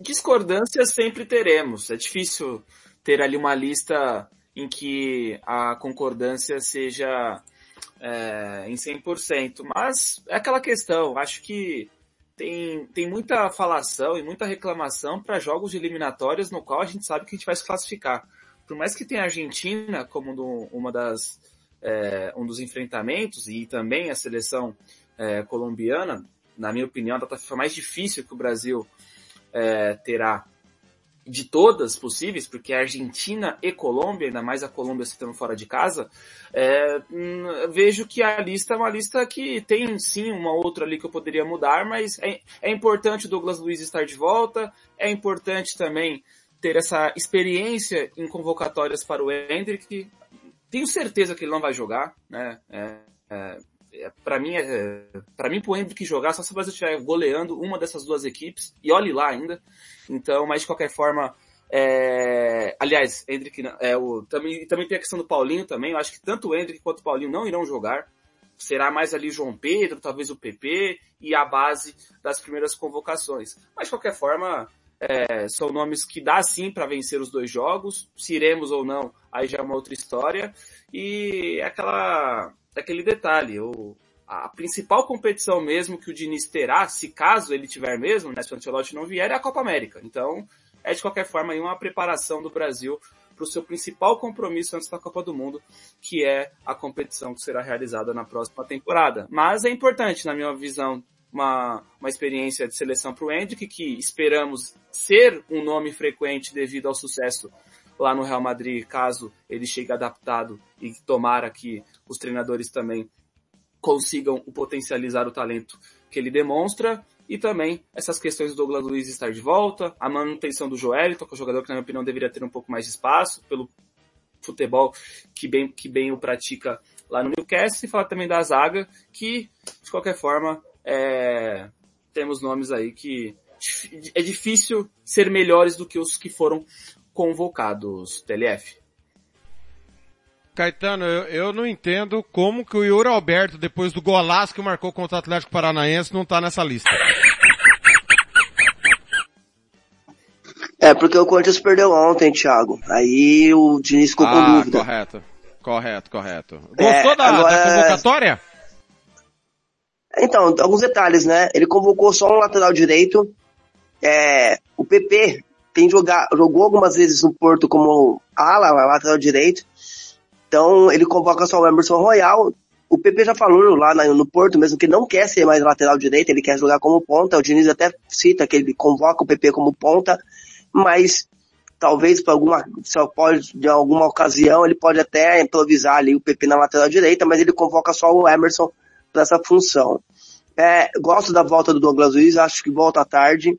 Discordâncias sempre teremos. É difícil ter ali uma lista em que a concordância seja é, em 100%. Mas é aquela questão, acho que tem, tem muita falação e muita reclamação para jogos de eliminatórias no qual a gente sabe que a gente vai se classificar. Por mais que tenha a Argentina como do- uma das, é, um dos enfrentamentos e também a seleção é, colombiana, na minha opinião, a data mais difícil que o Brasil é, terá de todas possíveis, porque a Argentina e Colômbia, ainda mais a Colômbia estando fora de casa, é, hum, vejo que a lista é uma lista que tem sim uma outra ali que eu poderia mudar, mas é, é importante o Douglas Luiz estar de volta, é importante também ter essa experiência em convocatórias para o Hendrick. Tenho certeza que ele não vai jogar, né? É, é, para mim, é, para mim, pro Hendrick jogar, só se o Brasil estiver goleando uma dessas duas equipes, e olhe lá ainda. Então, mas de qualquer forma, é, aliás, Hendrick, é, o, também, também tem a questão do Paulinho também, eu acho que tanto o Hendrick quanto o Paulinho não irão jogar. Será mais ali João Pedro, talvez o PP, e a base das primeiras convocações. Mas de qualquer forma, é, são nomes que dá sim para vencer os dois jogos. Se iremos ou não, aí já é uma outra história. E é aquela, aquele detalhe, o, a principal competição mesmo que o Diniz terá, se caso ele tiver mesmo, né, se o Ancelotti não vier, é a Copa América. Então, é de qualquer forma uma preparação do Brasil para o seu principal compromisso antes da Copa do Mundo, que é a competição que será realizada na próxima temporada. Mas é importante, na minha visão, uma, uma experiência de seleção para o Hendrick, que esperamos ser um nome frequente devido ao sucesso lá no Real Madrid, caso ele chegue adaptado e tomara que os treinadores também consigam potencializar o talento que ele demonstra. E também essas questões do Douglas Luiz estar de volta, a manutenção do Joelito, que é um jogador que na minha opinião deveria ter um pouco mais de espaço pelo futebol que bem, que bem o pratica lá no Newcastle. E falar também da zaga que de qualquer forma é, temos nomes aí que é difícil ser melhores do que os que foram convocados, TLF. Caetano, eu, eu não entendo como que o Yuri Alberto, depois do golaço que marcou contra o Atlético Paranaense, não tá nessa lista. É, porque o Corinthians perdeu ontem, Thiago. Aí o Diniz ficou com Ah, dúvida. correto. Correto, correto. É, Gostou da, agora- da convocatória? Então, alguns detalhes, né? Ele convocou só um lateral direito. É, o PP tem jogar, jogou algumas vezes no Porto como ala, lateral direito. Então, ele convoca só o Emerson Royal. O PP já falou lá no Porto mesmo que não quer ser mais lateral direito, ele quer jogar como ponta. O Diniz até cita que ele convoca o PP como ponta, mas talvez por alguma, só pode, de alguma ocasião, ele pode até improvisar ali o PP na lateral direita, mas ele convoca só o Emerson para essa função. É, gosto da volta do Douglas Luiz, acho que volta à tarde.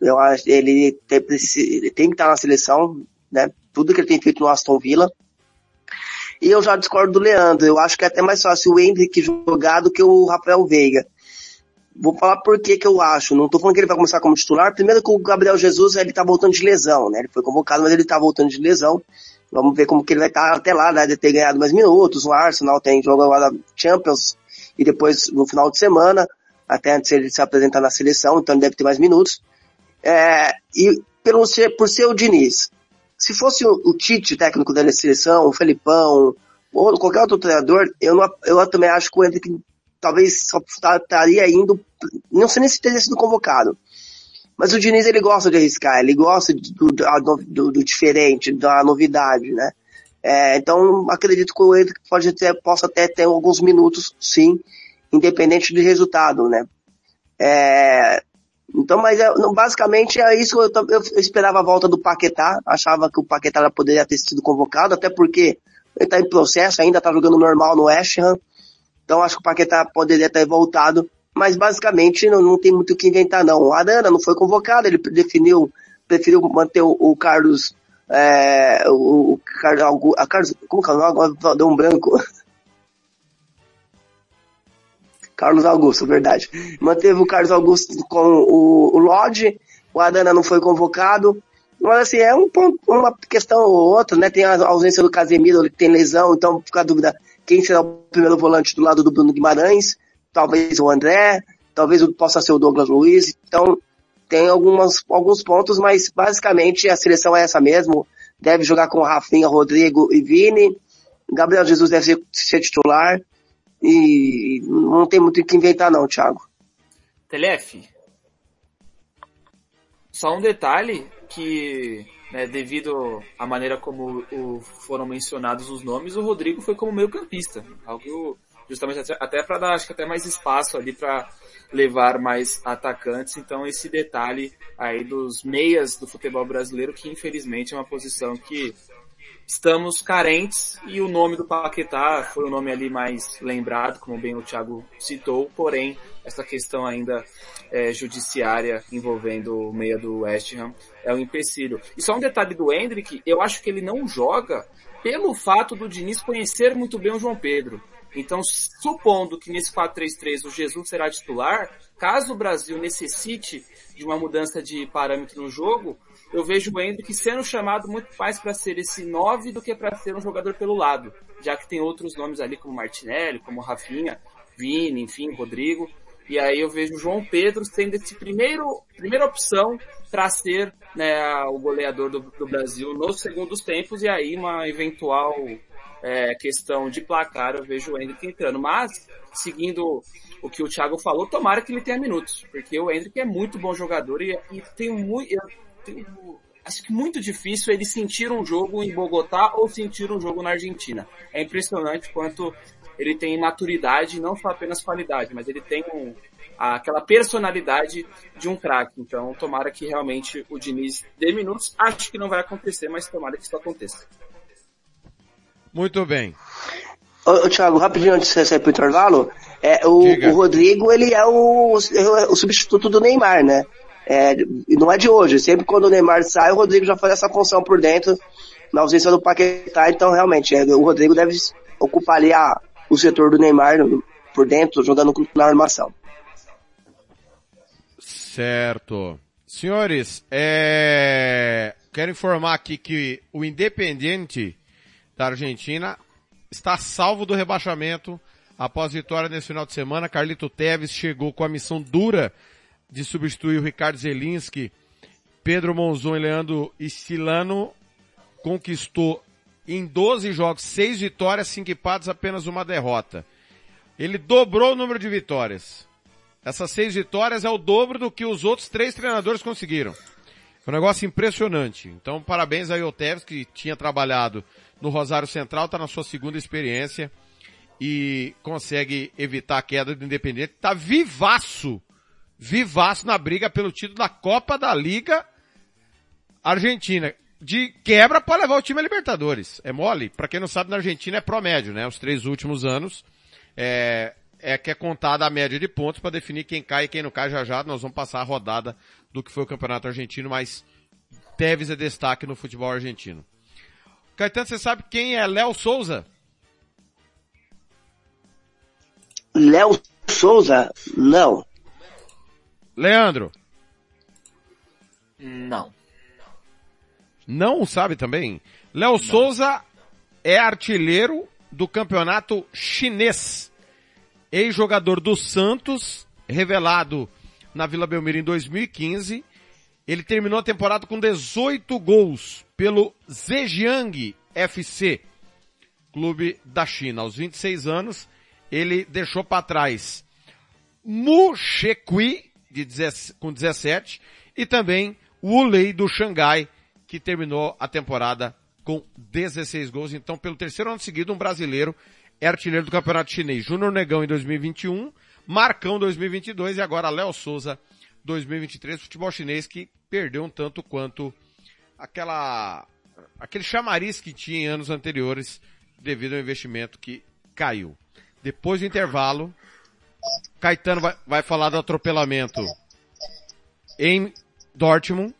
Eu acho ele tem, ele tem que estar na seleção, né? Tudo que ele tem feito no Aston Villa. E eu já discordo do Leandro. Eu acho que é até mais fácil o Hendrick jogar do que o Rafael Veiga. Vou falar por que que eu acho. Não tô falando que ele vai começar como titular. Primeiro que o Gabriel Jesus, ele tá voltando de lesão, né? Ele foi convocado, mas ele tá voltando de lesão. Vamos ver como que ele vai estar até lá, né? De ter ganhado mais minutos. O Arsenal tem jogo agora Champions e depois no final de semana, até antes ele se apresentar na seleção, então ele deve ter mais minutos. É, e pelo ser, por ser o Diniz, se fosse o, o Tite, técnico da seleção, o Felipão, ou qualquer outro treinador, eu, não, eu também acho que o Henrique talvez só tá- estaria indo, não sei nem se teria sido convocado. Mas o Diniz ele gosta de arriscar, ele gosta do, do, do- do diferente, da novidade, né? É, então acredito que o Henrique pode ter, possa até ter alguns minutos, sim, independente do resultado, né? É, então, mas é, basicamente é isso que eu, eu esperava a volta do Paquetá, achava que o Paquetá poderia ter sido convocado, até porque ele está em processo, ainda está jogando normal no West Ham, então acho que o Paquetá poderia ter voltado, mas basicamente não, não tem muito o que inventar não. O Arana não foi convocado, ele definiu, preferiu manter o, o Carlos, é, o, o Carlos, Augu- a Carlos, como que é o nome? Deu um branco. Carlos Augusto, verdade. Manteve o Carlos Augusto com o, o Lodge, o Adana não foi convocado. Mas assim, é um ponto, uma questão ou outra, né? Tem a ausência do Casemiro, ele tem lesão, então fica a dúvida quem será o primeiro volante do lado do Bruno Guimarães, talvez o André, talvez possa ser o Douglas Luiz. Então, tem algumas, alguns pontos, mas basicamente a seleção é essa mesmo. Deve jogar com Rafinha, Rodrigo e Vini. Gabriel Jesus deve ser, ser titular. E não tem muito o que inventar não, Thiago. Telef, só um detalhe que, né, devido à maneira como o- foram mencionados os nomes, o Rodrigo foi como meio campista. Algo justamente até, até para dar, acho que até mais espaço ali para levar mais atacantes. Então esse detalhe aí dos meias do futebol brasileiro, que infelizmente é uma posição que estamos carentes e o nome do Paquetá foi o nome ali mais lembrado, como bem o Thiago citou, porém essa questão ainda é, judiciária envolvendo o meia do West Ham é um empecilho. E só um detalhe do Hendrick, eu acho que ele não joga pelo fato do Diniz conhecer muito bem o João Pedro. Então, supondo que nesse 4-3-3 o Jesus será titular, caso o Brasil necessite de uma mudança de parâmetro no jogo, eu vejo o Hendrick sendo chamado muito mais para ser esse 9 do que para ser um jogador pelo lado, já que tem outros nomes ali como Martinelli, como Rafinha, Vini, enfim, Rodrigo. E aí eu vejo o João Pedro sendo esse primeiro, primeira opção para ser né, o goleador do, do Brasil nos segundos tempos e aí uma eventual é, questão de placar eu vejo o Hendrick entrando. Mas, seguindo o que o Thiago falou, tomara que ele tenha minutos, porque o Hendrick é muito bom jogador e, e tem muito. Acho que muito difícil ele sentir um jogo em Bogotá ou sentir um jogo na Argentina. É impressionante quanto ele tem maturidade, não só apenas qualidade, mas ele tem um, aquela personalidade de um craque. Então, tomara que realmente o Diniz dê minutos. Acho que não vai acontecer, mas tomara que isso aconteça. Muito bem. Ô, ô, Thiago, rapidinho antes de você sair pro intervalo, é, o, o Rodrigo, ele é o, o substituto do Neymar, né? É, e não é de hoje, sempre quando o Neymar sai, o Rodrigo já faz essa função por dentro, na ausência do Paquetá, então realmente, é, o Rodrigo deve ocupar ali a, o setor do Neymar por dentro, jogando na armação. Certo. Senhores, é... quero informar aqui que o Independiente da Argentina está salvo do rebaixamento após vitória nesse final de semana. Carlito Teves chegou com a missão dura de substituir o Ricardo Zelinski Pedro Monzon e Leandro Estilano conquistou em 12 jogos 6 vitórias, 5 empates, apenas uma derrota. Ele dobrou o número de vitórias. Essas seis vitórias é o dobro do que os outros três treinadores conseguiram. Foi um negócio impressionante. Então, parabéns aí ao Teves, que tinha trabalhado no Rosário Central, está na sua segunda experiência e consegue evitar a queda do Independente. Está vivaço, vivaço na briga pelo título da Copa da Liga Argentina. De quebra para levar o time a Libertadores. É mole? Para quem não sabe, na Argentina é promédio, né? Os três últimos anos é, é que é contada a média de pontos para definir quem cai e quem não cai já já. Nós vamos passar a rodada do que foi o campeonato argentino, mas Tevez é destaque no futebol argentino. Caetano, você sabe quem é Léo Souza? Léo Souza? Não. Leandro? Não. Não sabe também? Léo Souza é artilheiro do campeonato chinês. Ex-jogador do Santos, revelado na Vila Belmiro em 2015. Ele terminou a temporada com 18 gols pelo Zhejiang FC, clube da China. Aos 26 anos, ele deixou para trás Mu Shekui, de 10 com 17, e também Wu Lei do Xangai, que terminou a temporada com 16 gols. Então, pelo terceiro ano seguido, um brasileiro é artilheiro do Campeonato Chinês. Júnior Negão em 2021, Marcão 2022 e agora Léo Souza 2023. Futebol chinês que perdeu um tanto quanto aquela, aquele chamariz que tinha em anos anteriores devido ao investimento que caiu. Depois do intervalo, Caetano vai, vai falar do atropelamento em Dortmund.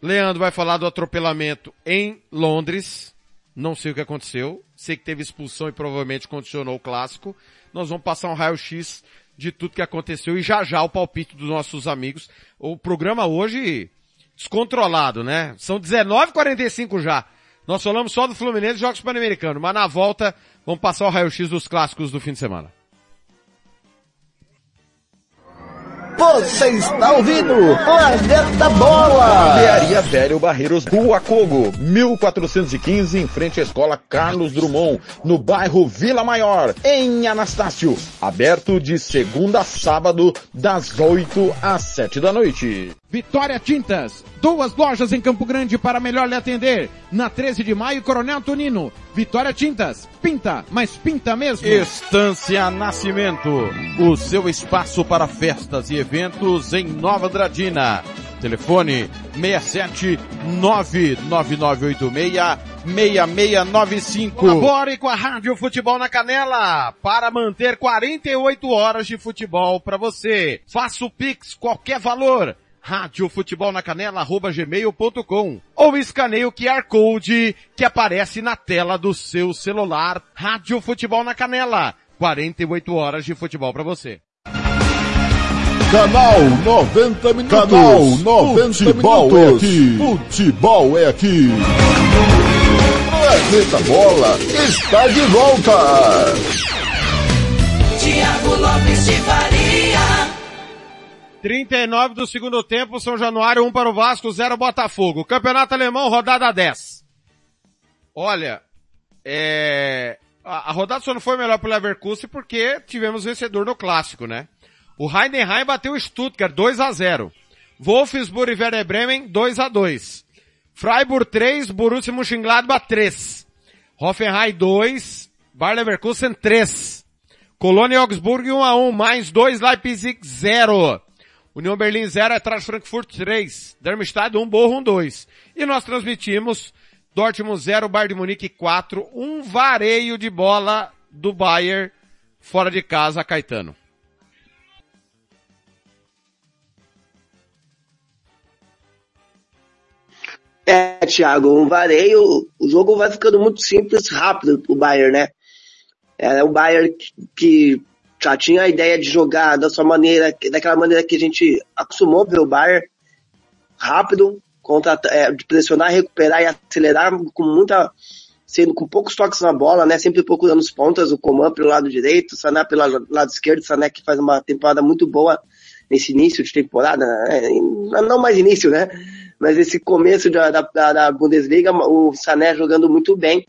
Leandro vai falar do atropelamento em Londres. Não sei o que aconteceu. Sei que teve expulsão e provavelmente condicionou o clássico. Nós vamos passar um raio-x de tudo que aconteceu e já já o palpite dos nossos amigos. O programa hoje descontrolado, né? São 19h45 já. Nós falamos só do Fluminense e Jogos Pan-Americanos, mas na volta vamos passar o raio-x dos clássicos do fim de semana. Você está ouvindo Planeta Bola! Barbearia Velho Barreiros, Rua Cogo, 1415, em frente à Escola Carlos Drummond, no bairro Vila Maior, em Anastácio. Aberto de segunda a sábado, das 8 às 7 da noite. Vitória Tintas, duas lojas em Campo Grande para melhor lhe atender. Na 13 de maio, Coronel Tonino. Vitória Tintas, pinta, mas pinta mesmo. Estância Nascimento, o seu espaço para festas e eventos em Nova Dradina. Telefone 67 99986 6695. Colabore com a Rádio Futebol na Canela para manter 48 horas de futebol para você. Faça o Pix, qualquer valor. Rádio Futebol na Canela, arroba gmail.com. Ou escaneie o QR Code que aparece na tela do seu celular. Rádio Futebol na Canela. 48 horas de futebol para você. Canal 90 Minutos. Canal 90 Futebol minutos. é aqui. Futebol é aqui. Planeta Bola está de volta. Tiago Lopes de Faria. 39 do segundo tempo, São Januário 1 para o Vasco, 0 Botafogo. Campeonato Alemão, rodada 10. Olha, é... a, rodada só não foi melhor para o Leverkusen porque tivemos vencedor no clássico, né? O Heidenheim bateu o Stuttgart 2 a 0. Wolfsburg e Werder Bremen 2 a 2. Freiburg 3, Borussia Mönchengladbach 3. Hoffenheim 2, Bayer Leverkusen 3. Colônia e Augsburg 1 a 1, mais 2 Leipzig 0. União Berlim 0, atrás Frankfurt 3. Darmstadt 1, Borrom 2. E nós transmitimos Dortmund 0, Bayern de Munique 4. Um vareio de bola do Bayern fora de casa, Caetano. É, Thiago, um vareio, o jogo vai ficando muito simples, rápido o Bayern, né? É o Bayern que, que já tinha a ideia de jogar da sua maneira, daquela maneira que a gente acostumou ver o Bayern, rápido, contra, é, de pressionar, recuperar e acelerar com muita, sendo com poucos toques na bola, né? Sempre procurando os pontas, o Coman pelo lado direito, Sané pelo lado esquerdo, Sané que faz uma temporada muito boa nesse início de temporada, né? não mais início, né? Mas esse começo da, da, da Bundesliga, o Sané jogando muito bem.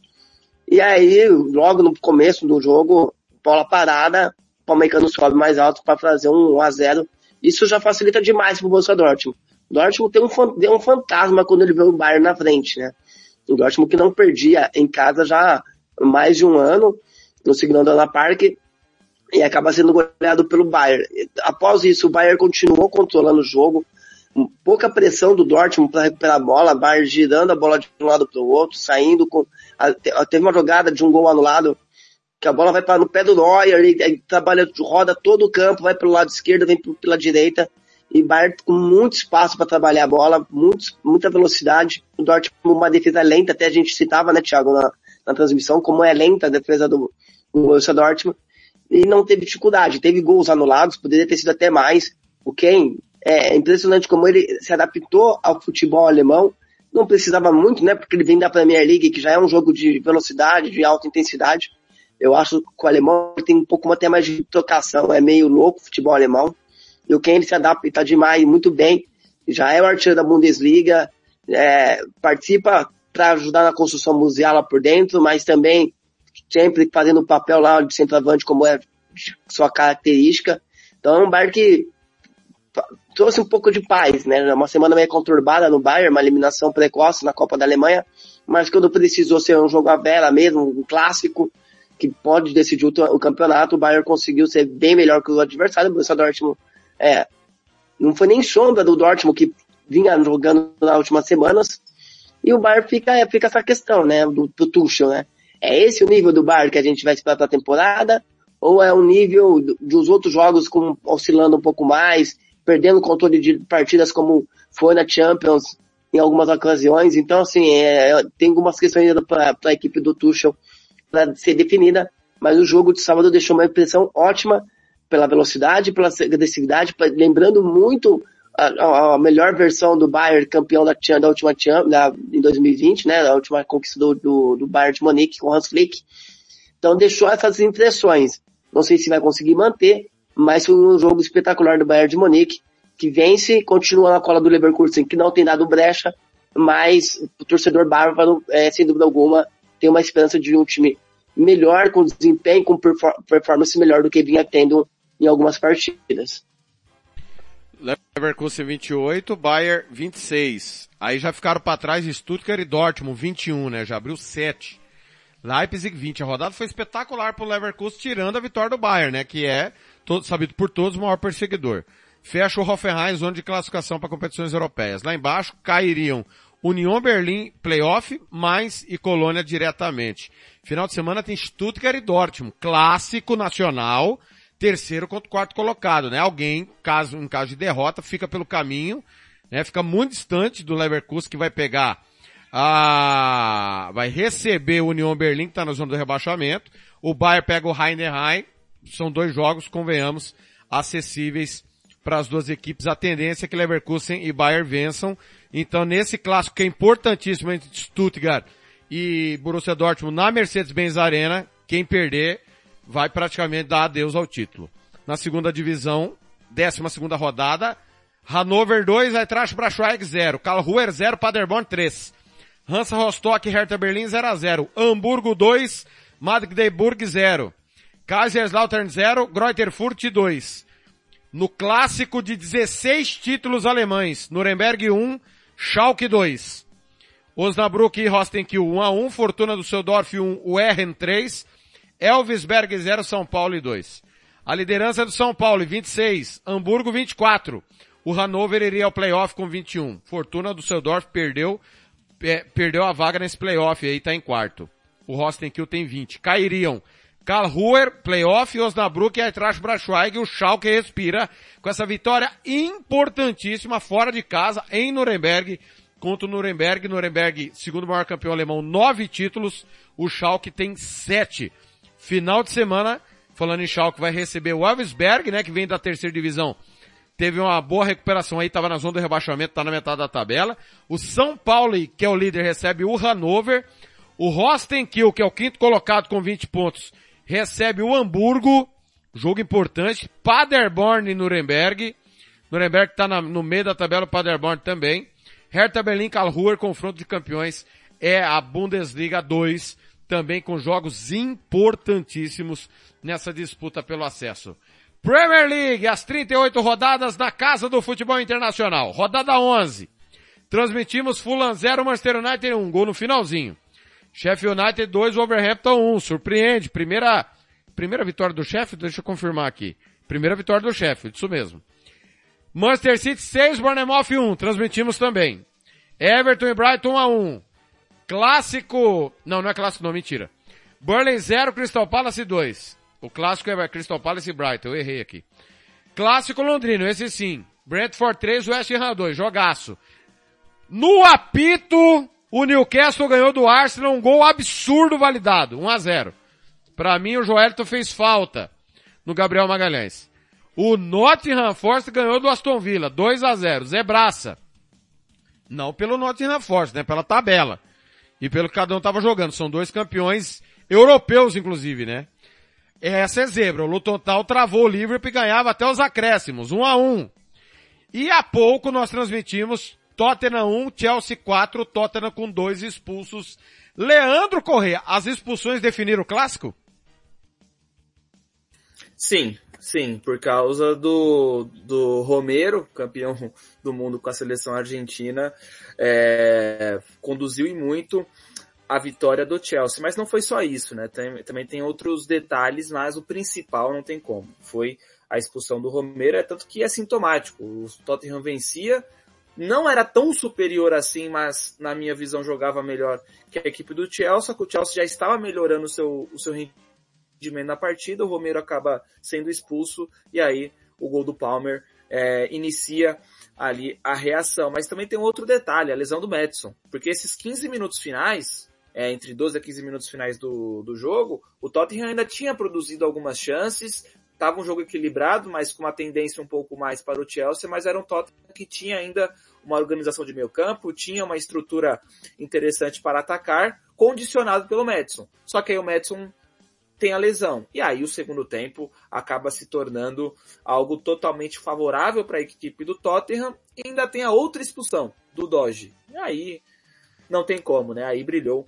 E aí, logo no começo do jogo, bola parada, o Palmeiras sobe mais alto para fazer um 1 a 0 Isso já facilita demais pro Borussia Dortmund. O Dortmund tem um, tem um fantasma quando ele vê o Bayern na frente, né? O Dortmund que não perdia em casa já mais de um ano, no segundo na Parque, e acaba sendo goleado pelo Bayern. Após isso, o Bayern continuou controlando o jogo, pouca pressão do Dortmund para recuperar a bola, Bayern girando a bola de um lado para o outro, saindo com teve uma jogada de um gol anulado que a bola vai para no pé do Neuer, ele, ele trabalha, roda todo o campo, vai pelo lado esquerdo, vem pela direita, e Bayern com muito espaço para trabalhar a bola, muito, muita velocidade. O Dortmund uma defesa lenta, até a gente citava, né, Thiago, na, na transmissão, como é lenta a defesa do, do Borussia Dortmund, e não teve dificuldade, teve gols anulados, poderia ter sido até mais. O Kane, é impressionante como ele se adaptou ao futebol alemão, não precisava muito, né, porque ele vem da Premier League, que já é um jogo de velocidade, de alta intensidade. Eu acho que o alemão tem um pouco até mais de trocação, é meio louco o futebol alemão. E o Kane se adapta demais, muito bem. Já é o artilheiro da Bundesliga, é, participa para ajudar na construção museal lá por dentro, mas também sempre fazendo o papel lá de centroavante como é sua característica. Então é um Bayern que trouxe um pouco de paz, né? Uma semana meio conturbada no Bayern, uma eliminação precoce na Copa da Alemanha, mas quando precisou ser um jogo à vela mesmo, um clássico, que pode decidir o, campeonato, o Bayern conseguiu ser bem melhor que o adversário, o Borussia Dortmund, é, não foi nem sombra do Dortmund que vinha jogando nas últimas semanas, e o Bayern fica, é, fica essa questão, né, do, do Tuchel, né? É esse o nível do Bayern que a gente vai esperar para a temporada? Ou é o nível dos outros jogos com, oscilando um pouco mais, perdendo o controle de partidas como foi na Champions em algumas ocasiões. Então, assim, é, tem algumas questões ainda para a equipe do Tuchel para ser definida, mas o jogo de sábado deixou uma impressão ótima pela velocidade, pela agressividade, lembrando muito a, a, melhor versão do Bayern campeão da, da última da, em 2020, né, a última conquista do, do, do Bayern de Munique com Hans Flick. Então deixou essas impressões. Não sei se vai conseguir manter, mas foi um jogo espetacular do Bayern de Munique, que vence, continua na cola do Leverkusen, que não tem dado brecha, mas o torcedor bárbaro, é, sem dúvida alguma, tem uma esperança de um time melhor, com desempenho, com performance melhor do que vinha tendo em algumas partidas. Leverkusen 28, Bayern 26. Aí já ficaram para trás Stuttgart e Dortmund 21, né? Já abriu 7. Leipzig 20. A rodada foi espetacular pro Leverkusen, tirando a vitória do Bayern, né? Que é todo, sabido por todos, o maior perseguidor. Fecha o Hoffenheim, zona de classificação para competições europeias. Lá embaixo cairiam União Berlim, playoff, Mainz e Colônia diretamente. Final de semana tem Stuttgart e Dortmund, clássico nacional, terceiro contra quarto colocado, né? Alguém, caso, em caso de derrota, fica pelo caminho, né? Fica muito distante do Leverkusen que vai pegar a, vai receber o União Berlim que está na zona do rebaixamento. O Bayern pega o Heidenheim, são dois jogos, convenhamos, acessíveis para as duas equipes. A tendência é que Leverkusen e Bayern vençam. Então, nesse clássico que é importantíssimo entre Stuttgart e Borussia Dortmund na Mercedes-Benz Arena, quem perder vai praticamente dar adeus ao título. Na segunda divisão, décima segunda rodada, Hannover 2, Eintracht Braunschweig 0, Karlsruher 0, Paderborn 3. Hansa Rostock e Hertha Berlin 0 a 0. Hamburgo 2, Magdeburg 0. Kaiserslautern 0, Greuther Furt 2. No clássico de 16 títulos alemães, Nuremberg 1, Schalke 2. Osnabrück e Rostenkiel 1 a 1, Fortuna do Seudorf 1, Werren 3, Elvisberg 0, São Paulo 2. A liderança é do São Paulo 26, Hamburgo 24. O Hannover iria ao playoff com 21. Fortuna do Seudorf perdeu, perdeu a vaga nesse playoff aí, tá em quarto. O Rostenkiel tem 20. Cairiam Karlsruher, playoff, Osnabrück e Eintracht Braunschweig, o Schalke respira com essa vitória importantíssima fora de casa em Nuremberg contra o Nuremberg. Nuremberg, segundo maior campeão alemão, nove títulos. O Schalke tem sete. Final de semana, falando em Schalke, vai receber o Elvisberg, né, que vem da terceira divisão. Teve uma boa recuperação aí, estava na zona do rebaixamento, está na metade da tabela. O São Paulo, que é o líder, recebe o Hannover. O Rostenkiel, que é o quinto colocado com 20 pontos, recebe o Hamburgo, jogo importante, Paderborn e Nuremberg. Nuremberg está no meio da tabela, o Paderborn também. Hertha Berlim, Karlsruher, confronto de campeões, é a Bundesliga 2, também com jogos importantíssimos nessa disputa pelo acesso. Premier League, as 38 rodadas na Casa do Futebol Internacional. Rodada 11. Transmitimos Fulham 0, Manchester United 1, gol no finalzinho. Sheffield United 2, Wolverhampton 1, surpreende. Primeira, primeira vitória do Sheffield, deixa eu confirmar aqui. Primeira vitória do Sheffield, isso mesmo. Manchester City 6, Bournemouth 1, transmitimos também. Everton e Brighton 1 a 1. Clássico, não, não é clássico não, mentira. Burnley 0, Crystal Palace 2. O clássico é Crystal Palace e Brighton, eu errei aqui. Clássico londrino, esse sim. Brentford 3, West Ham 2, jogaço. No apito, o Newcastle ganhou do Arsenal um gol absurdo validado, 1 a 0. Para mim o Joelito fez falta no Gabriel Magalhães. O Nottingham Forest ganhou do Aston Villa, 2 a 0. Zebraça. Não pelo Nottingham Forest, né? Pela tabela. E pelo que cada um tava jogando. São dois campeões europeus, inclusive, né? Essa é zebra. O Luton Town travou o Liverpool e ganhava até os acréscimos, 1 a 1. E há pouco nós transmitimos Tottenham 1, Chelsea 4, Tottenham com dois expulsos. Leandro Corrêa, as expulsões definiram o clássico? Sim, sim, por causa do, do Romero, campeão do mundo com a seleção argentina, é, conduziu e muito a vitória do Chelsea. Mas não foi só isso, né? Tem, também tem outros detalhes, mas o principal não tem como. Foi a expulsão do Romero, é tanto que é sintomático. O Tottenham vencia, não era tão superior assim, mas na minha visão jogava melhor que a equipe do Chelsea, que o Chelsea já estava melhorando o seu, o seu rendimento na partida, o Romero acaba sendo expulso e aí o gol do Palmer é, inicia ali a reação. Mas também tem um outro detalhe, a lesão do Madison, porque esses 15 minutos finais, é, entre 12 a 15 minutos finais do, do jogo, o Tottenham ainda tinha produzido algumas chances, estava um jogo equilibrado, mas com uma tendência um pouco mais para o Chelsea, mas era um Tottenham que tinha ainda uma organização de meio campo, tinha uma estrutura interessante para atacar, condicionado pelo Madison. Só que aí o Madison tem a lesão. E aí o segundo tempo acaba se tornando algo totalmente favorável para a equipe do Tottenham e ainda tem a outra expulsão do Doge. E aí não tem como, né? Aí brilhou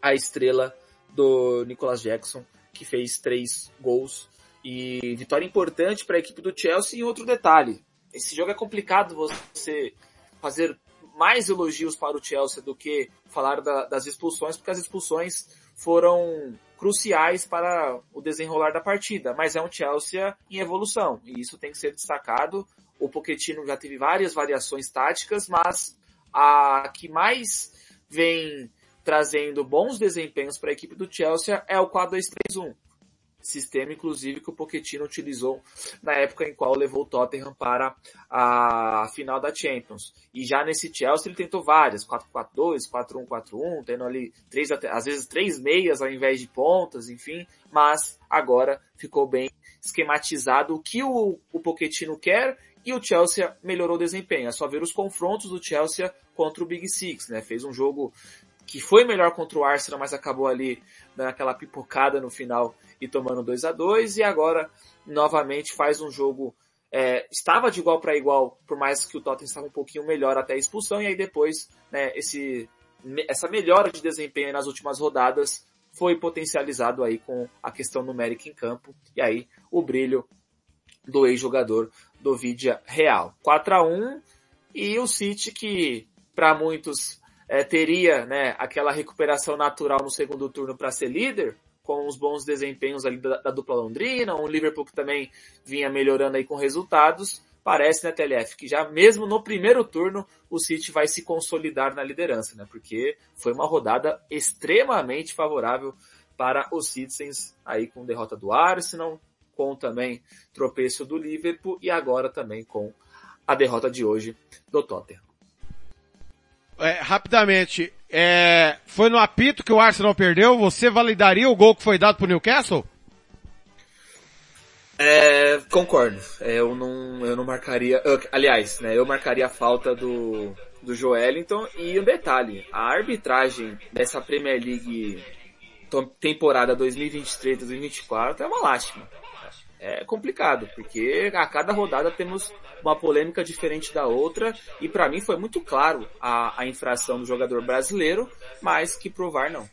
a estrela do Nicolas Jackson, que fez três gols e vitória importante para a equipe do Chelsea. E outro detalhe, esse jogo é complicado você fazer mais elogios para o Chelsea do que falar da, das expulsões, porque as expulsões foram cruciais para o desenrolar da partida, mas é um Chelsea em evolução e isso tem que ser destacado. O Pochettino já teve várias variações táticas, mas a que mais vem trazendo bons desempenhos para a equipe do Chelsea é o 4-2-3-1 sistema, inclusive, que o Pochettino utilizou na época em qual levou o Tottenham para a final da Champions. E já nesse Chelsea ele tentou várias, 4-4-2, 4-1-4-1, tendo ali três, às vezes três meias ao invés de pontas, enfim, mas agora ficou bem esquematizado o que o, o Pochettino quer e o Chelsea melhorou o desempenho. É só ver os confrontos do Chelsea contra o Big Six, né? Fez um jogo que foi melhor contra o Arsenal, mas acabou ali dando aquela pipocada no final e tomando 2 a 2 e agora novamente faz um jogo é, estava de igual para igual, por mais que o Tottenham estava um pouquinho melhor até a expulsão. E aí depois né, esse essa melhora de desempenho nas últimas rodadas foi potencializado aí com a questão numérica em campo. E aí o brilho do ex-jogador do Vidia Real. 4 a 1 e o City que para muitos é, teria né, aquela recuperação natural no segundo turno para ser líder, com os bons desempenhos ali da, da, dupla londrina, um Liverpool que também vinha melhorando aí com resultados. Parece, né, TLF, que já mesmo no primeiro turno o City vai se consolidar na liderança, né? Porque foi uma rodada extremamente favorável para os Citizens, aí com derrota do Arsenal, com também tropeço do Liverpool e agora também com a derrota de hoje do Tottenham. É, rapidamente, é, foi no apito que o Arsenal perdeu, você validaria o gol que foi dado pro Newcastle? É, concordo. É, eu não, eu não marcaria, aliás, né, eu marcaria a falta do, do Joelinton e um detalhe, a arbitragem dessa Premier League temporada 2023-2024 é uma lástima. É complicado, porque a cada rodada temos uma polêmica diferente da outra, e para mim foi muito claro a, a infração do jogador brasileiro, mas que provar não.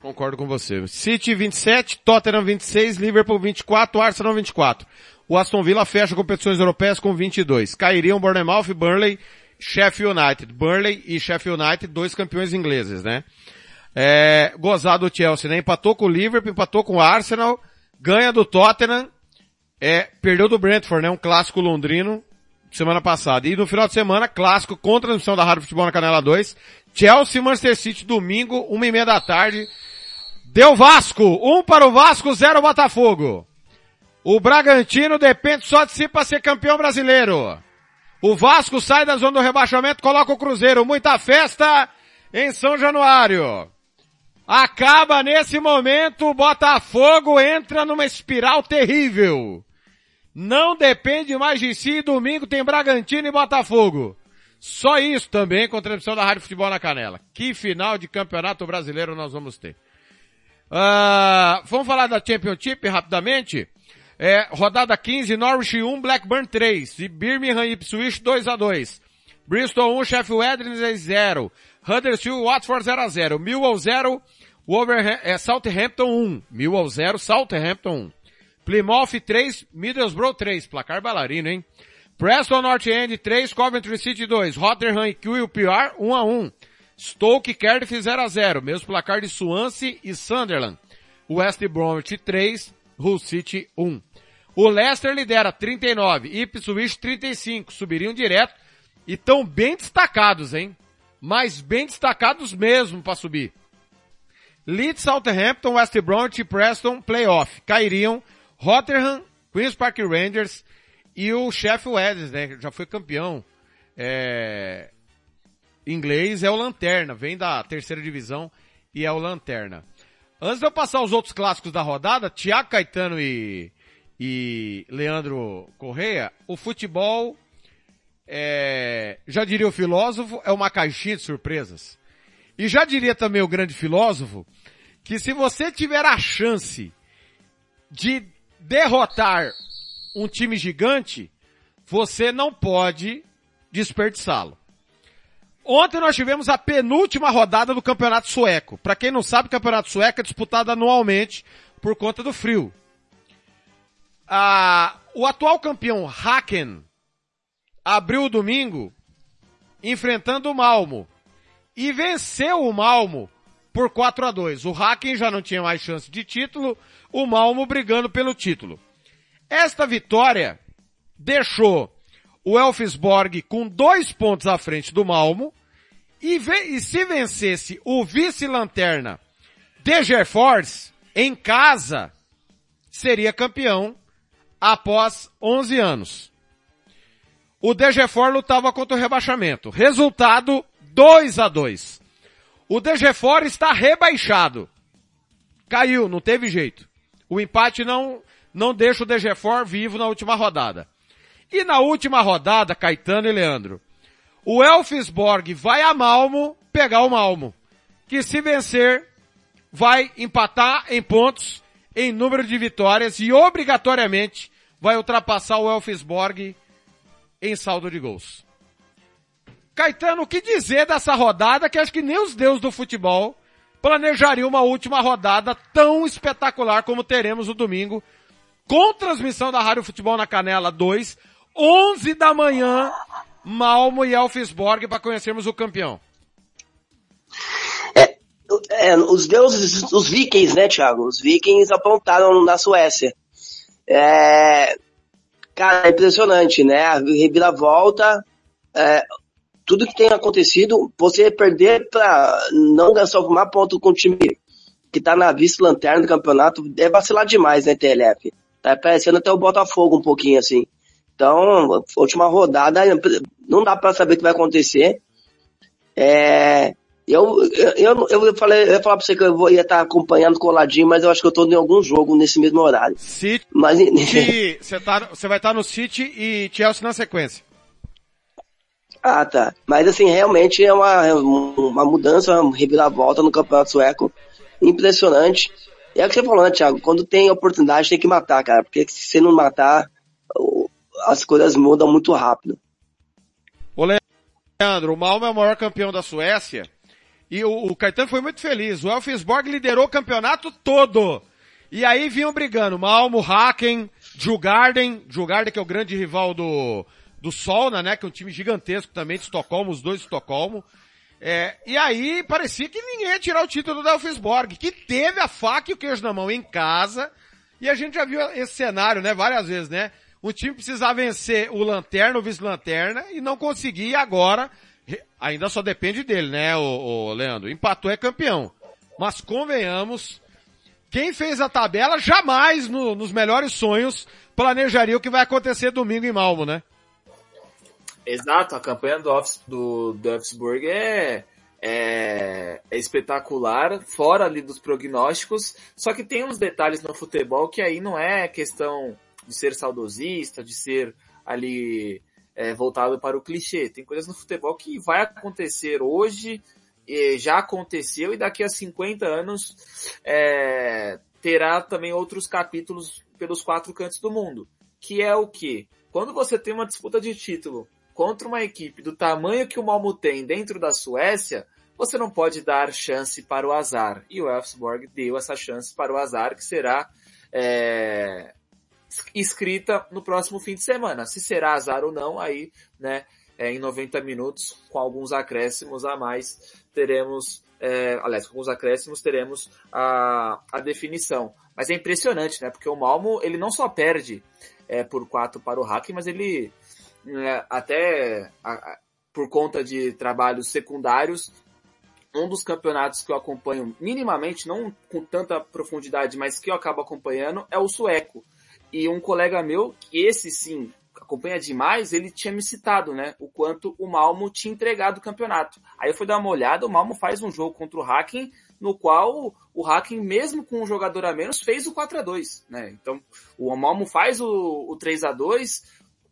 Concordo com você. City 27, Tottenham 26, Liverpool 24, Arsenal 24. O Aston Villa fecha competições europeias com 22. Cairiam Bournemouth, Burnley, Sheffield United. Burnley e Sheffield United, dois campeões ingleses, né? É, gozado o Chelsea, né? Empatou com o Liverpool, empatou com o Arsenal, ganha do Tottenham, é, perdeu do Brentford, né? Um clássico londrino, semana passada. E no final de semana, clássico com transmissão da Rádio Futebol na Canela 2. Chelsea Manchester City, domingo, uma e meia da tarde. Deu Vasco, um para o Vasco, zero Botafogo. O Bragantino depende só de si para ser campeão brasileiro. O Vasco sai da zona do rebaixamento, coloca o Cruzeiro. Muita festa em São Januário. Acaba nesse momento, o Botafogo entra numa espiral terrível. Não depende mais de si, domingo tem Bragantino e Botafogo. Só isso também com transmissão da Rádio Futebol na Canela. Que final de campeonato brasileiro nós vamos ter. Uh, vamos falar da Championship rapidamente. É, rodada 15, Norwich 1, Blackburn 3. E Birmingham e Ipswich 2 a 2 Bristol 1, Sheffield Wednesday 0. Huddersfield, Watford 0 a 0 Millwall 0, Wolverhampton, é, Southampton 1. Millwall 0, Southampton 1. Plymouth 3, Middlesbrough 3. Placar bailarino, hein? Preston North End 3, Coventry City 2. Rotherham e QPR 1 a 1. Stoke Cardiff 0 a 0. Mesmo placar de Swansea e Sunderland. West Bromwich 3, Hull City 1. O Leicester lidera 39, Ipswich 35. Subiriam direto e estão bem destacados, hein? Mas bem destacados mesmo para subir. Leeds, Southampton, West Bromwich e Preston, playoff. Cairiam Rotherham, Queen's Park Rangers e o Sheffield Wednesday, né? Já foi campeão. É... Inglês é o Lanterna, vem da terceira divisão e é o Lanterna. Antes de eu passar os outros clássicos da rodada, Tiago Caetano e, e Leandro Correia, o futebol, é, já diria o filósofo, é uma caixinha de surpresas. E já diria também o grande filósofo, que se você tiver a chance de derrotar um time gigante, você não pode desperdiçá-lo. Ontem nós tivemos a penúltima rodada do Campeonato Sueco. Para quem não sabe, o Campeonato Sueco é disputado anualmente por conta do frio. Ah, o atual campeão Haken abriu o domingo enfrentando o Malmo e venceu o Malmo por 4 a 2. O Haken já não tinha mais chance de título, o Malmo brigando pelo título. Esta vitória deixou o Elfsborg com dois pontos à frente do Malmo e, e se vencesse o vice-lanterna Degerfors em casa, seria campeão após 11 anos. O Degefor lutava contra o rebaixamento. Resultado 2 a 2. O Degefor está rebaixado. Caiu, não teve jeito. O empate não não deixa o Degefor vivo na última rodada. E na última rodada, Caetano e Leandro, o Elfsborg vai a Malmo pegar o Malmo, que se vencer vai empatar em pontos, em número de vitórias e obrigatoriamente vai ultrapassar o Elfsborg em saldo de gols. Caetano, o que dizer dessa rodada que acho que nem os deuses do futebol planejariam uma última rodada tão espetacular como teremos no domingo, com transmissão da Rádio Futebol na Canela 2, 11 da manhã, Malmo e Elfsborg para conhecermos o campeão. É, é, os deuses, os vikings, né, Thiago? Os vikings apontaram na Suécia. É, cara, é impressionante, né? A reviravolta, é, tudo que tem acontecido, você perder para não somar ponto com o time que tá na vice-lanterna do campeonato, é vacilar demais, né, TLF? Tá parecendo até o Botafogo um pouquinho assim. Então, última rodada, não dá para saber o que vai acontecer. É, eu, eu, eu, falei, eu ia falar pra você que eu vou, ia estar acompanhando coladinho, mas eu acho que eu tô em algum jogo nesse mesmo horário. City, mas, você, tá, você vai estar no City e Chelsea na sequência. Ah, tá. Mas assim, realmente é uma, uma mudança, uma reviravolta no campeonato sueco. Impressionante. E é o que você falou, né, Thiago? Quando tem oportunidade, tem que matar, cara. Porque se você não matar, as coisas mudam muito rápido. Ô Leandro, o Malmo é o maior campeão da Suécia e o, o Caetano foi muito feliz. O Elfsborg liderou o campeonato todo. E aí vinham brigando Malmo, Haken, Djurgården, Djurgården que é o grande rival do, do Solna, né, que é um time gigantesco também de Estocolmo, os dois de Estocolmo. É, e aí parecia que ninguém ia tirar o título do Elfsborg, que teve a faca e o queijo na mão em casa. E a gente já viu esse cenário, né, várias vezes, né? O time precisava vencer o Lanterna, o vice-lanterna, e não conseguia agora, ainda só depende dele, né, o, o Leandro? Empatou é campeão. Mas convenhamos, quem fez a tabela jamais no- nos melhores sonhos planejaria o que vai acontecer domingo em Malmo, né? Exato, a campanha do, Office, do, do é, é, é espetacular, fora ali dos prognósticos, só que tem uns detalhes no futebol que aí não é questão de ser saudosista, de ser ali é, voltado para o clichê. Tem coisas no futebol que vai acontecer hoje, já aconteceu, e daqui a 50 anos é, terá também outros capítulos pelos quatro cantos do mundo. Que é o que? Quando você tem uma disputa de título contra uma equipe do tamanho que o Malmo tem dentro da Suécia, você não pode dar chance para o azar. E o Elfsborg deu essa chance para o azar, que será é, escrita no próximo fim de semana. Se será azar ou não, aí, né, é, em 90 minutos, com alguns acréscimos a mais, teremos, é, aliás, com alguns acréscimos, teremos a, a definição. Mas é impressionante, né, porque o Malmo, ele não só perde é, por 4 para o Hack, mas ele até a- a- por conta de trabalhos secundários, um dos campeonatos que eu acompanho minimamente, não com tanta profundidade, mas que eu acabo acompanhando, é o sueco. E um colega meu, que esse sim acompanha demais, ele tinha me citado, né, o quanto o Malmo tinha entregado o campeonato. Aí eu fui dar uma olhada, o Malmo faz um jogo contra o Hacking, no qual o Hacking, mesmo com um jogador a menos, fez o 4 a 2 né? Então, o Malmo faz o, o 3 a 2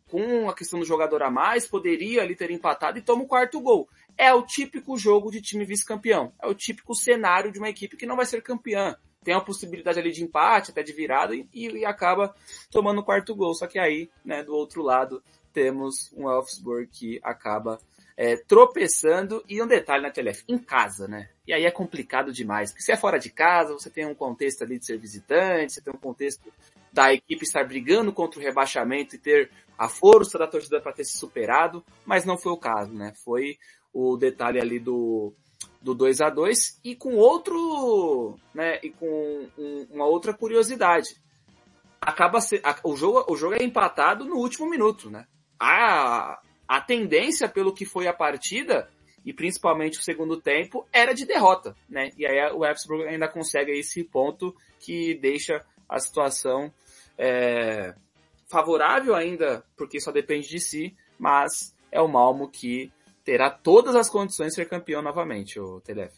com a questão do jogador a mais, poderia ali ter empatado e toma o quarto gol. É o típico jogo de time vice-campeão. É o típico cenário de uma equipe que não vai ser campeã. Tem a possibilidade ali de empate, até de virada, e, e acaba tomando o quarto gol. Só que aí, né, do outro lado, temos um Elfsborg que acaba é, tropeçando. E um detalhe na TLF, em casa, né? E aí é complicado demais. Porque se é fora de casa, você tem um contexto ali de ser visitante, você tem um contexto da equipe estar brigando contra o rebaixamento e ter a força da torcida para ter se superado, mas não foi o caso, né? Foi o detalhe ali do, do 2 a 2 e com outro, né, e com um- uma outra curiosidade. Acaba se, a- o jogo o jogo é empatado no último minuto, né? A a tendência pelo que foi a partida e principalmente o segundo tempo era de derrota, né? E aí o Wolfsburg ainda consegue esse ponto que deixa a situação é, favorável ainda, porque só depende de si, mas é o Malmo que terá todas as condições de ser campeão novamente, o Telef.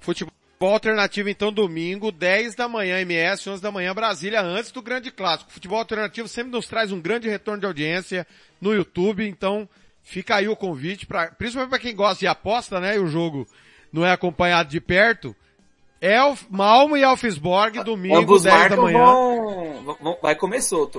Futebol alternativo então domingo, 10 da manhã MS, 11 da manhã Brasília, antes do grande clássico. Futebol alternativo sempre nos traz um grande retorno de audiência no YouTube, então fica aí o convite para, principalmente para quem gosta de aposta, né, e o jogo não é acompanhado de perto. Elf, Malmo e Elfsborg, domingo, Ambos 10 da manhã. vão, vai comer solto.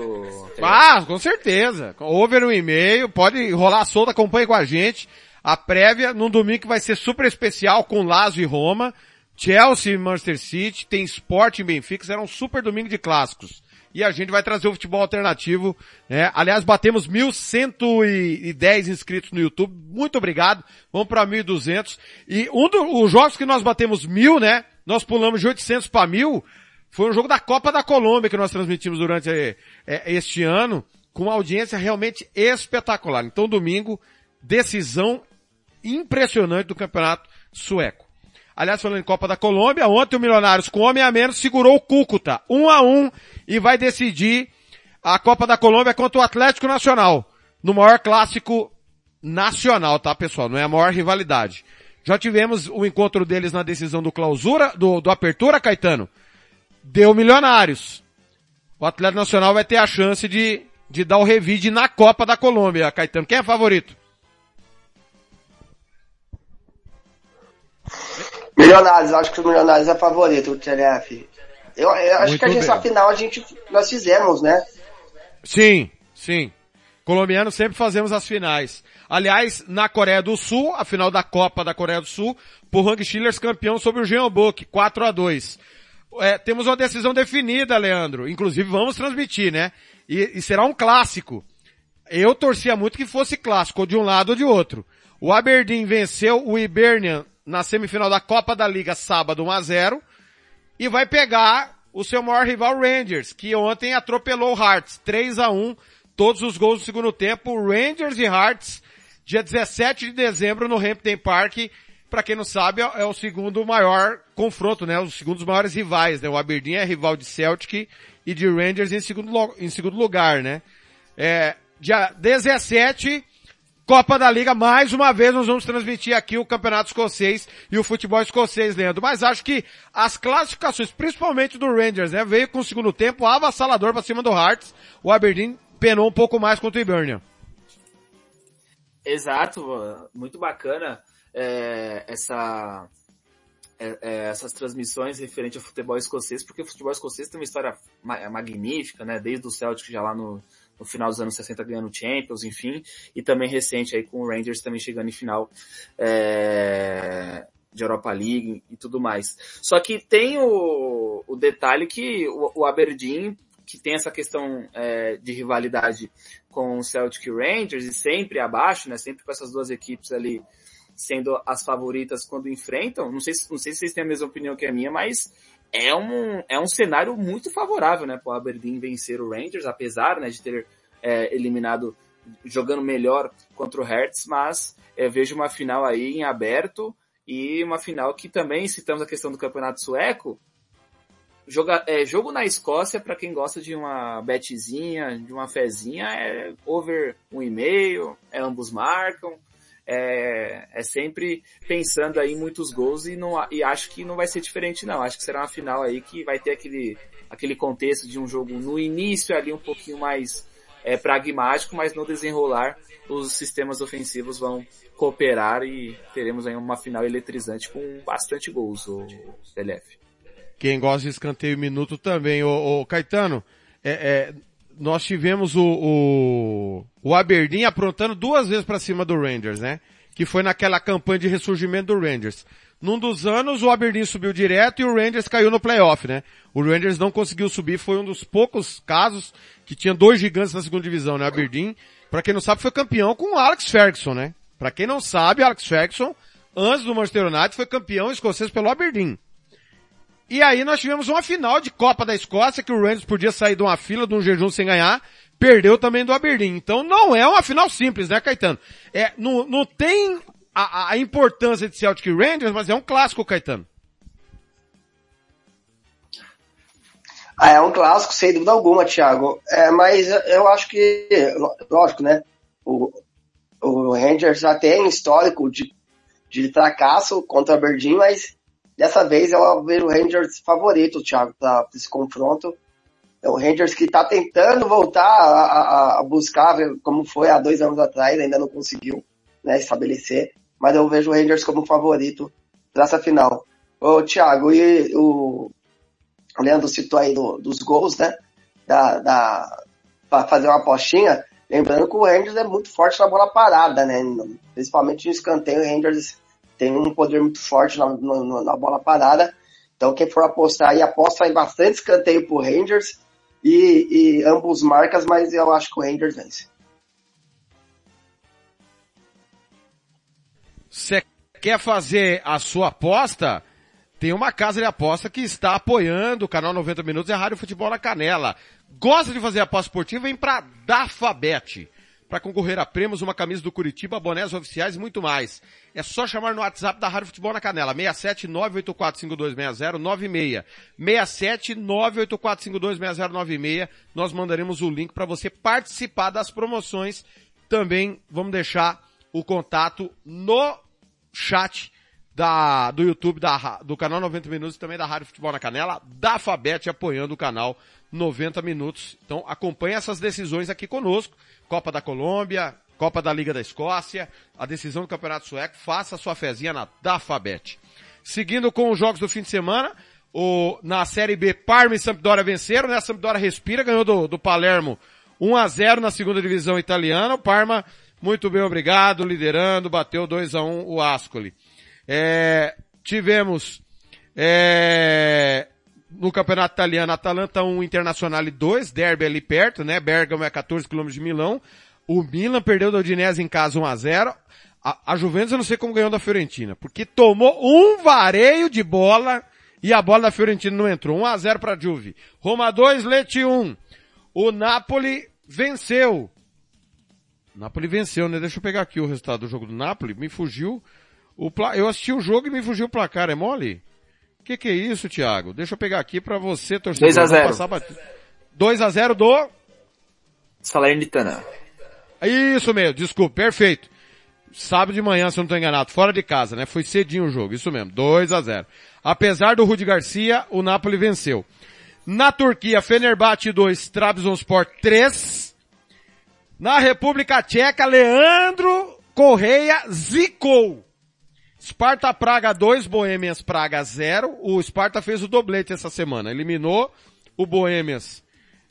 Telef. Ah, com certeza. Over um e-mail, pode rolar solta, acompanhe com a gente. A prévia num domingo que vai ser super especial com Lazio e Roma, Chelsea e Manchester City, tem Sport e Benfica, será um super domingo de clássicos. E a gente vai trazer o futebol alternativo, né? Aliás, batemos 1.110 inscritos no YouTube. Muito obrigado. Vamos para 1.200. E um dos jogos que nós batemos mil, né? Nós pulamos de 800 para mil. Foi um jogo da Copa da Colômbia que nós transmitimos durante eh, este ano, com uma audiência realmente espetacular. Então, domingo, decisão impressionante do campeonato sueco. Aliás, falando em Copa da Colômbia, ontem o Milionários com homem a menos segurou o Cúcuta, um a um, e vai decidir a Copa da Colômbia contra o Atlético Nacional, no maior clássico nacional, tá pessoal? Não é a maior rivalidade. Já tivemos o encontro deles na decisão do clausura, do, do apertura, Caetano. Deu Milionários. O Atlético Nacional vai ter a chance de, de dar o revide na Copa da Colômbia, Caetano. Quem é favorito? Milionários, acho que o Milionários é favorito, o TLF. Eu, eu acho Muito que a gente, bem. essa final a gente, nós fizemos, né? Sim, sim. Colombiano sempre fazemos as finais. Aliás, na Coreia do Sul, a final da Copa da Coreia do Sul, Pohang Steelers campeão sobre o Jeonbuk, 4 a 2 é, Temos uma decisão definida, Leandro. Inclusive vamos transmitir, né? E, e será um clássico. Eu torcia muito que fosse clássico, de um lado ou de outro. O Aberdeen venceu o Hibernian na semifinal da Copa da Liga sábado 1 a 0 e vai pegar o seu maior rival Rangers, que ontem atropelou o Hearts 3 a 1 todos os gols do segundo tempo, Rangers e Hearts, dia 17 de dezembro no Hampden Park. Para quem não sabe, é é o segundo maior confronto, né? Os segundos maiores rivais, né? O Aberdeen é rival de Celtic e de Rangers em segundo, em segundo lugar, né? É, dia 17, Copa da Liga, mais uma vez nós vamos transmitir aqui o Campeonato Escocês e o futebol escocês, Leandro. Mas acho que as classificações, principalmente do Rangers, né, veio com o segundo tempo avassalador para cima do Hearts. O Aberdeen penou um pouco mais contra o Hibernian. Exato, muito bacana é, essa, é, é, essas transmissões referente ao futebol escocês, porque o futebol escocês tem uma história ma- magnífica, né? Desde o Celtic já lá no, no final dos anos 60 ganhando Champions, enfim, e também recente aí com o Rangers também chegando em final é, de Europa League e tudo mais. Só que tem o, o detalhe que o, o Aberdeen que tem essa questão é, de rivalidade com o Celtic Rangers e sempre abaixo, né? Sempre com essas duas equipes ali sendo as favoritas quando enfrentam. Não sei, se- não sei se vocês têm a mesma opinião que a minha, mas é um, é um cenário muito favorável, né? Para o Aberdeen vencer o Rangers, apesar né, de ter é, eliminado jogando melhor contra o Hertz, mas eu vejo uma final aí em aberto e uma final que também citamos a questão do campeonato sueco, Joga, é, jogo na Escócia, para quem gosta de uma betzinha, de uma fezinha, é over um e meio, é ambos marcam, é, é sempre pensando aí muitos gols e, não, e acho que não vai ser diferente não. Acho que será uma final aí que vai ter aquele, aquele contexto de um jogo no início ali um pouquinho mais é, pragmático, mas no desenrolar os sistemas ofensivos vão cooperar e teremos aí uma final eletrizante com bastante gols, o TLF. Quem gosta de escanteio minuto também. Ô, ô, Caetano, é, é, nós tivemos o, o, o Aberdeen aprontando duas vezes para cima do Rangers, né? Que foi naquela campanha de ressurgimento do Rangers. Num dos anos, o Aberdeen subiu direto e o Rangers caiu no playoff, né? O Rangers não conseguiu subir, foi um dos poucos casos que tinha dois gigantes na segunda divisão, né? O Aberdeen, pra quem não sabe, foi campeão com o Alex Ferguson, né? Pra quem não sabe, Alex Ferguson, antes do Manchester United, foi campeão escocês pelo Aberdeen. E aí nós tivemos uma final de Copa da Escócia, que o Rangers podia sair de uma fila, de um jejum sem ganhar, perdeu também do Aberdeen. Então não é uma final simples, né, Caetano? É, não, não tem a, a importância de Celtic Rangers, mas é um clássico, Caetano. Ah, é um clássico, sem dúvida alguma, Thiago. É, mas eu acho que, lógico, né? O, o Rangers já tem histórico de, de fracasso contra o Aberdeen, mas dessa vez eu vejo o Rangers favorito, Thiago, para esse confronto. É o Rangers que está tentando voltar a, a, a, buscar como foi há dois anos atrás, ainda não conseguiu né, estabelecer, mas eu vejo o Rangers como favorito para essa final. Ô, Thiago, e o, o Leandro citou aí do, dos gols, né? Da, da, para fazer uma apostinha. Lembrando que o Rangers é muito forte na bola parada, né? Principalmente no escanteio, o Rangers tem um poder muito forte na, na, na bola parada. Então quem for apostar aí, aposta em bastante escanteio pro Rangers e, e ambos marcas, mas eu acho que o Rangers vence. Você quer fazer a sua aposta? Tem uma casa de aposta que está apoiando o canal 90 Minutos e a Rádio Futebol na Canela. Gosta de fazer aposta esportiva? Vem para Dafabet. Para concorrer a prêmios, uma camisa do Curitiba, bonés oficiais e muito mais. É só chamar no WhatsApp da Rádio Futebol na Canela, 67 984526096. 67 984526096. Nós mandaremos o link para você participar das promoções. Também vamos deixar o contato no chat da, do YouTube, da, do canal 90 Minutos e também da Rádio Futebol na Canela, da Fabete apoiando o canal 90 Minutos. Então acompanhe essas decisões aqui conosco. Copa da Colômbia, Copa da Liga da Escócia, a decisão do Campeonato Sueco, faça sua fezinha na Dafabet. Seguindo com os jogos do fim de semana, O, na Série B, Parma e Sampdoria venceram, né? A Sampdoria respira, ganhou do, do Palermo 1 a 0 na segunda divisão italiana. O Parma, muito bem, obrigado, liderando, bateu 2 a 1 o Ascoli. É, tivemos, é, no campeonato italiano, Atalanta 1, Internazionale 2, derby ali perto, né? Bergamo é 14 km de Milão. O Milan perdeu da Udinese em casa 1 a 0 a, a Juventus eu não sei como ganhou da Fiorentina, porque tomou um vareio de bola e a bola da Fiorentina não entrou. 1 a 0 para Juve. Roma 2, Leti 1. O Napoli venceu. Napoli venceu, né? Deixa eu pegar aqui o resultado do jogo do Napoli. Me fugiu o pla... Eu assisti o jogo e me fugiu o placar. É mole? Que que é isso, Thiago? Deixa eu pegar aqui para você, torcedor. 2 a 0. Passar bat... 2 a 0 do Salernitana. Isso mesmo, desculpa, perfeito. Sábado de manhã, se eu não estou enganado, fora de casa, né? Foi cedinho o jogo, isso mesmo, 2 a 0. Apesar do Rudi Garcia, o Napoli venceu. Na Turquia, Fenerbahçe 2, Trabzonspor 3. Na República Tcheca, Leandro Correia zicou. Sparta Praga 2, Boêmias Praga 0. O Sparta fez o doblete essa semana. Eliminou o Boêmias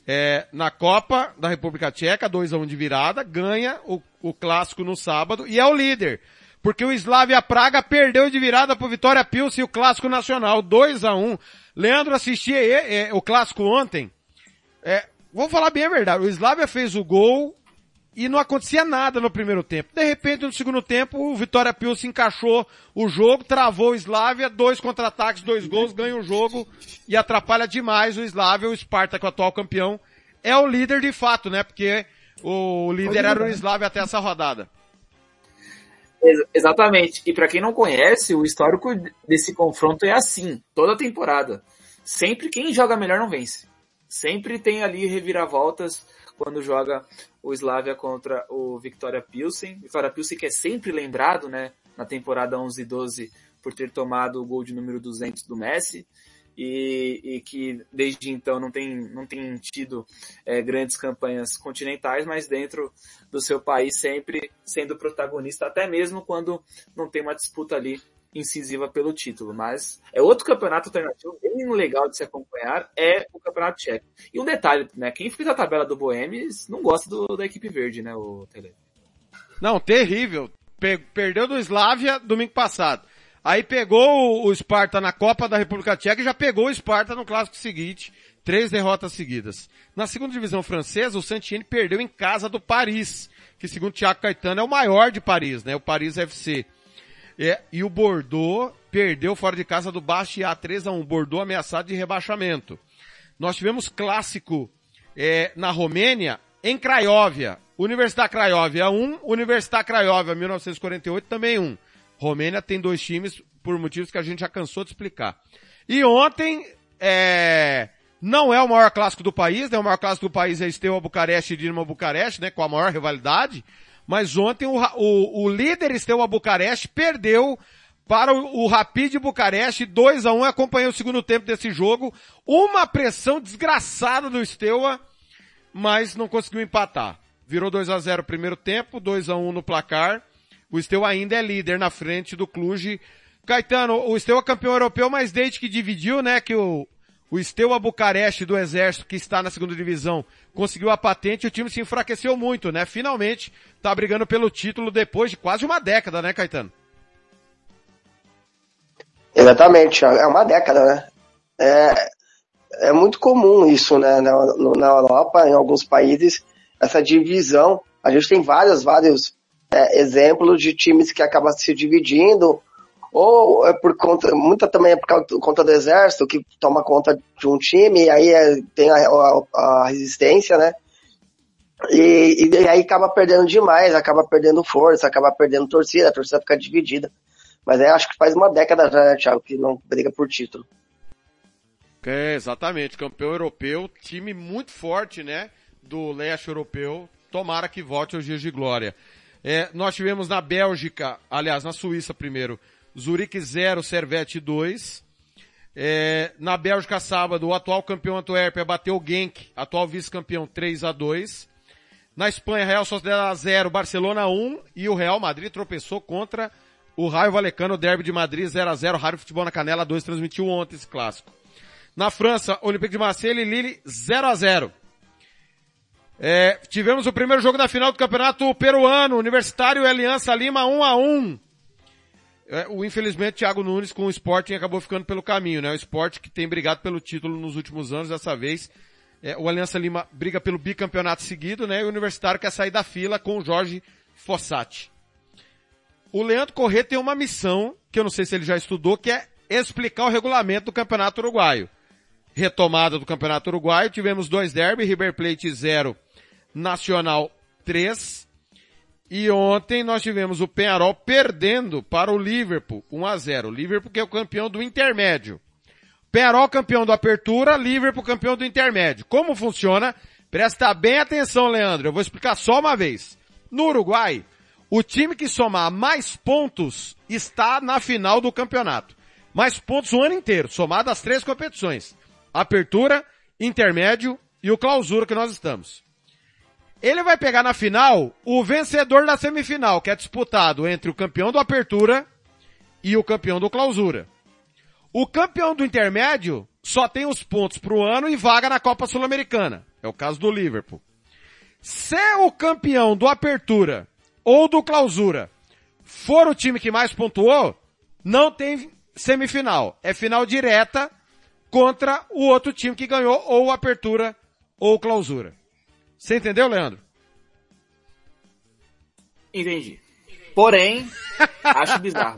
é, na Copa da República Tcheca, 2 a 1 de virada, ganha o, o clássico no sábado e é o líder. Porque o Slavia Praga perdeu de virada pro Vitória Pilsen e o clássico nacional, 2 a 1 Leandro assistia é, o clássico ontem. É, vou falar bem a verdade, o Slavia fez o gol e não acontecia nada no primeiro tempo. De repente, no segundo tempo, o Vitória Pilsen encaixou o jogo, travou o Slavia, dois contra-ataques, dois gols, ganha o jogo e atrapalha demais o Slavia, o Sparta, que é o atual campeão, é o líder de fato, né? Porque o líder era o Slavia até essa rodada. Ex exatamente. E para quem não conhece, o histórico desse confronto é assim, toda temporada. Sempre quem joga melhor não vence. Sempre tem ali reviravoltas quando joga o Slavia contra o Victoria Pilsen. Victoria Pilsen que é sempre lembrado, né, na temporada 11 e 12 por ter tomado o gol de número 200 do Messi. E, e que desde então não tem, não tem tido é, grandes campanhas continentais, mas dentro do seu país sempre sendo protagonista, até mesmo quando não tem uma disputa ali incisiva pelo título, mas é outro campeonato alternativo bem legal de se acompanhar, é o Campeonato Tcheco. E um detalhe, né, quem fez a tabela do Boemes não gosta do, da equipe verde, né, o Tele. Não, terrível. Pe perdeu do Slavia domingo passado. Aí pegou o, o Sparta na Copa da República Tcheca e já pegou o Sparta no clássico seguinte. Três derrotas seguidas. Na segunda divisão francesa, o Santini perdeu em casa do Paris, que segundo Thiago Caetano é o maior de Paris, né? O Paris FC. É, e o Bordeaux perdeu fora de casa do Bastia 3 a 1 Bordeaux ameaçado de rebaixamento. Nós tivemos clássico é, na Romênia, em Craiovia. Universidade Craiovia 1, Universidade Craiovia 1948 também 1. Romênia tem dois times por motivos que a gente já cansou de explicar. E ontem, é, não é o maior clássico do país, né? O maior clássico do país é Steaua Bucareste e Dinamo Bucareste, né? Com a maior rivalidade. Mas ontem o, o, o líder Steaua Bucareste perdeu para o, o Rapid Bucareste 2 a 1 acompanhei o segundo tempo desse jogo. Uma pressão desgraçada do Steaua, mas não conseguiu empatar. Virou 2 a 0 primeiro tempo, 2 a 1 no placar. O Steaua ainda é líder na frente do Cluj. Caetano, o Steaua é campeão europeu, mas desde que dividiu, né, que o, o Steaua Bucareste do Exército, que está na segunda divisão, conseguiu a patente e o time se enfraqueceu muito, né? Finalmente está brigando pelo título depois de quase uma década, né, Caetano? Exatamente, é uma década, né? É, é muito comum isso, né? Na, na Europa, em alguns países, essa divisão. A gente tem vários, vários é, exemplos de times que acabam se dividindo ou é por conta, muita também é por conta do exército, que toma conta de um time, e aí é, tem a, a, a, resistência, né? E, e, aí acaba perdendo demais, acaba perdendo força, acaba perdendo torcida, a torcida fica dividida. Mas é, acho que faz uma década já, né, Thiago, que não briga por título. É, exatamente, campeão europeu, time muito forte, né? Do leste europeu, tomara que volte aos dias de glória. É, nós tivemos na Bélgica, aliás, na Suíça primeiro, Zurique 0, Servette 2. É, na Bélgica, sábado, o atual campeão Antuérpia bateu o Genk, atual vice-campeão 3 a 2 Na Espanha, Real Sociedad 0, Barcelona 1 e o Real Madrid tropeçou contra o Raio Valecano, Derby de Madrid 0 a 0 Rádio Futebol na Canela 2 transmitiu ontem esse clássico. Na França, Olympique de Marseille e Lille 0 a 0 é, tivemos o primeiro jogo da final do campeonato peruano, Universitário e Aliança Lima 1 a 1 é, o infelizmente Thiago Nunes com o Sporting acabou ficando pelo caminho, né? O Sport que tem brigado pelo título nos últimos anos, dessa vez é, o Aliança Lima briga pelo bicampeonato seguido, né? E o Universitário quer sair da fila com o Jorge Fossati. O Leandro Corrêa tem uma missão, que eu não sei se ele já estudou, que é explicar o regulamento do Campeonato Uruguaio. Retomada do Campeonato Uruguaio, tivemos dois derby, River Plate 0, Nacional 3. E ontem nós tivemos o Penharol perdendo para o Liverpool 1 a 0. O Liverpool que é o campeão do intermédio. Penharol campeão do Apertura, Liverpool campeão do intermédio. Como funciona? Presta bem atenção, Leandro. Eu vou explicar só uma vez. No Uruguai, o time que somar mais pontos está na final do campeonato. Mais pontos o ano inteiro, somado às três competições. Apertura, intermédio e o clausura que nós estamos. Ele vai pegar na final o vencedor da semifinal, que é disputado entre o campeão do Apertura e o campeão do Clausura. O campeão do intermédio só tem os pontos pro ano e vaga na Copa Sul-Americana. É o caso do Liverpool. Se o campeão do Apertura ou do Clausura for o time que mais pontuou, não tem semifinal. É final direta contra o outro time que ganhou ou Apertura ou Clausura. Você entendeu, Leandro? Entendi. Porém, acho bizarro.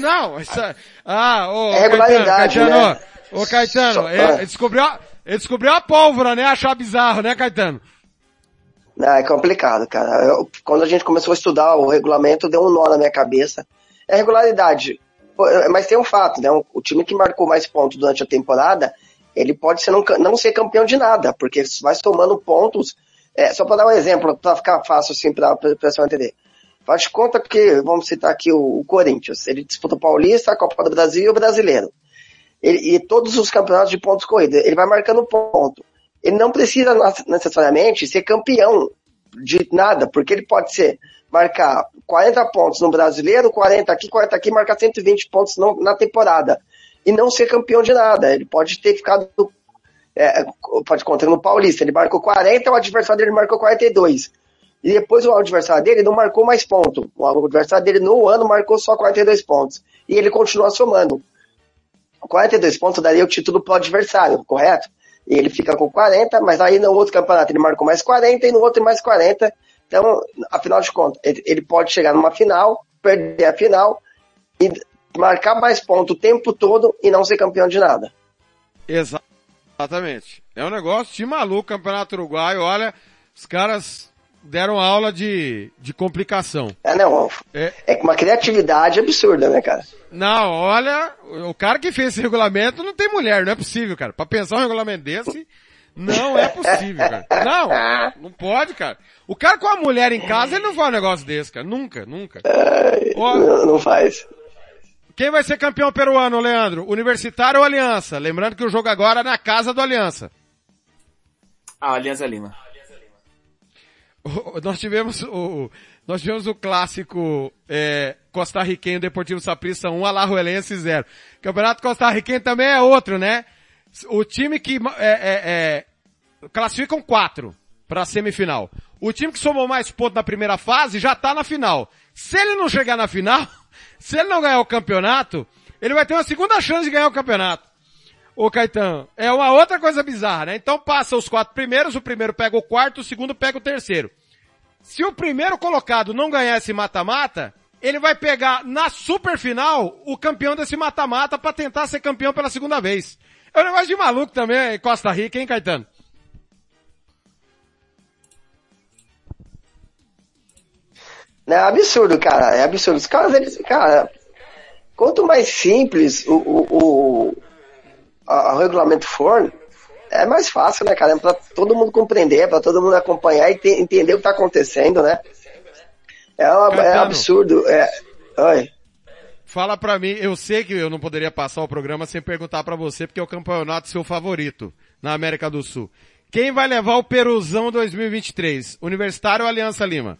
Não, isso, é- ah, ô, É regularidade, Caetano, né? ô Caetano, Só- ele, descobriu, a- ele descobriu a pólvora, né? Achar bizarro, né, Caetano? Não, é complicado, cara. Eu- quando a gente começou a estudar o regulamento, deu um nó na minha cabeça. É regularidade. É, Mas tem um fato, né? O time que marcou mais pontos durante a temporada, ele pode ser não, não ser campeão de nada, porque vai somando pontos. É, só para dar um exemplo, para ficar fácil assim para a pessoa entender. Faz conta que, vamos citar aqui o, o Corinthians, ele disputa o Paulista, a Copa do Brasil e o Brasileiro. Ele- e todos os campeonatos de pontos corridos, ele vai marcando ponto. Ele não precisa necessariamente ser campeão de nada, porque ele pode ser marcar 40 pontos no brasileiro, 40 aqui, 40 aqui, marcar 120 pontos no- na temporada. E não ser campeão de nada. Ele pode ter ficado, é, pode contar no Paulista, ele marcou 40, o adversário dele marcou 42. E depois o adversário dele não marcou mais ponto. O adversário dele no ano marcou só 42 pontos. E ele continua somando. 42 pontos daria o título pro adversário, correto? E ele fica com 40, mas aí no outro campeonato ele marcou mais 40 e no outro mais 40. Então, afinal de contas, ele pode chegar numa final, perder a final e marcar mais pontos o tempo todo e não ser campeão de nada. Exa- Exatamente. É um negócio de maluco, Campeonato Uruguaio, olha, os caras deram aula de, de complicação. É, não, É, é com uma criatividade absurda, né, cara? não, olha, o cara que fez esse regulamento não tem mulher, não é possível, cara. Pra pensar um regulamento desse, não é possível, cara. Não, não pode, cara. O cara com a mulher em casa, ele não faz um negócio desse, cara. Nunca, nunca. Não, não faz. Quem vai ser campeão peruano, Leandro? Universitário ou Aliança? Lembrando que o jogo agora é na casa do Aliança. Ah, Aliança Lima. O- Nós tivemos o, nós tivemos o clássico é, costarriquenho Deportivo Saprissa 1, Alajuelense 0. Campeonato costarriquenho também é outro, né? O time que é, é, é, classificam quatro para a semifinal. O time que somou mais pontos na primeira fase já tá na final. Se ele não chegar na final, se ele não ganhar o campeonato, ele vai ter uma segunda chance de ganhar o campeonato. Ô Caetano, é uma outra coisa bizarra, né? Então passa os quatro primeiros, o primeiro pega o quarto, o segundo pega o terceiro. Se o primeiro colocado não ganhar esse mata-mata, ele vai pegar na superfinal o campeão desse mata-mata para tentar ser campeão pela segunda vez. É um negócio de maluco também, Costa Rica, hein, Caetano? É absurdo, cara. É absurdo. Os caras, eles, cara, quanto mais simples o, o, o, a- o regulamento for, é mais fácil, né, cara? Pra todo mundo compreender, pra todo mundo acompanhar e te- entender o que tá acontecendo, né? É, uma- é absurdo. É, oi. Fala pra mim, eu sei que eu não poderia passar o programa sem perguntar pra você, porque é o campeonato seu favorito na América do Sul. Quem vai levar o Peruzão 2023? Universitário ou Aliança Lima?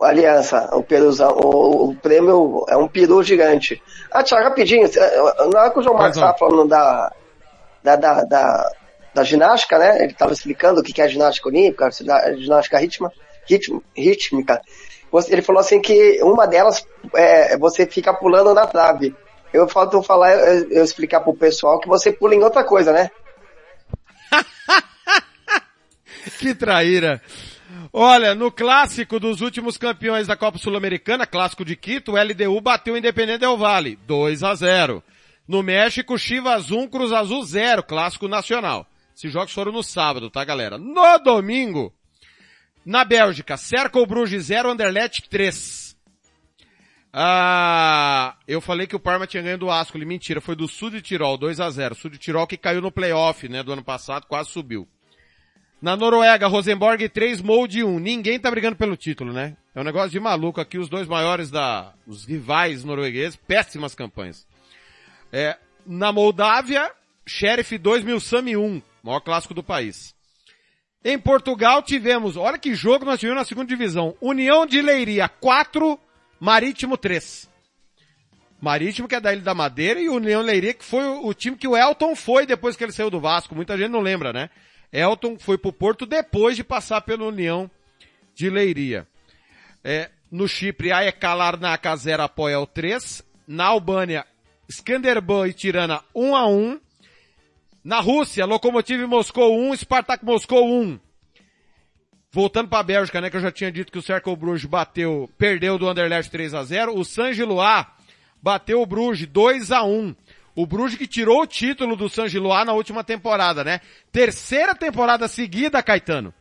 Aliança, o peruzão, o, o prêmio é um peru gigante. Ah, Thiago, rapidinho, eh, na hora que o João Marcos estava falando da, da, da, da, da ginástica, né? Ele estava explicando o que é ginástica olímpica, a ginástica ritma, ritmo, rítmica. Ele falou assim que uma delas é você fica pulando na trave. Eu falto falar, eu, eu explicar pro pessoal que você pula em outra coisa, né? Que traíra. Olha, no clássico dos últimos campeões da Copa Sul-Americana, clássico de Quito, o LDU bateu o Independente Del Vale, 2 a 0. No México, Chivas 1, Cruz Azul 0, clássico nacional. Esses jogos foram no sábado, tá galera? No domingo, na Bélgica, Cercle Bruges 0, Anderlecht 3. Ah, eu falei que o Parma tinha ganho do Ascoli, mentira, foi do Sul de Tirol, 2 a 0. Sul de Tirol que caiu no playoff, né, do ano passado, quase subiu. Na Noruega, Rosenborg 3, Molde 1. Ninguém tá brigando pelo título, né? É um negócio de maluco aqui, os dois maiores da, os rivais noruegueses, péssimas campanhas. É, na Moldávia, Sheriff 2, Milsami 1, maior clássico do país. Em Portugal tivemos, olha que jogo nós tivemos na segunda divisão. União de Leiria 4, Marítimo 3. Marítimo que é da Ilha da Madeira e União Leiria que foi o, o time que o Elton foi depois que ele saiu do Vasco. Muita gente não lembra, né? Elton foi pro Porto depois de passar pela União de Leiria. É, no Chipre, AEK Larnaca 0 apoia o 3. Na Albânia, Skanderban e Tirana 1 a 1. Na Rússia, Lokomotiv Moscou 1, Spartak Moscou 1. Voltando para a Bélgica, né, que eu já tinha dito que o Cercle Bruges bateu, perdeu do Anderlecht 3 a 0. O San Gilois bateu o Bruges 2 a 1. O Bruges que tirou o título do San Gilois na última temporada, né? Terceira temporada seguida, Caetano,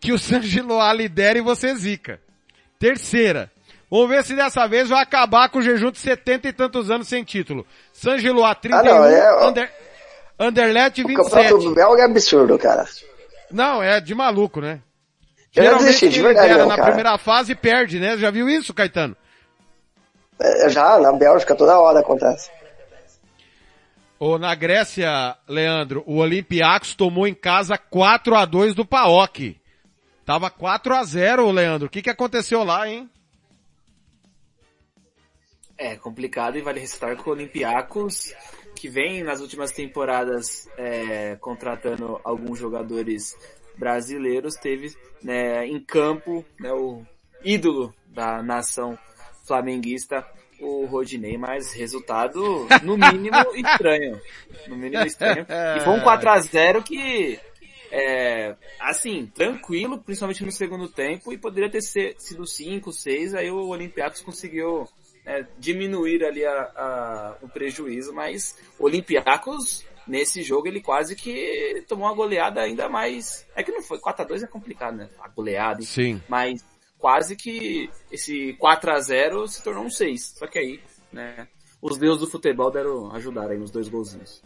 que o San Gilois lidera e você zica. Terceira. Vamos ver se dessa vez vai acabar com o jejum de 70 e tantos anos sem título. San Gilois 31, não, é- Ander, Anderlecht O 27. campeonato belga é absurdo, cara. Não, é de maluco, né? Eu Geralmente desisti, de verdade, não, na cara. primeira fase perde, né? Já viu isso, Caetano? É, já, na Bélgica, toda hora acontece. Ou na Grécia, Leandro, o Olympiacos tomou em casa 4 a 2 do PAOK. Tava 4 a 0 Leandro. O que que aconteceu lá, hein? É complicado e vale ressaltar que o Olympiacos, que vem nas últimas temporadas é, contratando alguns jogadores brasileiros, teve né, em campo né, o ídolo da nação flamenguista, o Rodinei, mas resultado no mínimo estranho. No mínimo estranho. E foi um 4x0 que é, assim, tranquilo, principalmente no segundo tempo, e poderia ter sido 5, 6, aí o Olympiacos conseguiu é, diminuir ali a, a- o prejuízo, mas o Olympiacos, nesse jogo, ele quase que tomou uma goleada ainda mais, é que não foi, 4x2 é complicado, né, a goleada, Sim. mas quase que esse 4x0 se tornou um 6, só que aí, né, os deuses do futebol deram, ajudaram aí nos dois golzinhos.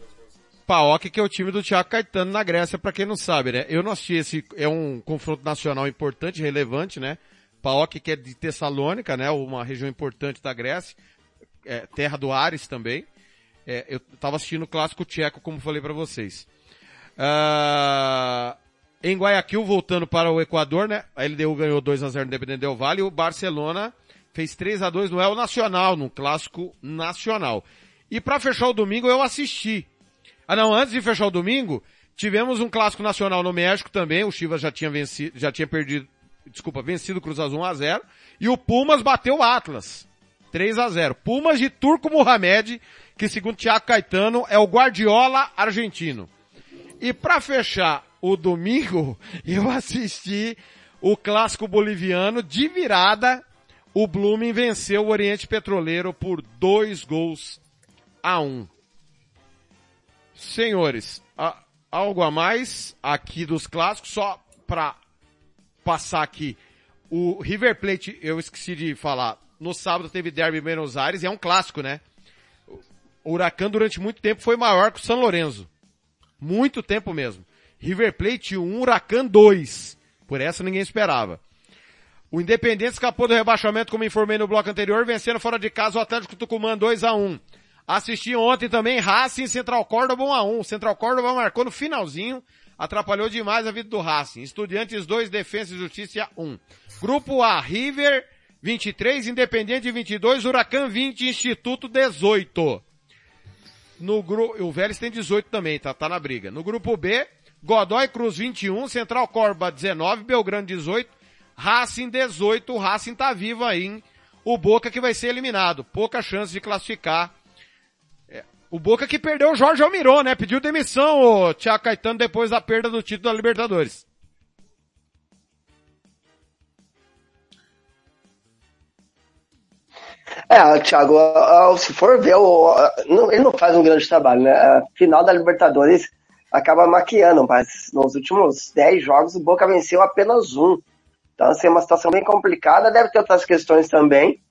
PAOK, que é o time do Thiago Caetano na Grécia, pra quem não sabe, né? Eu não assisti esse, é um confronto nacional importante, relevante, né? PAOK, que é de Tessalônica, né? Uma região importante da Grécia, é, terra do Ares também. É, eu tava assistindo o clássico tcheco, como falei pra vocês. Ah, em Guayaquil, voltando para o Equador, né? A LDU ganhou 2 a 0 no Independente Del Valle e o Barcelona fez 3 a 2 no El Nacional, no clássico nacional. E para fechar o domingo eu assisti. Ah não, antes de fechar o domingo, tivemos um clássico nacional no México também, o Chivas já tinha vencido, já tinha perdido, desculpa, vencido o Cruz Azul 1 a 0 e o Pumas bateu o Atlas. 3 a 0 Pumas de Turco Mohamed, que segundo Thiago Caetano é o Guardiola argentino. E para fechar o domingo, eu assisti o clássico boliviano de virada. O Blooming venceu o Oriente Petroleiro por dois gols a um. Senhores, a- algo a mais aqui dos clássicos, só para passar aqui. O River Plate, eu esqueci de falar, no sábado teve Derby Buenos Aires e é um clássico, né? O Huracan durante muito tempo foi maior que o São Lourenço. Muito tempo mesmo. River Plate 1, Huracan 2. Por essa ninguém esperava. O Independente escapou do rebaixamento, como informei no bloco anterior, vencendo fora de casa o Atlético Tucumã 2 a 1 Assisti ontem também Racing Central Córdoba 1 a 1 Central Córdoba marcou no finalzinho. atrapalhou demais a vida do Racing. Estudiantes 2, Defesa e Justiça 1. Grupo A, River 23, Independiente 22, Huracan 20, Instituto 18. No grupo, o Vélez tem 18 também, tá, tá na briga. No grupo B, Godoy Cruz 21, Central Corba 19, Belgrano 18, Racing 18, o Racing tá vivo aí, hein? O Boca que vai ser eliminado. Pouca chance de classificar. É, o Boca que perdeu o Jorge Almiron, né? Pediu demissão o Thiago Caetano depois da perda do título da Libertadores. É, Thiago, se for ver, não- ele não faz um grande trabalho, né? A final da Libertadores acaba maquiando, mas nos últimos 10 jogos o Boca venceu apenas um. Então, assim, é uma situação bem complicada, deve ter outras questões também,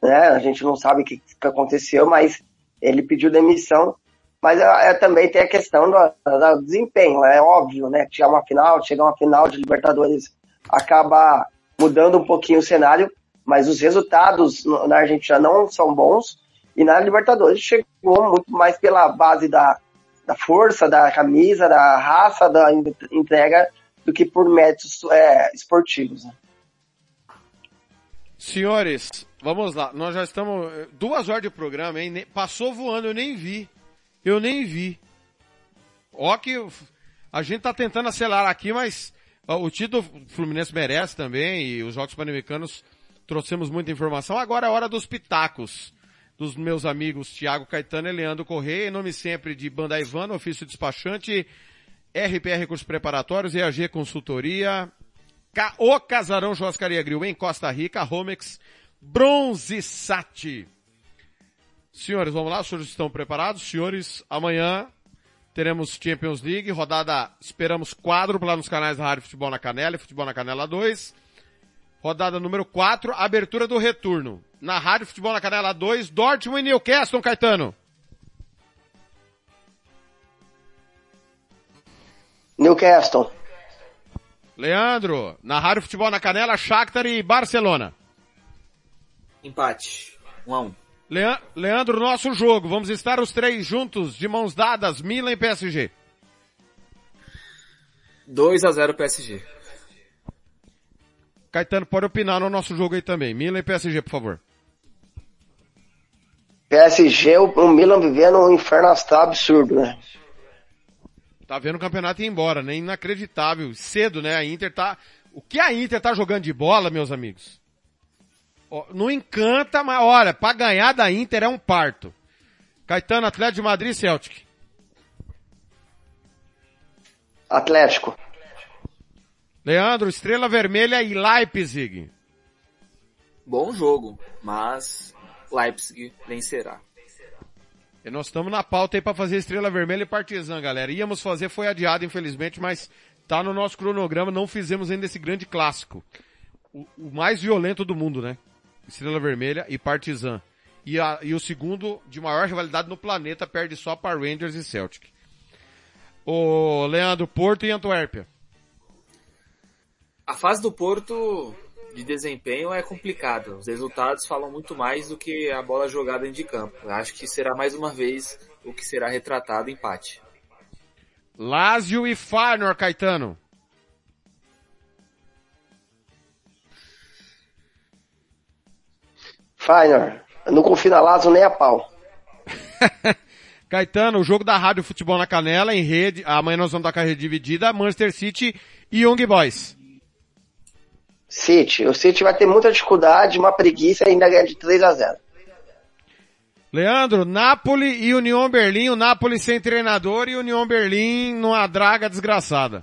né? A gente não sabe o que, que aconteceu, mas ele pediu demissão. Mas é, é, também tem a questão do, do desempenho, é óbvio, né? Chegar uma final, chegar uma final de Libertadores acaba mudando um pouquinho o cenário, mas os resultados na Argentina não são bons e na Libertadores chegou muito mais pela base da, da força, da camisa, da raça, da en- entrega do que por méritos é, esportivos. né? Senhores, vamos lá. Nós já estamos eh, duas horas de programa, hein? Passou voando, eu nem vi. Eu nem vi. Ó que a gente tá tentando acelerar aqui, mas o título Fluminense merece também e os Jogos Pan-Americanos trouxemos muita informação. Agora é hora dos pitacos dos meus amigos Tiago Caetano e Leandro Correia, em nome sempre de Banda Ivana, ofício despachante, RPR Cursos Preparatórios, EAG Consultoria, Ca- O Casarão Churrascaria Grill em Costa Rica, Romex, Bronze Sat. Senhores, vamos lá, os senhores estão preparados? Senhores, amanhã teremos Champions League, rodada, esperamos quádrupla lá nos canais da Rádio Futebol na Canela e Futebol na Canela 2. Rodada número 4, abertura do retorno. Na Rádio Futebol na Canela 2, Dortmund e Newcastle, Caetano. Newcastle, Leandro, na Rádio Futebol na Canela, Shakhtar e Barcelona. Empate. 1 a 1 Lea- Leandro, nosso jogo. Vamos estar os três juntos, de mãos dadas, Milan e PSG. 2 a 0 PSG. Caetano, pode opinar no nosso jogo aí também. Milan e PSG, por favor. PSG, o, o Milan vivendo um inferno astral absurdo, né? Tá vendo o campeonato ir embora, né? Inacreditável. Cedo, né? A Inter tá... O que a Inter tá jogando de bola, meus amigos? Não encanta, mas olha, pra ganhar da Inter é um parto. Caetano, Atlético de Madrid e Celtic. Atlético, Leandro, Estrela Vermelha e Leipzig. Bom jogo, mas Leipzig vencerá. E nós estamos na pauta aí para fazer Estrela Vermelha e Partizan, galera. Íamos fazer, foi adiado, infelizmente, mas tá no nosso cronograma, não fizemos ainda esse grande clássico. O, o mais violento do mundo, né? Estrela Vermelha e Partizan. E, a- e o segundo de maior rivalidade no planeta perde só para Rangers e Celtic. Ô, Leandro, Porto e Antuérpia. A fase do Porto de desempenho é complicada. Os resultados falam muito mais do que a bola jogada de campo. Eu acho que será mais uma vez o que será retratado empate. Lazio e Feyenoord, Caetano. Feyenoord, eu não confio na Lazio nem a pau. Caetano, o jogo da Rádio Futebol na Canela, em rede, amanhã nós vamos estar com a rede dividida, Manchester City e Young Boys. City, o City vai ter muita dificuldade, uma preguiça e ainda ganha de 3 a 0 Leandro, Napoli e União Berlim, o Napoli sem treinador e União Berlim numa draga desgraçada.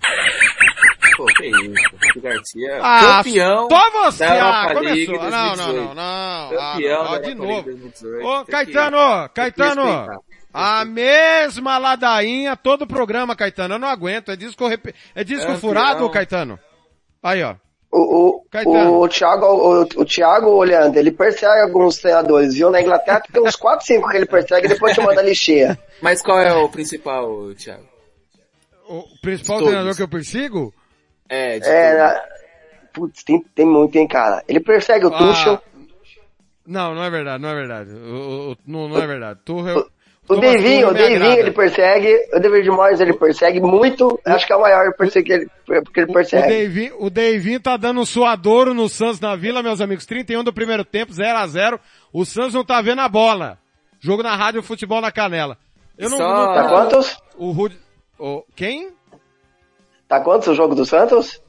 Pô, que isso. O Garcia, Ah, campeão só você, da ah, começou. Não, 2018. não, não, não. Campeão Ah, da ó, de novo. League 2018. Ô, Caetano, Caetano, a mesma ladainha todo o programa, Caetano, eu não aguento, é disco, rep... é disco Campeão. furado, Caetano? Aí, ó. O, o, Caetano. o, Thiago, o, o Thiago olhando, ele persegue alguns treinadores, viu? Na Inglaterra tem uns 4, 5 que ele persegue e depois te manda a lixeira. Mas qual é o principal, Thiago? O principal treinador que eu persigo? É, de É, na- putz, tem, tem muito, hein, cara. Ele persegue o Ah, Tuchel. Não, não é verdade, não é verdade. O- o- o- não, não é verdade. Tuchel, O Thomas o agrada. ele persegue, o David Moyes ele persegue muito, acho que é o maior que ele, porque ele O persegue. Davinho, o Davinho tá dando um suadouro no Santos na Vila, meus amigos. 31 do primeiro tempo, 0 a 0 O Santos não tá vendo a bola. Jogo na rádio Futebol na Canela. Eu não, Só- não Tá quantos? O Rud... o- quem? Tá quantos o jogo do Santos?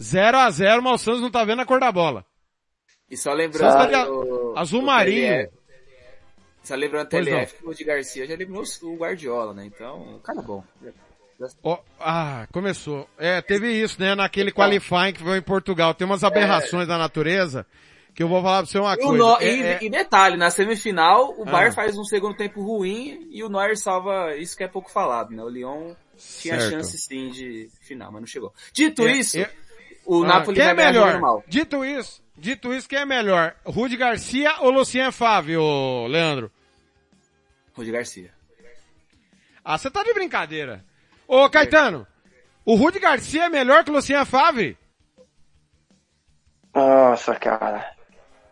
0 a 0 mas o Santos não tá vendo a cor da bola. E só lembrando... Santos tá de o- azul o marinho. TLF, Só lembrando o TLF que o de Garcia já eliminou o Guardiola, né? Então, o cara é bom. Ó, ah, começou. É, teve isso, né? Naquele qualifying que foi em Portugal. Tem umas aberrações da natureza que eu vou falar pra você uma E, coisa. No- É- e- é- e detalhe, na semifinal, o Ah. Bayern faz um segundo tempo ruim e o Neuer salva isso que é pouco falado, né? O Lyon tinha Certo. chance sim de final, mas não chegou. Dito É, isso, é- o Ah, Napoli quem é melhor? jogando mal. Dito isso, dito isso, quem é melhor? Rudy Garcia ou Lucien Fábio, Leandro? Rudi Garcia. Ah, você tá de brincadeira. Ô, Caetano, o Rudy Garcia é melhor que o Lucien Fábio? Nossa, cara.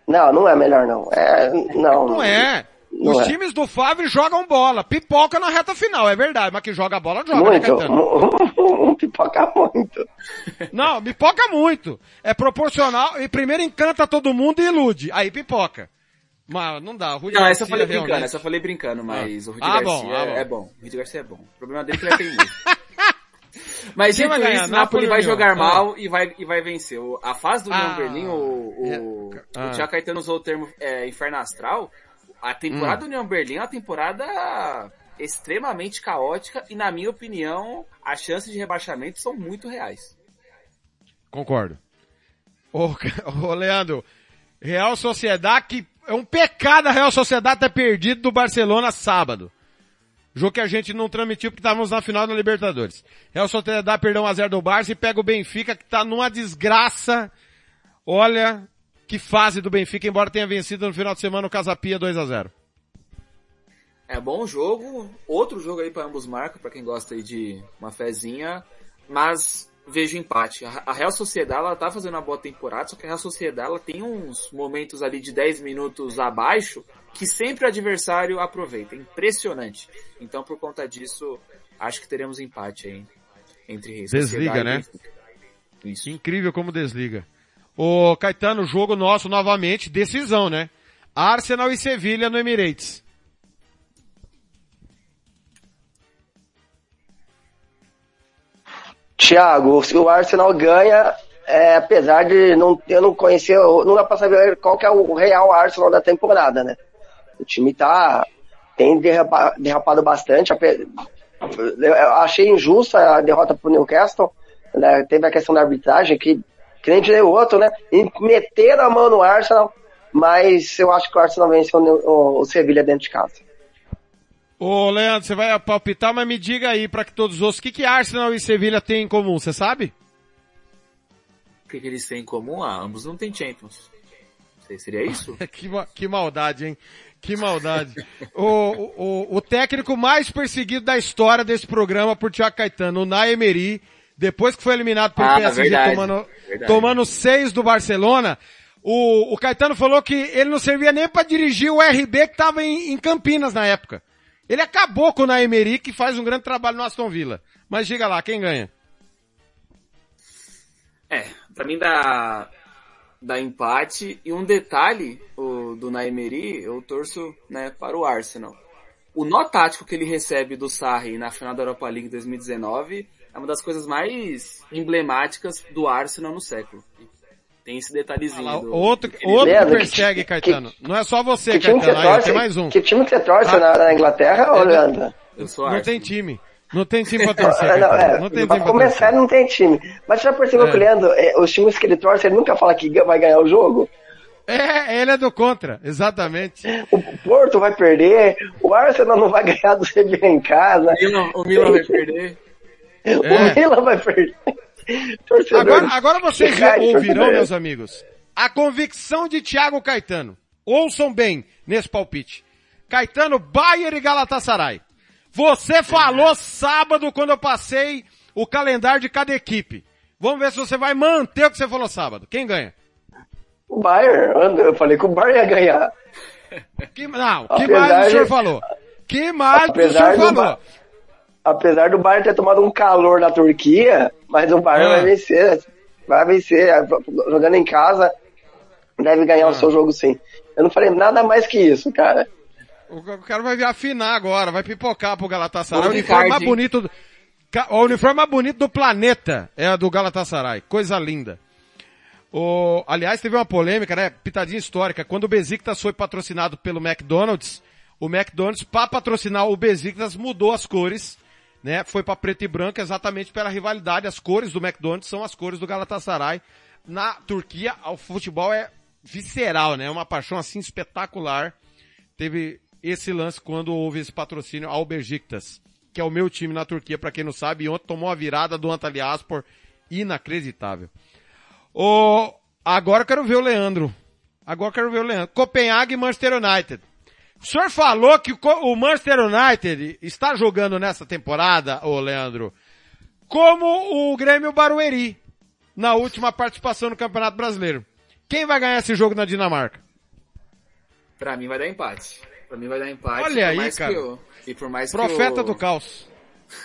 Não, não é melhor não. É, não. Não é. Não Os é. times do Fábio jogam bola, pipoca na reta final, é verdade, mas que joga bola, joga, né, Muito, Caetano? mu- pipoca muito. Não, pipoca muito. É proporcional e primeiro encanta todo mundo e ilude. Aí pipoca. Mas não dá, o Rudy Não, Garcia essa eu falei brincando, essa eu falei brincando, mas o Rudi Ah, bom, Garcia ah, bom. é bom. O Rudi Garcia é bom. O problema dele é que ele é teimoso. Mas Quem dito ganhar, isso, Napoli vai jogar Ah. mal e vai, e vai vencer. A fase do União Ah. Berlim, o, o, Ah. o Thiago Caetano usou o termo é, inferno astral. A temporada Hum. do União Berlim é uma temporada extremamente caótica e, na minha opinião, as chances de rebaixamento são muito reais. Concordo. Ô, ô, Leandro, Real Sociedade, que é um pecado a Real Sociedade ter perdido do Barcelona sábado. Jogo que a gente não transmitiu porque estávamos na final da Libertadores. Real Sociedade perdeu 1x0 do Barça e pega o Benfica que tá numa desgraça. Olha que fase do Benfica, embora tenha vencido no final de semana o Casapia 2x0. É bom jogo, outro jogo aí para ambos marcos, para quem gosta aí de uma fezinha, mas vejo empate. A Real Sociedade ela tá fazendo uma boa temporada, só que a Real Sociedade ela tem uns momentos ali de 10 minutos abaixo que sempre o adversário aproveita. É impressionante. Então por conta disso, acho que teremos empate aí entre Real Desliga, e né? Benfica. Isso. Incrível como desliga. Ô, Caetano, jogo nosso novamente, decisão, né? Arsenal e Sevilha no Emirates. Thiago, o Arsenal ganha, é, apesar de não, eu não conhecer, não dá pra saber qual que é o real Arsenal da temporada, né? O time tá, tem derrapa- derrapado bastante, eu achei injusta a derrota pro Newcastle, né? Teve a questão da arbitragem que, que nem dizer o outro, né? E meteram a mão no Arsenal, mas eu acho que o Arsenal venceu o, o, o Sevilha dentro de casa. Ô, Leandro, você vai palpitar, mas me diga aí para que todos os outros, o que que Arsenal e Sevilha têm em comum, você sabe? O que, que eles têm em comum? Ah, ambos não têm Champions. Seria isso? que, que maldade, hein? Que maldade. o, o, o técnico mais perseguido da história desse programa por Thiago Caetano, o Nay Emery, depois que foi eliminado pelo Ah, PSG verdade, tomando, verdade. tomando seis do Barcelona, o, o Caetano falou que ele não servia nem para dirigir o RB que estava em, em Campinas na época. Ele acabou com o Nay Emery, que faz um grande trabalho no Aston Villa. Mas diga lá, quem ganha? É, pra mim dá, dá empate. E um detalhe o, do Naimeri, eu torço né, para o Arsenal. O nó tático que ele recebe do Sarri na final da Europa League 2019 é uma das coisas mais emblemáticas do Arsenal no século. Tem esse detalhezinho. Ah, do, outro do que outro que Leandro, que persegue, ti- Caetano. Não é só você, Que time que você Caetano. Aí, torce? tem mais um. Que time que você torce Ah. na, na Inglaterra, ô É, Leandro? Eu sou Não tem time. Não tem time pra torcer, não, Caetano. é, Não tem pra time pra começar, torcer. não tem time. Mas você já percebeu É. que o Leandro, é, os times que ele torce, ele nunca fala que vai ganhar o jogo? É, ele é do contra, exatamente. O Porto vai perder, o Arsenal não vai ganhar do Sevilla em casa, O Milan, o Milan vai perder. É. o Milan vai perder. Agora, agora vocês de ouvirão, meus amigos, a convicção de Thiago Caetano. Ouçam bem nesse palpite. Caetano, Bayern e Galatasaray. Você falou sábado quando eu passei o calendário de cada equipe. Vamos ver se você vai manter o que você falou sábado. Quem ganha? O Bayern, eu falei que o Bayern ia ganhar. Que, não, que mais o senhor falou? que mais o senhor falou? Apesar do Bayern ter tomado um calor na Turquia, mas o Bayern Ah. vai vencer. Vai vencer. Jogando em casa, deve ganhar o Ah. seu jogo sim. Eu não falei nada mais que isso, cara. O cara vai afinar agora, vai pipocar pro Galatasaray. O uniforme mais bonito o uniforme mais bonito do planeta é a do Galatasaray. Coisa linda. O, aliás, teve uma polêmica, né? Pitadinha histórica. Quando o Besiktas foi patrocinado pelo McDonald's, o McDonald's, para patrocinar o Besiktas, mudou as cores, né? Foi para preto e branco exatamente pela rivalidade. As cores do McDonald's são as cores do Galatasaray. Na Turquia, o futebol é visceral, né? É uma paixão assim espetacular. Teve esse lance quando houve esse patrocínio ao Besiktas, que é o meu time na Turquia, para quem não sabe, e ontem tomou a virada do Antalyaspor, inacreditável. O, agora eu quero ver o Leandro. Agora eu quero ver o Leandro. Copenhague e Manchester United. O senhor falou que o Manchester United está jogando nessa temporada, ô Leandro, como o Grêmio Barueri, na última participação no Campeonato Brasileiro. Quem vai ganhar esse jogo na Dinamarca? Pra mim vai dar empate. Pra mim vai dar empate. Olha aí, cara. Eu, e por mais Profeta que eu, do caos.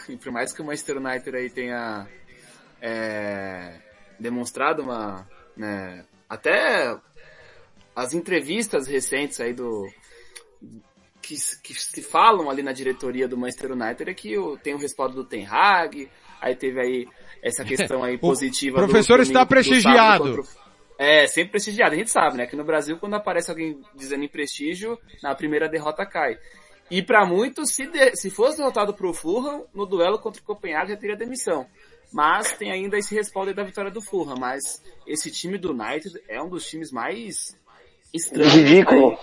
E por mais que o Manchester United aí tenha é, demonstrado uma, né, até as entrevistas recentes aí do que, que se falam ali na diretoria do Manchester United é que o, tem o respaldo do Ten Hag, aí teve aí essa questão aí O positiva do professor está do sábado prestigiado. o- é, sempre prestigiado. A gente sabe, né? Que no Brasil, quando aparece alguém dizendo em prestígio, na primeira derrota cai. E para muitos, se, de- se fosse derrotado pro Fulham, no duelo contra o Copenhague já teria demissão. Mas tem ainda esse respaldo da vitória do Fulham. Mas esse time do United é um dos times mais estranhos. Ridículo.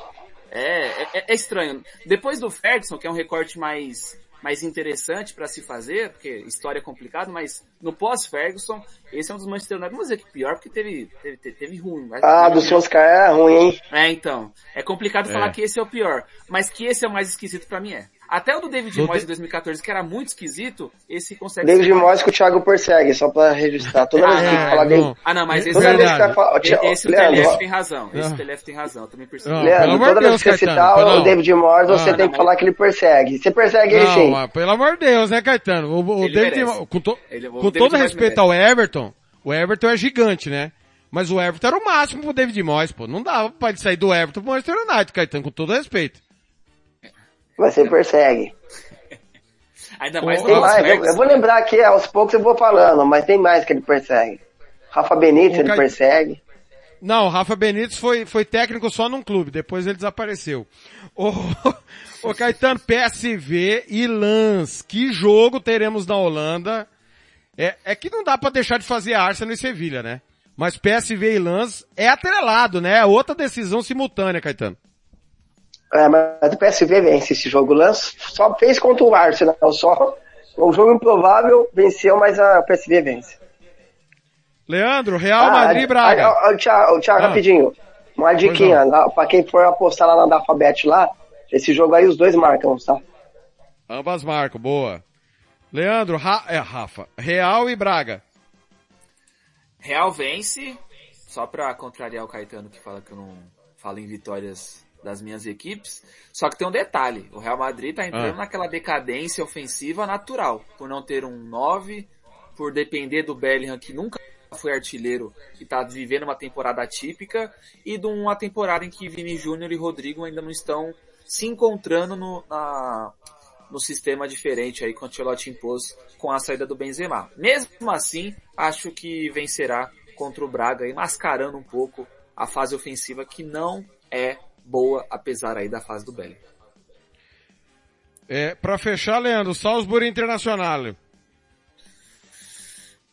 É, é, é estranho. Depois do Ferguson, que é um recorte mais, mais interessante para se fazer, porque história é complicado, mas no pós-Ferguson, esse é um dos Manchester United, não vou dizer que pior, porque teve, teve, teve, teve ruim. mas- Ah, do Solskjaer é ruim, hein? É, então. É complicado É. falar que esse é o pior. Mas que esse é o mais esquisito pra mim é. Até o do David Moyes de- em 2014, que era muito esquisito, esse consegue David. Moyes que o Thiago persegue, só pra registrar. Toda vez que Ah, fala não. dele. Ah, não, mas esse, toda vez que esse Leandro, TLF tem razão. Esse Ah. TLF tem razão, eu também percebo. Leandro, toda vez que você citar o David Moyes, você Ah, tem que falar que ele persegue. Você persegue ele sim. pelo amor de Deus, né, Caetano? O, David, com, to- Ele- o com David todo respeito ao Everton, o Everton é gigante, né? Mas o Everton era o máximo pro David Moyes, pô. Não dava pra ele sair do Everton pro Manchester United, Caetano, com todo respeito. Mas você persegue. Ainda Mas tem mais, eu, eu vou lembrar aqui, aos poucos eu vou falando, mas tem mais que ele persegue. Rafa Benítez O ele Cai- persegue. Não, o Rafa Benítez foi, foi técnico só num clube, depois ele desapareceu. O, o Caetano, PSV e Lans, que jogo teremos na Holanda? É, é que não dá pra deixar de fazer Arsenal e Sevilha, né? Mas PSV e Lans é atrelado, né? É outra decisão simultânea, Caetano. É, mas o PSV vence esse jogo. O Lance só fez contra o Arsenal, só. Um jogo improvável, venceu, mas a PSV vence. Leandro, Real Ah, Madrid e Braga. ah, ah, Thiago, Ah. rapidinho. Uma diquinha, lá, pra quem for apostar lá na Dafabet lá, esse jogo aí os dois marcam, tá? Ambas marcam, boa. Leandro, Ra é, Rafa, Real e Braga. Real vence, só pra contrariar o Caetano que fala que eu não falo em vitórias das minhas equipes. Só que tem um detalhe, o Real Madrid tá entrando Ah. naquela decadência ofensiva natural, por não ter um 9, por depender do Bellingham que nunca foi artilheiro e tá vivendo uma temporada atípica e de uma temporada em que Vini Júnior e Rodrigo ainda não estão se encontrando no, na, no sistema diferente aí que o Ancelotti impôs com a saída do Benzema. Mesmo assim, acho que vencerá contra o Braga aí, mascarando um pouco a fase ofensiva que não é boa, apesar aí da fase do Bellingham. É, pra fechar, Leandro, Salzburg Internacional.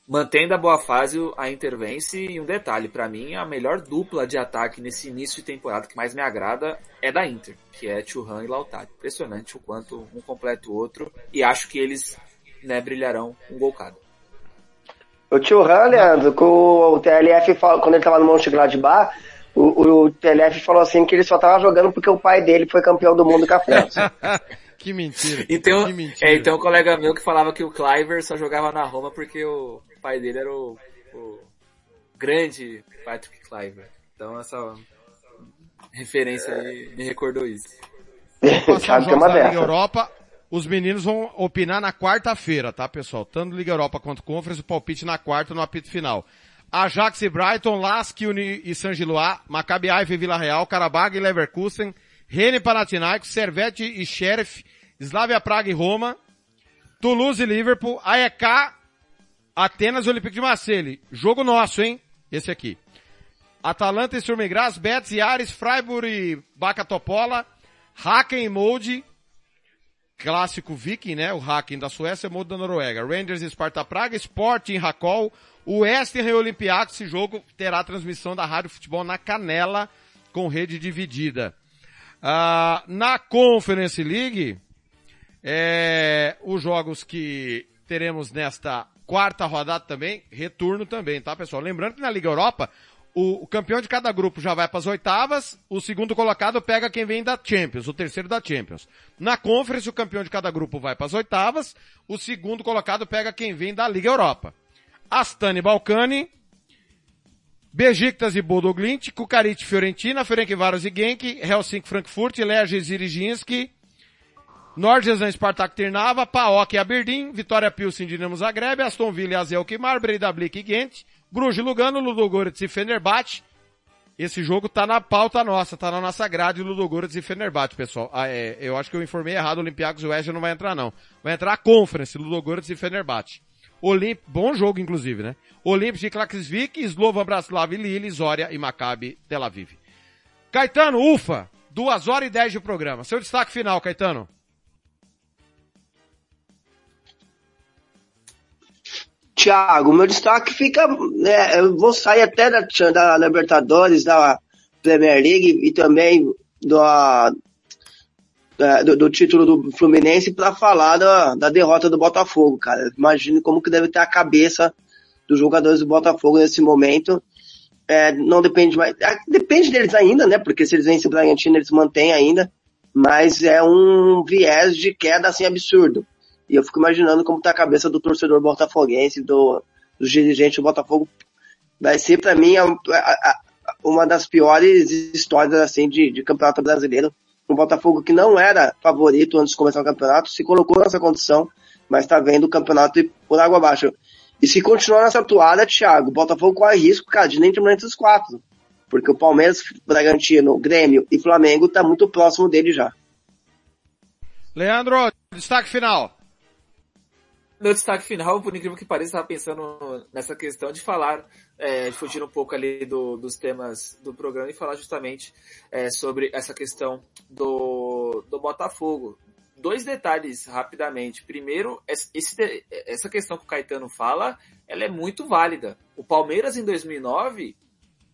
Mantendo a boa fase, a Inter vence e um detalhe, pra mim a melhor dupla de ataque nesse início de temporada que mais me agrada é da Inter, que é Churran e Lautaro. Impressionante o quanto um completa o outro e acho que eles né, brilharão um gol cada. O tio Han, Leandro, com o TLF, quando ele tava no Mönchengladbach, o, o TLF falou assim que ele só tava jogando porque o pai dele foi campeão do mundo com a França. que mentira. Então, que mentira. é, então um colega meu que falava que o Cliver só jogava na Roma porque o pai dele era o, o grande Patrick Cliver. Então essa referência aí me recordou isso. Passar os tem jogos da. Europa, os meninos vão opinar na quarta-feira, tá, pessoal? Tanto Liga Europa quanto Conference, o palpite na quarta no apito final. Ajax e Brighton, Lask e San Gilois, Maccabi Haifa e Vila Real, Karabag e Leverkusen, Rennes e Panathinaikos, Servette e Sheriff, Slavia Praga e Roma, Toulouse e Liverpool, AEK, Atenas e Olympique de Marseille. Jogo nosso, hein? Esse aqui. Atalanta e Sturm Graz, Betis e Ares, Freiburg e Baca Topola, Haken e Molde, clássico Viking, né? O Haken da Suécia, Molde da Noruega. Rangers e Sparta Praga, Sporting Racol, West Ham e Olympiacos. Esse jogo terá transmissão da Rádio Futebol na Canela, com rede dividida. Ah, na Conference League, é, os jogos que teremos nesta quarta rodada também, retorno também, tá pessoal? Lembrando que na Liga Europa, o, o campeão de cada grupo já vai para as oitavas, o segundo colocado pega quem vem da Champions, o terceiro da Champions. Na Conference, o campeão de cada grupo vai para as oitavas, o segundo colocado pega quem vem da Liga Europa. Astani Balcani, Besiktas e Bodo Glint, Kukarit Fiorentina, Ferencváros e Genk, Helsinki Frankfurt, Lerge Ziriginski, Nordjezan Spartak Trnava, PAOK e Aberdeen, Vitória Pilsen Dinamo Zagreb, Aston Villa e Azel Kimar, Breidablik e Ghent, Bruges Lugano, Ludogorets e Fenerbahçe. Esse jogo tá na pauta nossa, tá na nossa grade Ludogorets e Fenerbahçe, pessoal. Ah, é, eu acho que eu informei errado, Olympiacos e West não vai entrar não. Vai entrar a Conference, Ludogorets e Fenerbahçe. Olimp... Bom jogo, inclusive, né? Olympic de Klaksvik, Slovan Bratislava Lille, Zória e Maccabi Tel Aviv. Caetano, ufa! Duas horas e dez de programa. Seu destaque final, Caetano. Thiago, meu destaque fica, né, eu vou sair até da, da Libertadores, da Premier League e também do, da- do, do título do Fluminense para falar da, da derrota do Botafogo, cara. Imagino como que deve ter a cabeça dos jogadores do Botafogo nesse momento. É, não depende mais, é, depende deles ainda, né? Porque se eles vencem o Bragantino, eles mantêm ainda, mas é um viés de queda assim absurdo. E eu fico imaginando como tá a cabeça do torcedor botafoguense, do, do dirigente do Botafogo. Vai ser para mim a- a- a- uma das piores histórias assim de, de campeonato brasileiro. Um Botafogo que não era favorito antes de começar o campeonato, se colocou nessa condição, mas está vendo o campeonato ir por água abaixo. E se continuar nessa toada, Thiago, o Botafogo corre risco, cara, de nem terminar entre os quatro. Porque o Palmeiras, Bragantino, Grêmio e Flamengo tá muito próximo dele já. Leandro, destaque final. Meu destaque final, por incrível que pareça, estava pensando nessa questão de falar, é, de fugir um pouco ali do- dos temas do programa e falar justamente é, sobre essa questão do, do Botafogo. Dois detalhes rapidamente. Primeiro, esse- essa questão que o Caetano fala, ela é muito válida. O Palmeiras em 2009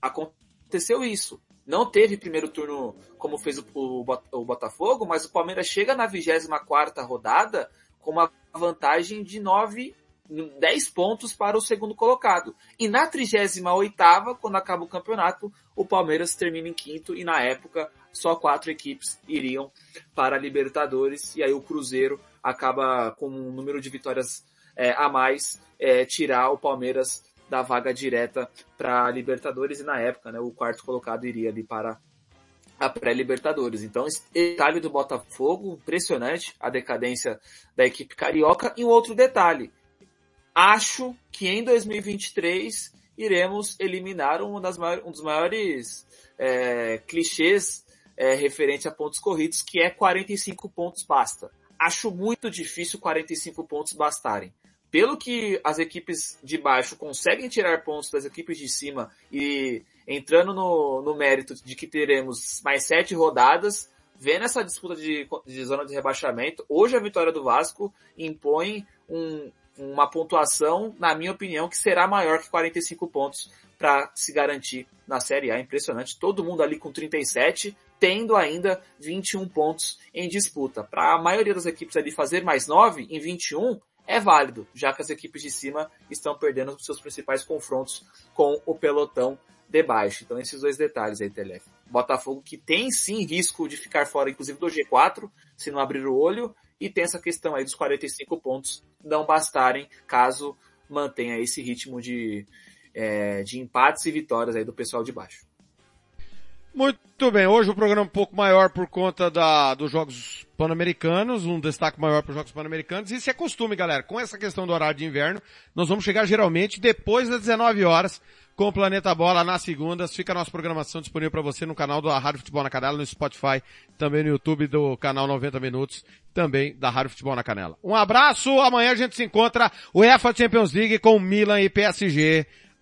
aconteceu isso. Não teve primeiro turno como fez o, o o Botafogo, mas o Palmeiras chega na 24ª rodada com uma vantagem de 9, 10 pontos para o segundo colocado. E na 38ª, quando acaba o campeonato, o Palmeiras termina em quinto e na época só quatro equipes iriam para a Libertadores e aí o Cruzeiro acaba com um número de vitórias é, a mais é, tirar o Palmeiras da vaga direta para a Libertadores e na época, né, o quarto colocado iria ali para a pré-Libertadores. Então, esse detalhe do Botafogo, impressionante, a decadência da equipe carioca. E um outro detalhe, acho que em 2023 iremos eliminar uma das maiores, um dos maiores é, clichês é, referente a pontos corridos, que é 45 pontos basta. Acho muito difícil 45 pontos bastarem. Pelo que as equipes de baixo conseguem tirar pontos das equipes de cima e entrando no, no mérito de que teremos mais sete rodadas, vendo essa disputa de, de zona de rebaixamento, hoje a vitória do Vasco impõe um, uma pontuação, na minha opinião, que será maior que 45 pontos para se garantir na Série A. Impressionante. Todo mundo ali com 37, tendo ainda 21 pontos em disputa. Para a maioria das equipes ali fazer mais 9 em 21 é válido, já que as equipes de cima estão perdendo os seus principais confrontos com o pelotão de baixo. Então esses dois detalhes aí, Telef. Botafogo que tem sim risco de ficar fora, inclusive do G4, se não abrir o olho, e tem essa questão aí dos 45 pontos não bastarem caso mantenha esse ritmo de, é, de empates e vitórias aí do pessoal de baixo. Muito bem, hoje o programa é um pouco maior por conta da, dos Jogos Pan-Americanos, um destaque maior para os Jogos Pan-Americanos. Isso é costume, galera. Com essa questão do horário de inverno, nós vamos chegar geralmente depois das 19 horas com o Planeta Bola nas segundas. Fica a nossa programação disponível para você no canal da Rádio Futebol na Canela, no Spotify, também no YouTube do canal 90 Minutos, também da Rádio Futebol na Canela. Um abraço, amanhã a gente se encontra UEFA Champions League com Milan e PSG.